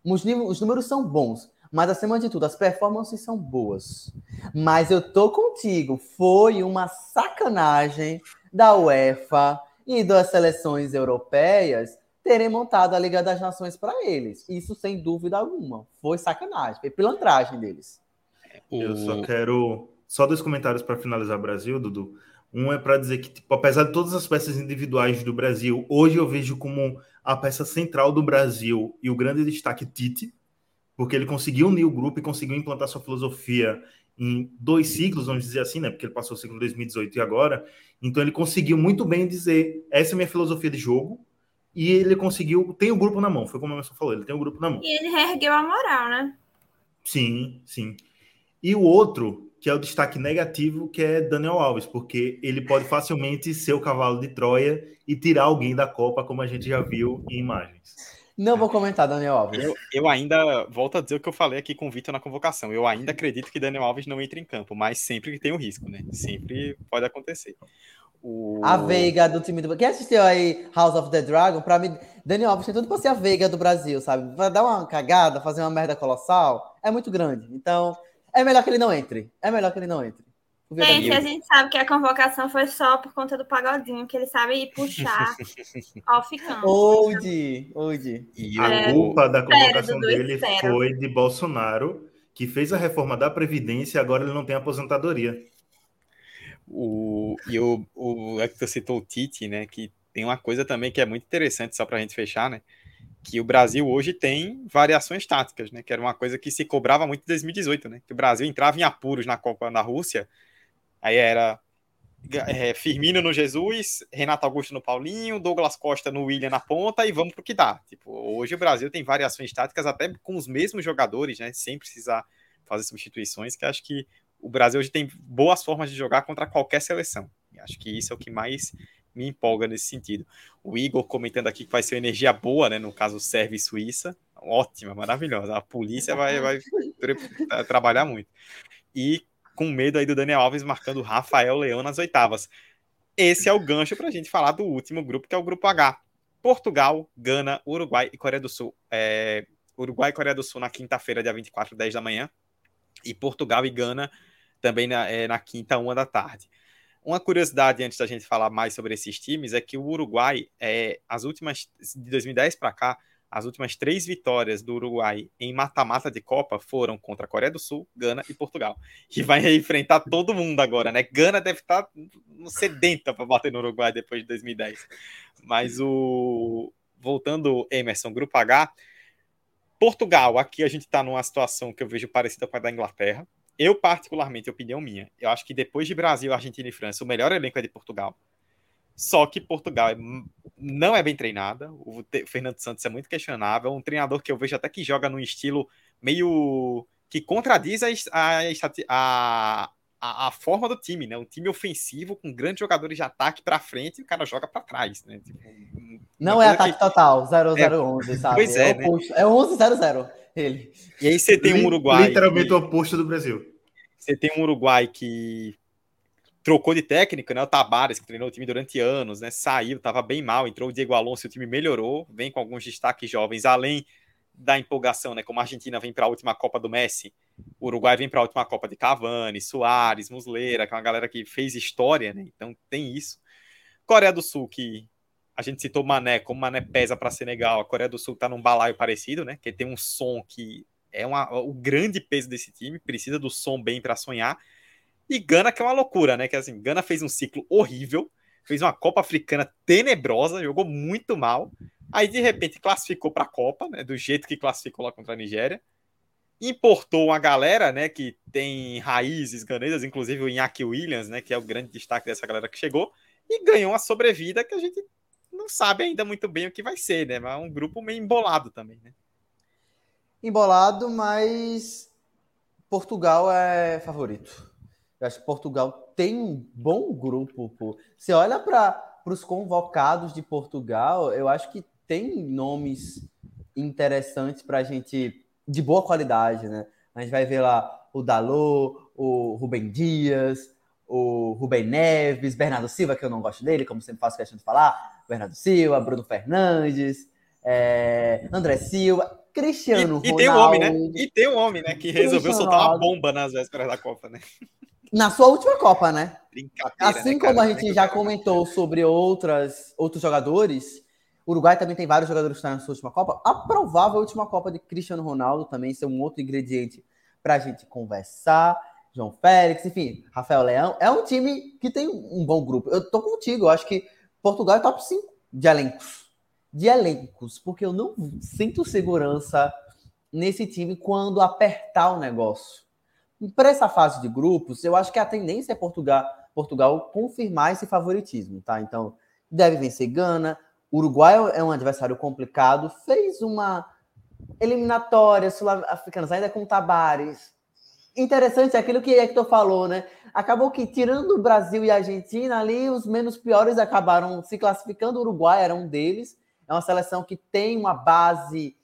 G: Os, os números são bons, mas acima de tudo, as performances são boas. Mas eu tô contigo. Foi uma sacanagem da UEFA e das seleções europeias terem montado a Liga das Nações para eles. Isso sem dúvida alguma. Foi sacanagem, foi pilantragem deles.
F: Eu só quero. Só dois comentários para finalizar Brasil, Dudu. Um é para dizer que, tipo, apesar de todas as peças individuais do Brasil, hoje eu vejo como a peça central do Brasil e o grande destaque Tite, porque ele conseguiu unir o grupo e conseguiu implantar sua filosofia em dois ciclos, vamos dizer assim, né? Porque ele passou o ciclo 2018 e agora. Então ele conseguiu muito bem dizer: essa é a minha filosofia de jogo. E ele conseguiu, tem o grupo na mão, foi como a Emerson falou, ele tem o grupo na mão.
H: E ele reergueu a moral, né?
F: Sim, sim. E o outro, que é o destaque negativo, que é Daniel Alves, porque ele pode facilmente ser o cavalo de Troia e tirar alguém da Copa, como a gente já viu em imagens.
G: Não vou comentar, Daniel Alves.
E: Eu, eu ainda volto a dizer o que eu falei aqui com o Vitor na convocação. Eu ainda acredito que Daniel Alves não entre em campo, mas sempre tem o risco, né? Sempre pode acontecer.
G: O... A Veiga do time do. Quem assistiu aí House of the Dragon? Pra mim, Daniel Alves tem tudo pra ser a Veiga do Brasil, sabe? Vai dar uma cagada, fazer uma merda colossal. É muito grande. Então, é melhor que ele não entre. É melhor que ele não entre.
H: Gente, a gente sabe que a convocação foi só por conta do pagodinho, que ele sabe ir puxar ao ficando.
G: Old, old.
F: E a é, culpa da convocação dele foi de Bolsonaro, que fez a reforma da Previdência e agora ele não tem aposentadoria.
E: O, e o, o Hector citou o Tite, né? Que tem uma coisa também que é muito interessante, só para a gente fechar, né? que o Brasil hoje tem variações táticas, né? Que era uma coisa que se cobrava muito em 2018, né? Que o Brasil entrava em apuros na Copa na Rússia, aí era é, Firmino no Jesus, Renato Augusto no Paulinho, Douglas Costa no William na ponta e vamos pro que dá. Tipo, hoje o Brasil tem variações táticas até com os mesmos jogadores, né? Sem precisar fazer substituições, que acho que o Brasil hoje tem boas formas de jogar contra qualquer seleção. E acho que isso é o que mais me empolga nesse sentido. O Igor comentando aqui que vai ser energia boa, né? No caso, serve Suíça. Ótima, maravilhosa. A polícia vai, vai trabalhar muito. E com medo aí do Daniel Alves marcando Rafael Leão nas oitavas. Esse é o gancho para a gente falar do último grupo, que é o grupo H. Portugal, Gana, Uruguai e Coreia do Sul. É, Uruguai e Coreia do Sul na quinta-feira, dia 24, 10 da manhã. E Portugal e Gana também na, é, na quinta, uma da tarde. Uma curiosidade antes da gente falar mais sobre esses times é que o Uruguai, é, as últimas de 2010 para cá, as últimas três vitórias do Uruguai em mata-mata de Copa foram contra a Coreia do Sul, Gana e Portugal. E vai enfrentar todo mundo agora, né? Gana deve estar tá sedenta para bater no Uruguai depois de 2010. Mas o voltando Emerson, grupo H, Portugal, aqui a gente está numa situação que eu vejo parecida com a da Inglaterra. Eu, particularmente, opinião minha, eu acho que depois de Brasil, Argentina e França, o melhor elenco é de Portugal. Só que Portugal é, não é bem treinada. O Fernando Santos é muito questionável. É um treinador que eu vejo até que joga num estilo meio que contradiz a, a, a, a forma do time, né? Um time ofensivo com grandes jogadores de ataque para frente e o cara joga para trás, né? Tipo,
G: não é ataque que... total, 0011, é, sabe? Pois é, é, né? é 11-0-0 ele.
E: E aí você tem um Uruguai.
F: Literalmente que... o oposto do Brasil.
E: Você tem um Uruguai que trocou de técnico, né? O Tabares, que treinou o time durante anos, né? Saiu, estava bem mal, entrou o Diego Alonso o time melhorou, vem com alguns destaques jovens, além da empolgação, né? Como a Argentina vem para a última Copa do Messi, o Uruguai vem para a última Copa de Cavani, Soares, Muslera, que é uma galera que fez história, né? Então tem isso. Coreia do Sul, que a gente citou Mané, como Mané pesa para Senegal, a Coreia do Sul está num balaio parecido, né? Que tem um som que é uma, o grande peso desse time, precisa do som bem para sonhar. E Gana, que é uma loucura, né? Que assim, Gana fez um ciclo horrível, fez uma Copa Africana tenebrosa, jogou muito mal. Aí, de repente, classificou para a Copa, né? Do jeito que classificou lá contra a Nigéria. Importou uma galera, né? Que tem raízes ganesas, inclusive o Iñaki Williams, né? Que é o grande destaque dessa galera que chegou. E ganhou uma sobrevida que a gente não sabe ainda muito bem o que vai ser, né? Mas é um grupo meio embolado também, né?
G: embolado, mas Portugal é favorito. Eu acho que Portugal tem um bom grupo. Pô. Você olha para os convocados de Portugal, eu acho que tem nomes interessantes para a gente, de boa qualidade, né? A gente vai ver lá o Dalô, o Rubem Dias, o Rubem Neves, Bernardo Silva, que eu não gosto dele, como sempre faço questão de falar, Bernardo Silva, Bruno Fernandes, é, André Silva, Cristiano
E: e, e Ronaldo. E tem o homem, né? E tem o homem, né? Que resolveu soltar Ronaldo. uma bomba nas vésperas da Copa, né?
G: Na sua última Copa, né? Assim né, como a gente já comentou sobre outras, outros jogadores, o Uruguai também tem vários jogadores que estão na sua última Copa. A provável última Copa de Cristiano Ronaldo também ser um outro ingrediente para a gente conversar. João Félix, enfim, Rafael Leão. É um time que tem um bom grupo. Eu tô contigo, eu acho que Portugal é top 5 de elencos. De elencos, porque eu não sinto segurança nesse time quando apertar o negócio. Para essa fase de grupos, eu acho que a tendência é Portugal, Portugal confirmar esse favoritismo, tá? Então, deve vencer Gana. Uruguai é um adversário complicado, fez uma eliminatória sul-africana, ainda com Tabares. Interessante é aquilo que Hector falou, né? Acabou que, tirando o Brasil e a Argentina, ali os menos piores acabaram se classificando. O Uruguai era um deles. É uma seleção que tem uma base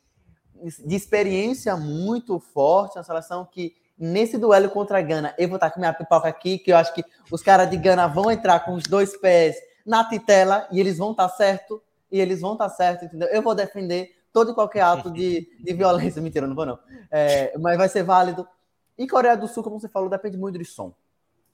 G: de experiência muito forte, é uma seleção que nesse duelo contra a Gana, eu vou estar com minha pipoca aqui, que eu acho que os caras de Gana vão entrar com os dois pés na titela e eles vão estar certo, e eles vão estar certo, entendeu? Eu vou defender todo e qualquer ato de, de violência. Mentira, não vou não. É, mas vai ser válido. E Coreia do Sul, como você falou, depende muito de som.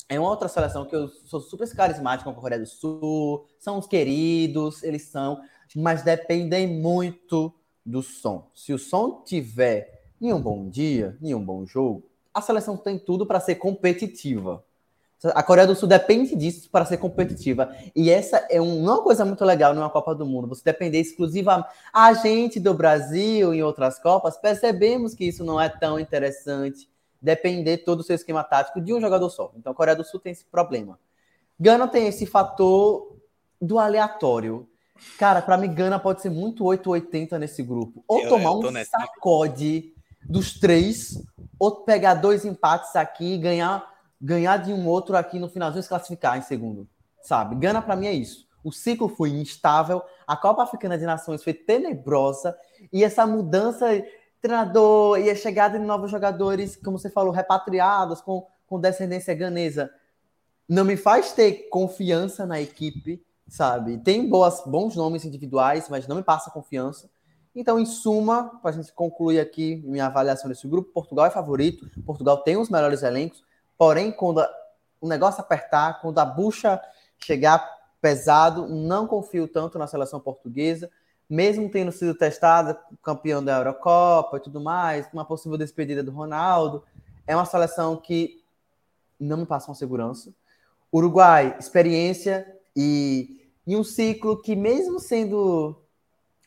G: É uma outra seleção que eu sou super carismático com a Coreia do Sul, são os queridos, eles são, mas dependem muito do som. Se o som tiver em um bom dia, em um bom jogo, a seleção tem tudo para ser competitiva. A Coreia do Sul depende disso para ser competitiva. E essa é um, uma coisa muito legal numa Copa do Mundo. Você depender exclusivamente. A gente do Brasil em outras Copas percebemos que isso não é tão interessante. Depender todo o seu esquema tático de um jogador só. Então a Coreia do Sul tem esse problema. Gana tem esse fator do aleatório. Cara, para mim, Gana pode ser muito 880 nesse grupo. Ou eu, tomar eu um sacode dos três, ou pegar dois empates aqui e ganhar, ganhar de um outro aqui no finalzinho e se classificar em segundo. Sabe? Gana para mim é isso. O ciclo foi instável, a Copa Africana de Nações foi tenebrosa e essa mudança treinador e a chegada de novos jogadores, como você falou, repatriados com, com descendência ganesa, não me faz ter confiança na equipe, sabe? Tem boas, bons nomes individuais, mas não me passa confiança. Então, em suma, para a gente concluir aqui minha avaliação desse grupo, Portugal é favorito, Portugal tem os melhores elencos, porém, quando a, o negócio apertar, quando a bucha chegar pesado, não confio tanto na seleção portuguesa, mesmo tendo sido testada, campeão da Eurocopa e tudo mais, uma possível despedida do Ronaldo, é uma seleção que não me passa uma segurança. Uruguai, experiência e, e um ciclo que, mesmo sendo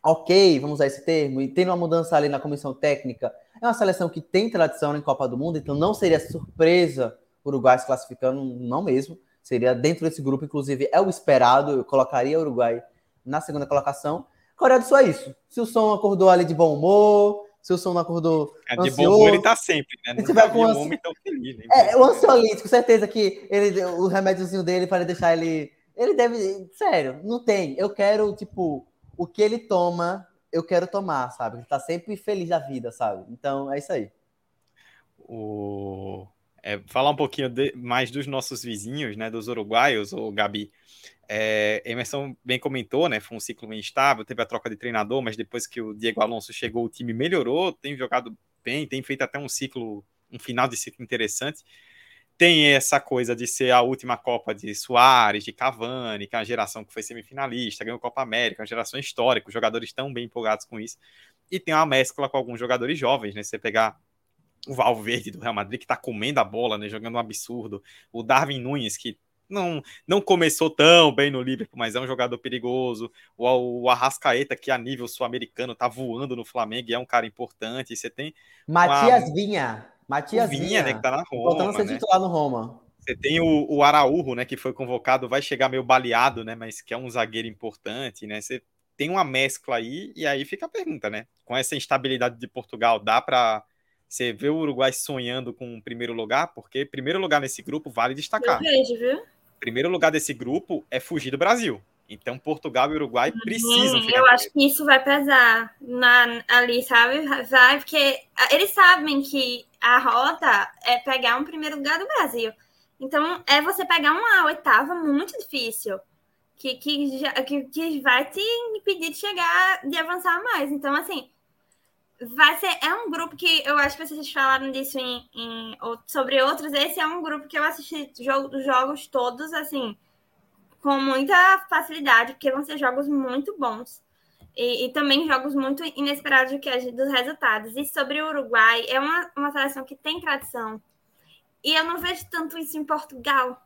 G: ok, vamos usar esse termo, e tendo uma mudança ali na comissão técnica, é uma seleção que tem tradição em Copa do Mundo, então não seria surpresa o Uruguai se classificando, não mesmo. Seria dentro desse grupo, inclusive, é o esperado. Eu colocaria o Uruguai na segunda colocação. Coreia do Sul é isso. Se o som acordou ali de bom humor, se o som não acordou.
E: É, de bom humor ele tá sempre, né?
G: Se tiver com ansi... tão feliz, né? É, o ansiolítico, certeza que ele, o remédiozinho dele para deixar ele. Ele deve. Sério, não tem. Eu quero, tipo, o que ele toma, eu quero tomar, sabe? Ele tá sempre feliz da vida, sabe? Então é isso aí.
E: O... É, falar um pouquinho de, mais dos nossos vizinhos, né? Dos uruguaios, o Gabi. É, Emerson bem comentou, né? Foi um ciclo meio instável, teve a troca de treinador, mas depois que o Diego Alonso chegou, o time melhorou, tem jogado bem, tem feito até um ciclo, um final de ciclo interessante tem essa coisa de ser a última Copa de Soares, de Cavani, que é uma geração que foi semifinalista, ganhou Copa América, uma geração histórica, os jogadores estão bem empolgados com isso. E tem uma mescla com alguns jogadores jovens, né? Você pegar o Valverde do Real Madrid, que está comendo a bola, né? Jogando um absurdo. O Darwin Nunes, que não, não começou tão bem no Liverpool, mas é um jogador perigoso. O, o Arrascaeta, que a nível sul-americano tá voando no Flamengo e é um cara importante. E você tem.
G: Matias uma... Vinha. Matias
E: Vinha, né, que tá na Roma. Voltando a
G: ser né? titular no Roma.
E: Você tem o, o Araújo, né, que foi convocado, vai chegar meio baleado, né, mas que é um zagueiro importante, né? Você tem uma mescla aí, e aí fica a pergunta, né? Com essa instabilidade de Portugal, dá para você ver o Uruguai sonhando com o primeiro lugar? Porque primeiro lugar nesse grupo vale destacar. Viu? Primeiro lugar desse grupo é fugir do Brasil. Então, Portugal e Uruguai uhum. precisam
H: ficar. Eu acho que isso vai pesar na, ali, sabe? Vai, porque eles sabem que a rota é pegar um primeiro lugar do Brasil. Então, é você pegar uma oitava muito difícil, que, que, já, que, que vai te impedir de chegar, de avançar mais. Então, assim, vai ser. É um grupo que eu acho que vocês falaram disso em, em sobre outros. Esse é um grupo que eu assisti jogo, jogos todos, assim, com muita facilidade, porque vão ser jogos muito bons. E, e, também jogos muito inesperados do que é dos resultados. E sobre o Uruguai, é uma, uma seleção que tem tradição. E eu não vejo tanto isso em Portugal.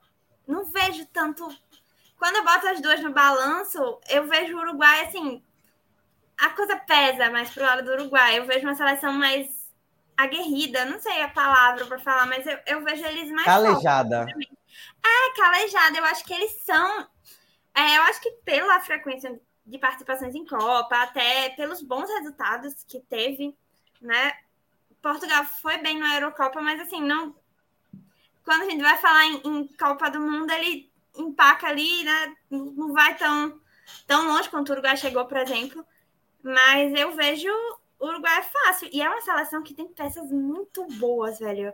H: Não vejo tanto. Quando eu boto as duas no balanço, eu vejo o Uruguai assim. A coisa pesa mais pro lado do Uruguai. Eu vejo uma seleção mais aguerrida. Não sei a palavra para falar, mas eu, eu vejo eles mais.
G: Calejada.
H: É, calejada. Eu acho que eles são. É, eu acho que pela frequência de participações em Copa, até pelos bons resultados que teve, né? Portugal foi bem na Eurocopa, mas assim, não. Quando a gente vai falar em, em Copa do Mundo, ele empaca ali, né? Não vai tão, tão longe quanto o Uruguai chegou, por exemplo. Mas eu vejo o Uruguai fácil. E é uma seleção que tem peças muito boas, velho.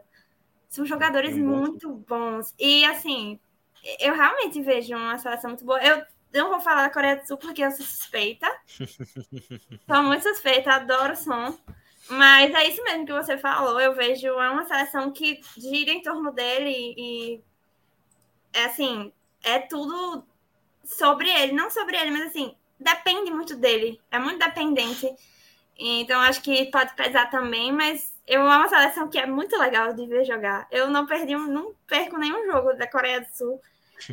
H: São jogadores muito bons. E assim, eu realmente vejo uma seleção muito boa. Eu não vou falar da Coreia do Sul porque eu sou suspeita. sou muito suspeita, adoro o som. Mas é isso mesmo que você falou. Eu vejo é uma seleção que gira em torno dele e é assim, é tudo sobre ele, não sobre ele, mas assim, depende muito dele. É muito dependente. Então acho que pode pesar também, mas eu amo uma seleção que é muito legal de ver jogar. Eu não perdi, não perco nenhum jogo da Coreia do Sul.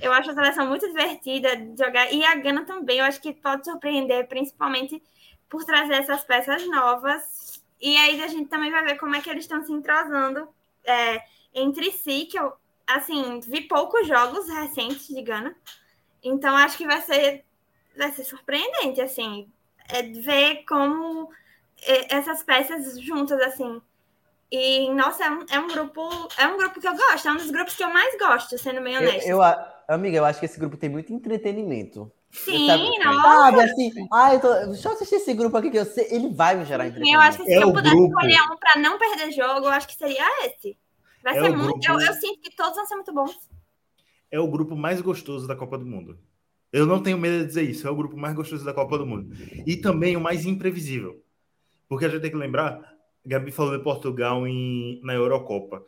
H: Eu acho a seleção muito divertida de jogar. E a Gana também, eu acho que pode surpreender, principalmente por trazer essas peças novas. E aí a gente também vai ver como é que eles estão se entrosando é, entre si, que eu, assim, vi poucos jogos recentes de Gana. Então acho que vai ser, vai ser surpreendente, assim, é, ver como essas peças juntas, assim. E, nossa, é um, é um grupo. É um grupo que eu gosto, é um dos grupos que eu mais gosto, sendo bem honesto.
G: Eu, eu, amiga, eu acho que esse grupo tem muito entretenimento.
H: Sim, nossa. Sabe,
G: assim, ah, eu tô, deixa eu assistir esse grupo aqui que eu sei, ele vai me gerar entretenimento.
H: Eu acho que se é eu pudesse grupo. escolher um para não perder jogo, eu acho que seria esse. Vai é ser muito. Eu, eu, sinto que todos vão ser muito bons.
F: É o grupo mais gostoso da Copa do Mundo. Eu não tenho medo de dizer isso. É o grupo mais gostoso da Copa do Mundo. E também o mais imprevisível. Porque a gente tem que lembrar, Gabi falou de Portugal em, na Eurocopa.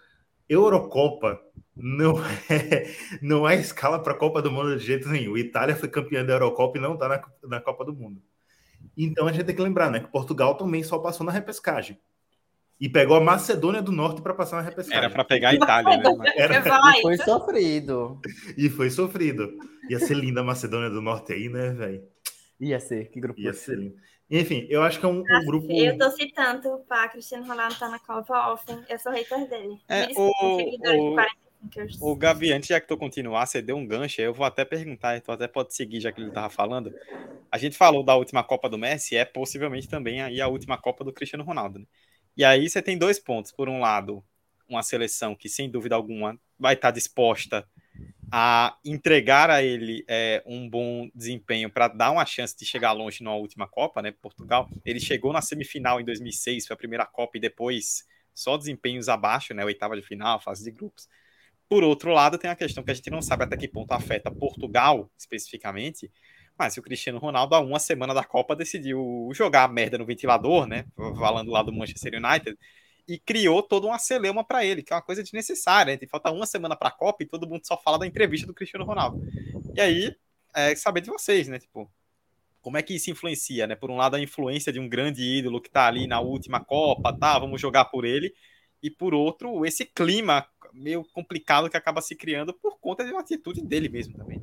F: Eurocopa não é, não é escala para a Copa do Mundo de jeito nenhum. Itália foi campeã da Eurocopa e não está na, na Copa do Mundo. Então a gente tem que lembrar, né, que Portugal também só passou na repescagem. E pegou a Macedônia do Norte para passar na repescagem.
E: Era para pegar a Itália, né?
G: Era... E foi sofrido.
F: E foi sofrido. Ia ser linda a Macedônia do Norte aí, né, velho?
G: Ia ser, que grupo
F: ia ser lindo. Enfim, eu acho que é um, um grupo.
H: Eu torci tanto para Cristiano Ronaldo estar tá na Copa Off. Eu sou hater dele.
E: É, o, o, o Gavi, antes já que tu continuar, você deu um gancho, eu vou até perguntar, tu até pode seguir, já que ele estava falando. A gente falou da última Copa do Messi, é possivelmente também aí a última Copa do Cristiano Ronaldo. Né? E aí você tem dois pontos. Por um lado, uma seleção que, sem dúvida alguma, vai estar disposta a entregar a ele é, um bom desempenho para dar uma chance de chegar longe na última Copa, né? Portugal. Ele chegou na semifinal em 2006, foi a primeira Copa, e depois só desempenhos abaixo, né? Oitava de final, fase de grupos. Por outro lado, tem a questão que a gente não sabe até que ponto afeta Portugal, especificamente, mas se o Cristiano Ronaldo, há uma semana da Copa, decidiu jogar a merda no ventilador, né? Falando lá do Manchester United, e criou toda uma celeuma para ele, que é uma coisa desnecessária. Né? Falta uma semana para a Copa e todo mundo só fala da entrevista do Cristiano Ronaldo. E aí, é saber de vocês, né? Tipo, como é que isso influencia, né? Por um lado, a influência de um grande ídolo que está ali na última Copa, tá? Vamos jogar por ele. E por outro, esse clima meio complicado que acaba se criando por conta de uma atitude dele mesmo também.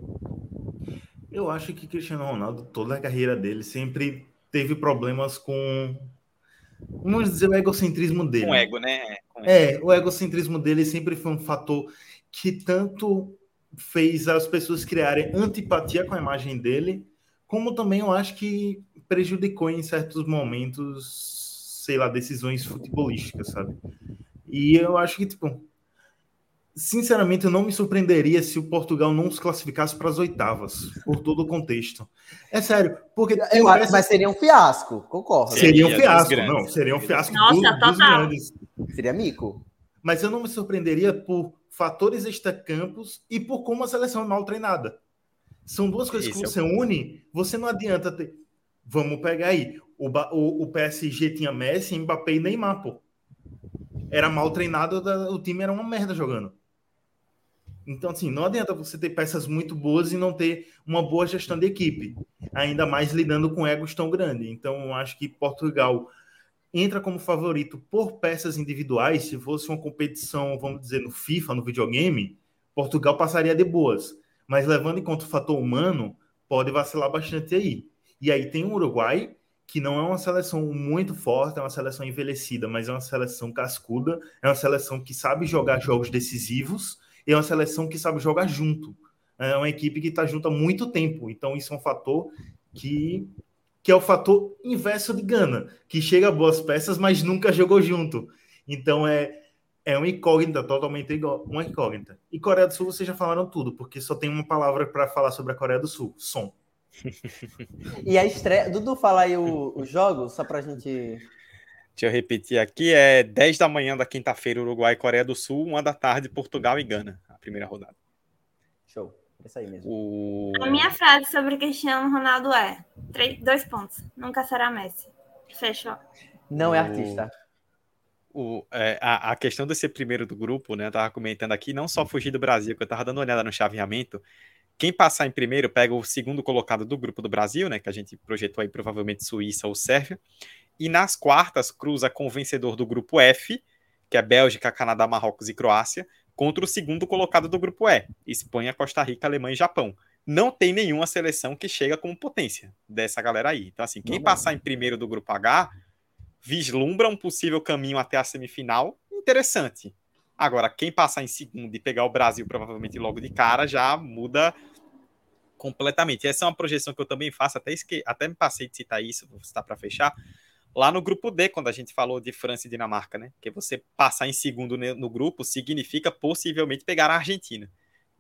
F: Eu acho que Cristiano Ronaldo, toda a carreira dele, sempre teve problemas com vamos dizer, o egocentrismo dele.
E: Com ego, né?
F: Com é, ego. o egocentrismo dele sempre foi um fator que tanto fez as pessoas criarem antipatia com a imagem dele, como também eu acho que prejudicou em certos momentos, sei lá, decisões futebolísticas, sabe? E eu acho que, tipo, Sinceramente, eu não me surpreenderia se o Portugal não se classificasse para as oitavas, por todo o contexto. É sério, porque.
G: Eu acho, mas seria um fiasco, concordo.
F: Seria um fiasco, não, seria um fiasco
H: Nossa, do, dos grandes.
G: Seria mico.
F: mas eu não me surpreenderia por fatores extracampos e por como a seleção é mal treinada. São duas coisas Esse que você é o... une, você não adianta ter. Vamos pegar aí. O, o, o PSG tinha Messi, Mbappé e Neymar, pô. Era mal treinado, o time era uma merda jogando. Então, assim, não adianta você ter peças muito boas e não ter uma boa gestão de equipe, ainda mais lidando com egos tão grandes. Então, eu acho que Portugal entra como favorito por peças individuais. Se fosse uma competição, vamos dizer, no FIFA, no videogame, Portugal passaria de boas. Mas levando em conta o fator humano, pode vacilar bastante aí. E aí tem o Uruguai, que não é uma seleção muito forte, é uma seleção envelhecida, mas é uma seleção cascuda, é uma seleção que sabe jogar jogos decisivos é uma seleção que sabe jogar junto. É uma equipe que está junto há muito tempo. Então, isso é um fator que, que é o fator inverso de Gana, que chega a boas peças, mas nunca jogou junto. Então, é, é uma incógnita, totalmente igual, uma incógnita. E Coreia do Sul, vocês já falaram tudo, porque só tem uma palavra para falar sobre a Coreia do Sul: som.
G: e a estreia. Dudu, fala aí o, jogo, só para a gente
E: Deixa eu repetir aqui, é 10 da manhã da quinta-feira, Uruguai e Coreia do Sul, 1 da tarde, Portugal e Gana, a primeira rodada.
G: Show. É isso aí mesmo.
H: O... A minha frase sobre Cristiano Ronaldo é: três, dois pontos. Nunca será Messi. Fechou.
G: Não é artista.
E: O, é, a, a, questão de ser primeiro do grupo, né? Eu tava comentando aqui, não só fugir do Brasil, que eu tava dando uma olhada no chaveamento. Quem passar em primeiro pega o segundo colocado do grupo do Brasil, né? Que a gente projetou aí provavelmente Suíça ou Sérvia. E nas quartas, cruza com o vencedor do grupo F, que é Bélgica, Canadá, Marrocos e Croácia, contra o segundo colocado do grupo E, Espanha, Costa Rica, Alemanha e Japão. Não tem nenhuma seleção que chega como potência dessa galera aí. Então, assim, quem passar em primeiro do grupo H vislumbra um possível caminho até a semifinal interessante. Agora, quem passar em segundo e pegar o Brasil provavelmente logo de cara já muda completamente. Essa é uma projeção que eu também faço, até, esque... até me passei de citar isso, vou citar para fechar lá no grupo D, quando a gente falou de França e Dinamarca, né? Que você passar em segundo no grupo significa possivelmente pegar a Argentina.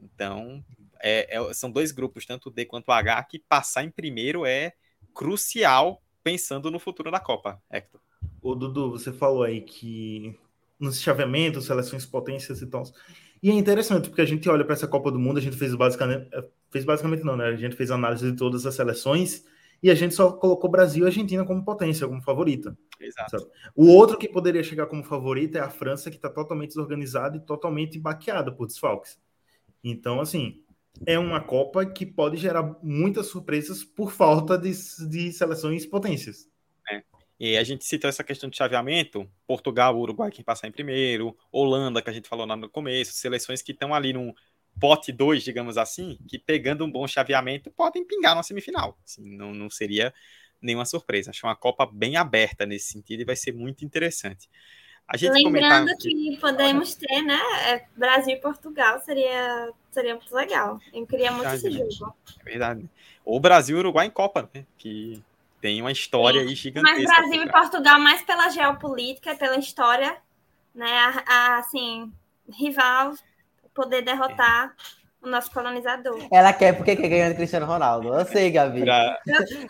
E: Então, é, é, são dois grupos, tanto o D quanto o H, que passar em primeiro é crucial pensando no futuro da Copa, Hector.
F: O Dudu, você falou aí que nos chaveamentos, seleções potências e tal. E é interessante, porque a gente olha para essa Copa do Mundo, a gente fez basicamente, fez basicamente não, né? A gente fez análise de todas as seleções e a gente só colocou Brasil e Argentina como potência, como favorita. Exato. Sabe? O outro que poderia chegar como favorita é a França, que está totalmente desorganizada e totalmente baqueada por desfalques. Então, assim, é uma Copa que pode gerar muitas surpresas por falta de, de seleções potências.
E: É. E a gente citou essa questão de chaveamento, Portugal, Uruguai, quem passar em primeiro, Holanda, que a gente falou lá no começo, seleções que estão ali num, pote 2, digamos assim, que pegando um bom chaveamento podem pingar na semifinal. Assim, não, não seria nenhuma surpresa. Acho uma Copa bem aberta nesse sentido e vai ser muito interessante.
H: Lembrando que podemos ter, né? É, Brasil e Portugal seria, seria muito legal. Eu queria muito esse jogo.
E: É verdade. Ou Brasil e Uruguai em Copa, né? Que tem uma história Sim. aí gigantesca.
H: Mas Brasil e Portugal mais pela geopolítica, pela história, né? A, a, assim, rival poder derrotar o nosso colonizador.
G: Ela quer porque quer ganhar do Cristiano Ronaldo. Eu sei, Gabi. Pra...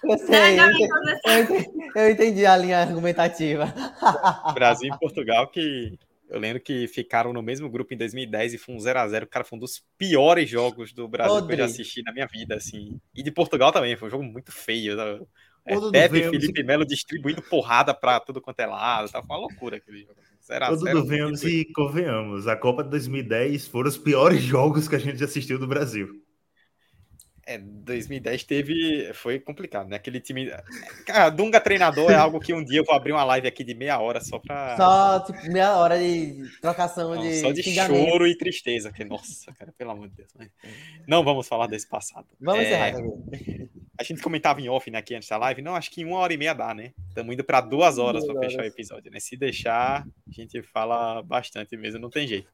G: Eu, sei. Eu, entendi, eu entendi a linha argumentativa.
E: Brasil e Portugal que eu lembro que ficaram no mesmo grupo em 2010 e foi um 0x0. O cara foi um dos piores jogos do Brasil Rodrigo. que eu já assisti na minha vida, assim. E de Portugal também, foi um jogo muito feio. É, Pepe e Felipe Melo distribuindo porrada pra tudo quanto é lado. Tá? Foi uma loucura aquele jogo.
F: Será, Todo venhamos e convenhamos. A Copa de 2010 foram os piores jogos que a gente assistiu do Brasil.
E: É, 2010 teve. Foi complicado, né? Aquele time. Cara, Dunga treinador é algo que um dia eu vou abrir uma live aqui de meia hora só pra.
G: Só, tipo, meia hora de trocação Não, de.
E: Só de choro e tristeza. Que, nossa, cara, pelo amor de Deus. Não vamos falar desse passado.
G: Vamos é... encerrar,
E: A gente comentava em off, né, aqui antes da live. Não, acho que em uma hora e meia dá, né? Estamos indo para duas horas para fechar o episódio, né? Se deixar, a gente fala bastante mesmo, não tem jeito.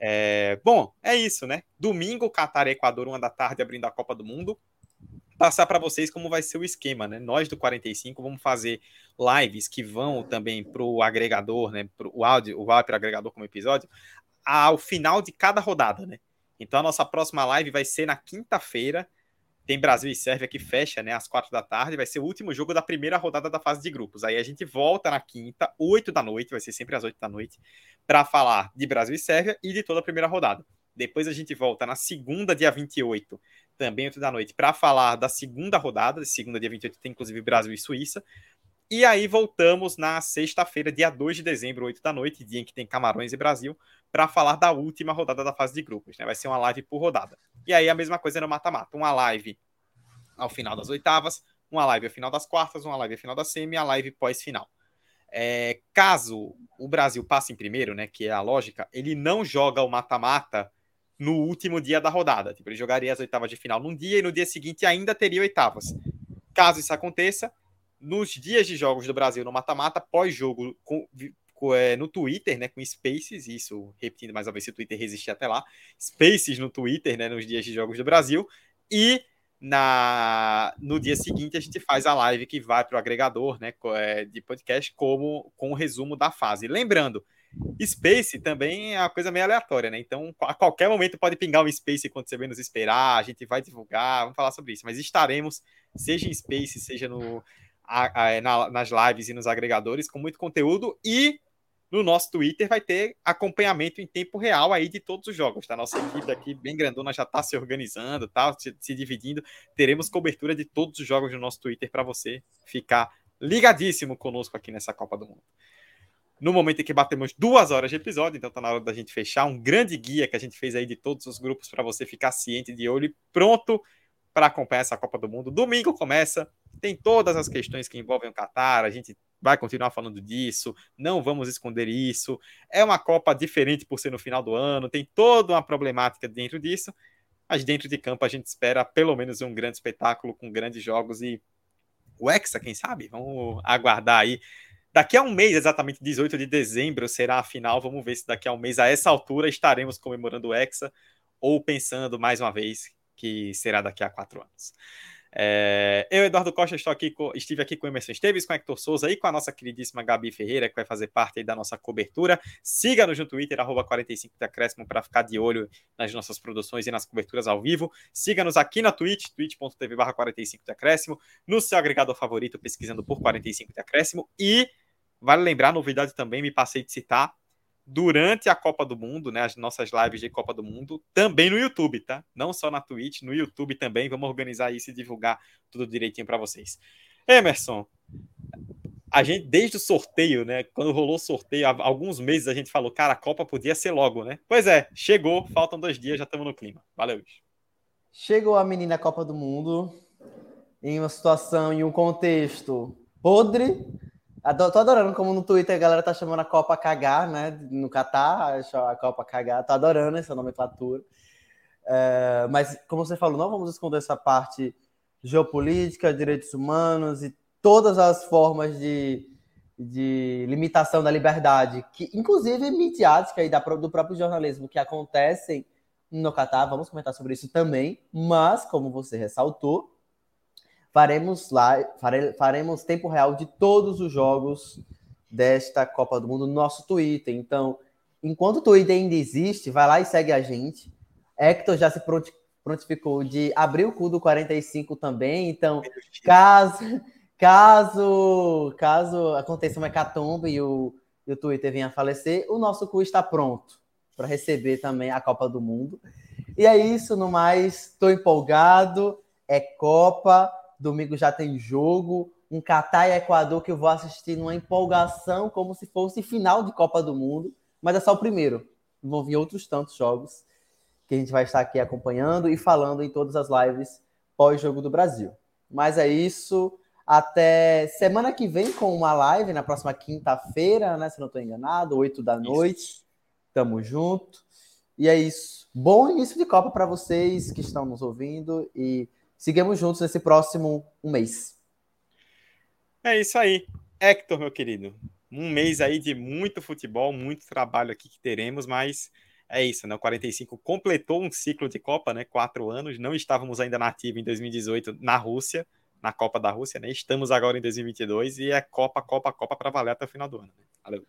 E: É, bom, é isso, né? Domingo, Catar e Equador, uma da tarde, abrindo a Copa do Mundo. Passar para vocês como vai ser o esquema, né? Nós do 45 vamos fazer lives que vão também para o agregador, né? Pro, o áudio, o áudio para agregador como episódio, ao final de cada rodada, né? Então a nossa próxima live vai ser na quinta-feira, tem Brasil e Sérvia que fecha, né, às quatro da tarde, vai ser o último jogo da primeira rodada da fase de grupos. Aí a gente volta na quinta, oito da noite, vai ser sempre às oito da noite, para falar de Brasil e Sérvia e de toda a primeira rodada. Depois a gente volta na segunda, dia 28, também oito da noite, para falar da segunda rodada, segunda, dia 28, tem inclusive Brasil e Suíça. E aí voltamos na sexta-feira, dia 2 de dezembro, 8 da noite, dia em que tem Camarões e Brasil, para falar da última rodada da fase de grupos. Né? Vai ser uma live por rodada. E aí a mesma coisa no mata-mata. Uma live ao final das oitavas, uma live ao final das quartas, uma live ao final da semi a live pós-final. É, caso o Brasil passe em primeiro, né, que é a lógica, ele não joga o mata-mata no último dia da rodada. Tipo, ele jogaria as oitavas de final num dia e no dia seguinte ainda teria oitavas. Caso isso aconteça, nos dias de jogos do Brasil no mata-mata, pós-jogo é, no Twitter, né, com Spaces, isso repetindo mais uma vez se o Twitter resistir até lá, Spaces no Twitter, né, nos dias de jogos do Brasil, e na no dia seguinte a gente faz a live que vai para o agregador né, é, de podcast como com o resumo da fase. Lembrando, Space também é uma coisa meio aleatória, né? Então, a qualquer momento pode pingar um Space quando você menos esperar, a gente vai divulgar, vamos falar sobre isso. Mas estaremos, seja em Space, seja no, a, a, na, nas lives e nos agregadores, com muito conteúdo e no nosso Twitter vai ter acompanhamento em tempo real aí de todos os jogos, tá? Nossa equipe aqui bem grandona já está se organizando, tá? Se, se, dividindo. Teremos cobertura de todos os jogos no nosso Twitter para você ficar ligadíssimo conosco aqui nessa Copa do Mundo. No momento em que batemos duas horas de episódio, então tá na hora da gente fechar um grande guia que a gente fez aí de todos os grupos para você ficar ciente de olho e pronto para acompanhar essa Copa do Mundo. Domingo começa, tem todas as questões que envolvem o Qatar, a gente vai continuar falando disso, não vamos esconder isso. É uma Copa diferente por ser no final do ano, tem toda uma problemática dentro disso, mas dentro de campo a gente espera pelo menos um grande espetáculo com grandes jogos e o Hexa, quem sabe? Vamos aguardar aí. Daqui a um mês, exatamente 18 de dezembro, será a final. Vamos ver se daqui a um mês, a essa altura, estaremos comemorando o Hexa ou pensando mais uma vez que será daqui a quatro anos. É, eu, Eduardo Costa, estou aqui estive aqui com o Emerson Esteves, com o Hector Souza e com a nossa queridíssima Gabi Ferreira, que vai fazer parte da nossa cobertura. Siga-nos no Twitter, arroba 45 Decréscimo, para ficar de olho nas nossas produções e nas coberturas ao vivo. Siga-nos aqui na Twitch, twitch.tv barra 45 Decréscimo, no seu agregador favorito, pesquisando por 45 Decréscimo. E vale lembrar, novidade também, me passei de citar, durante a Copa do Mundo, né, as nossas lives de Copa do Mundo, também no YouTube, tá? Não só na Twitch, no YouTube também. Vamos organizar isso e divulgar tudo direitinho para vocês. Emerson, a gente desde o sorteio, né, quando rolou o sorteio, há alguns meses a gente falou, cara, a Copa podia ser logo, né? Pois é, chegou, faltam dois dias, já estamos no clima. Valeu.
G: Chegou a menina Copa do Mundo em uma situação, em um contexto podre, tô adorando como no Twitter a galera tá chamando a Copa Cagar, né? No Catar, a Copa Cagar. Tô adorando essa nomenclatura. É, mas, como você falou, não vamos esconder essa parte geopolítica, direitos humanos e todas as formas de, de limitação da liberdade, que inclusive midiática e da, do próprio jornalismo que acontecem no Catar. Vamos comentar sobre isso também. Mas, como você ressaltou, faremos lá, fare, faremos tempo real de todos os jogos desta Copa do Mundo no nosso Twitter. Então, enquanto o Twitter ainda existe, vai lá e segue a gente. Hector já se prontificou de abrir o cu do 45 também. Então, caso caso caso aconteça uma hecatombe e o, e o Twitter venha a falecer, o nosso cu está pronto para receber também a Copa do Mundo. E é isso, no mais, estou empolgado. É Copa, Domingo já tem jogo, um Catar e Equador que eu vou assistir numa empolgação, como se fosse final de Copa do Mundo, mas é só o primeiro. Vão vir outros tantos jogos que a gente vai estar aqui acompanhando e falando em todas as lives pós-jogo do Brasil. Mas é isso. Até semana que vem com uma live, na próxima quinta-feira, né? Se não estou enganado, 8 da noite. Isso. Tamo junto. E é isso. Bom início de Copa para vocês que estão nos ouvindo e Sigamos juntos nesse próximo um mês.
E: É isso aí. Hector, meu querido. Um mês aí de muito futebol, muito trabalho aqui que teremos, mas é isso, né? O 45 completou um ciclo de Copa, né? Quatro anos. Não estávamos ainda na ativa em 2018 na Rússia, na Copa da Rússia, né? Estamos agora em 2022 e é Copa, Copa, Copa para valer até o final do ano. Né? Valeu.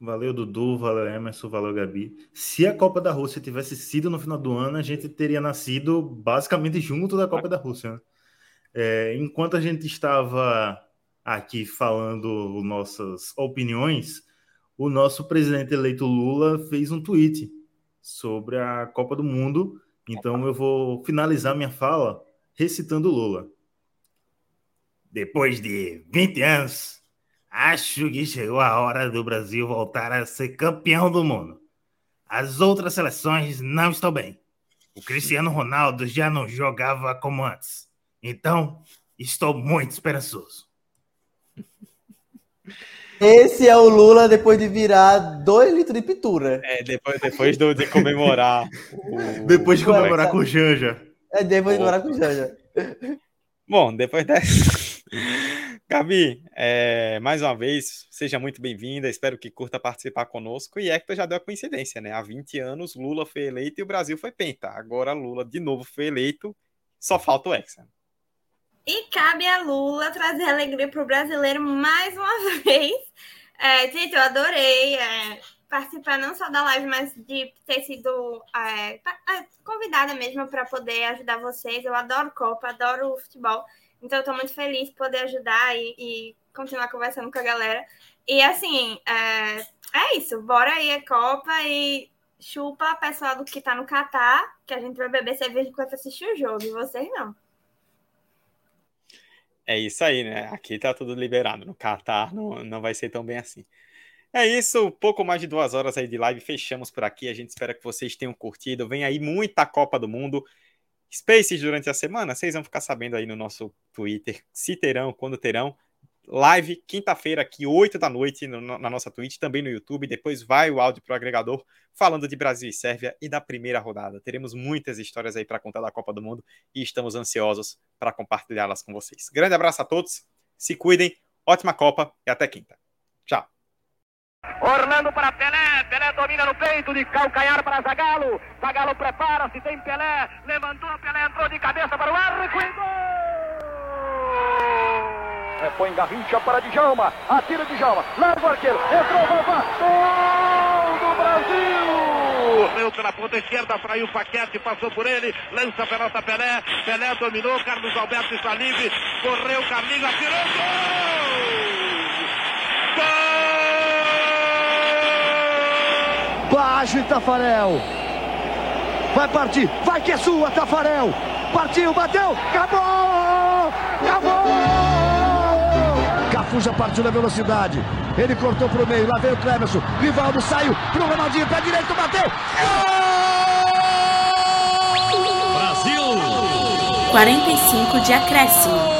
F: Valeu, Dudu, valeu, Emerson, valeu, Gabi. Se a Copa da Rússia tivesse sido no final do ano, a gente teria nascido basicamente junto da Copa da Rússia. Né? É, enquanto a gente estava aqui falando nossas opiniões, o nosso presidente eleito Lula fez um tweet sobre a Copa do Mundo. Então eu vou finalizar minha fala recitando Lula. Depois de 20 anos, Acho que chegou a hora do Brasil voltar a ser campeão do mundo. As outras seleções não estão bem. O Cristiano Ronaldo já não jogava como antes. Então, estou muito esperançoso.
G: Esse é o Lula depois de virar dois litros de pintura.
E: É, depois, depois do, de comemorar.
F: O... Depois de comemorar com o Janja.
G: É, depois de comemorar com o Janja.
E: Bom, depois dessa. Gabi, é, mais uma vez, seja muito bem-vinda. Espero que curta participar conosco. E Hector já deu a coincidência, né? Há 20 anos, Lula foi eleito e o Brasil foi penta. Agora, Lula de novo foi eleito, só falta o Hexa.
H: E cabe a Lula trazer alegria para o brasileiro mais uma vez. É, gente, eu adorei é, participar não só da live, mas de ter sido é, convidada mesmo para poder ajudar vocês. Eu adoro Copa, adoro futebol. Então, eu tô muito feliz de poder ajudar e, e continuar conversando com a galera. E, assim, é, é isso. Bora aí a Copa e chupa pessoal do que tá no Catar, que a gente vai beber cerveja enquanto assistir o jogo. E vocês não.
E: É isso aí, né? Aqui tá tudo liberado. No Catar não, não vai ser tão bem assim. É isso, pouco mais de duas horas aí de live. Fechamos por aqui. A gente espera que vocês tenham curtido. Vem aí muita Copa do Mundo. Spaces durante a semana, vocês vão ficar sabendo aí no nosso Twitter se terão, quando terão. Live quinta-feira, aqui, 8 da noite, no, na nossa Twitch, também no YouTube. Depois vai o áudio pro agregador falando de Brasil e Sérvia e da primeira rodada. Teremos muitas histórias aí para contar da Copa do Mundo e estamos ansiosos para compartilhá-las com vocês. Grande abraço a todos, se cuidem, ótima Copa e até quinta. Tchau.
A: Orlando para Pelé, Pelé domina no peito de calcanhar para Zagalo. Zagalo prepara-se, tem Pelé, levantou, Pelé entrou de cabeça para o arco e gol! Repõe Garrincha para Djalma, atira Djalma, larga o arqueiro, entrou, Vavá, gol do Brasil!
B: Correu pela ponta esquerda, fraiu o Paquete, passou por ele, lança a pelota Pelé, Pelé dominou, Carlos Alberto está livre, correu, Carlinhos, atirou, gol! Gol!
C: Baixo Tafarel. Vai partir, vai que é sua, Tafarel. Partiu, bateu, acabou! Acabou! Cafu já partiu na velocidade. Ele cortou pro meio, lá veio o Clemerson. Rivaldo saiu pro Ronaldinho, pé direito, bateu.
D: Brasil! 45 de acréscimo.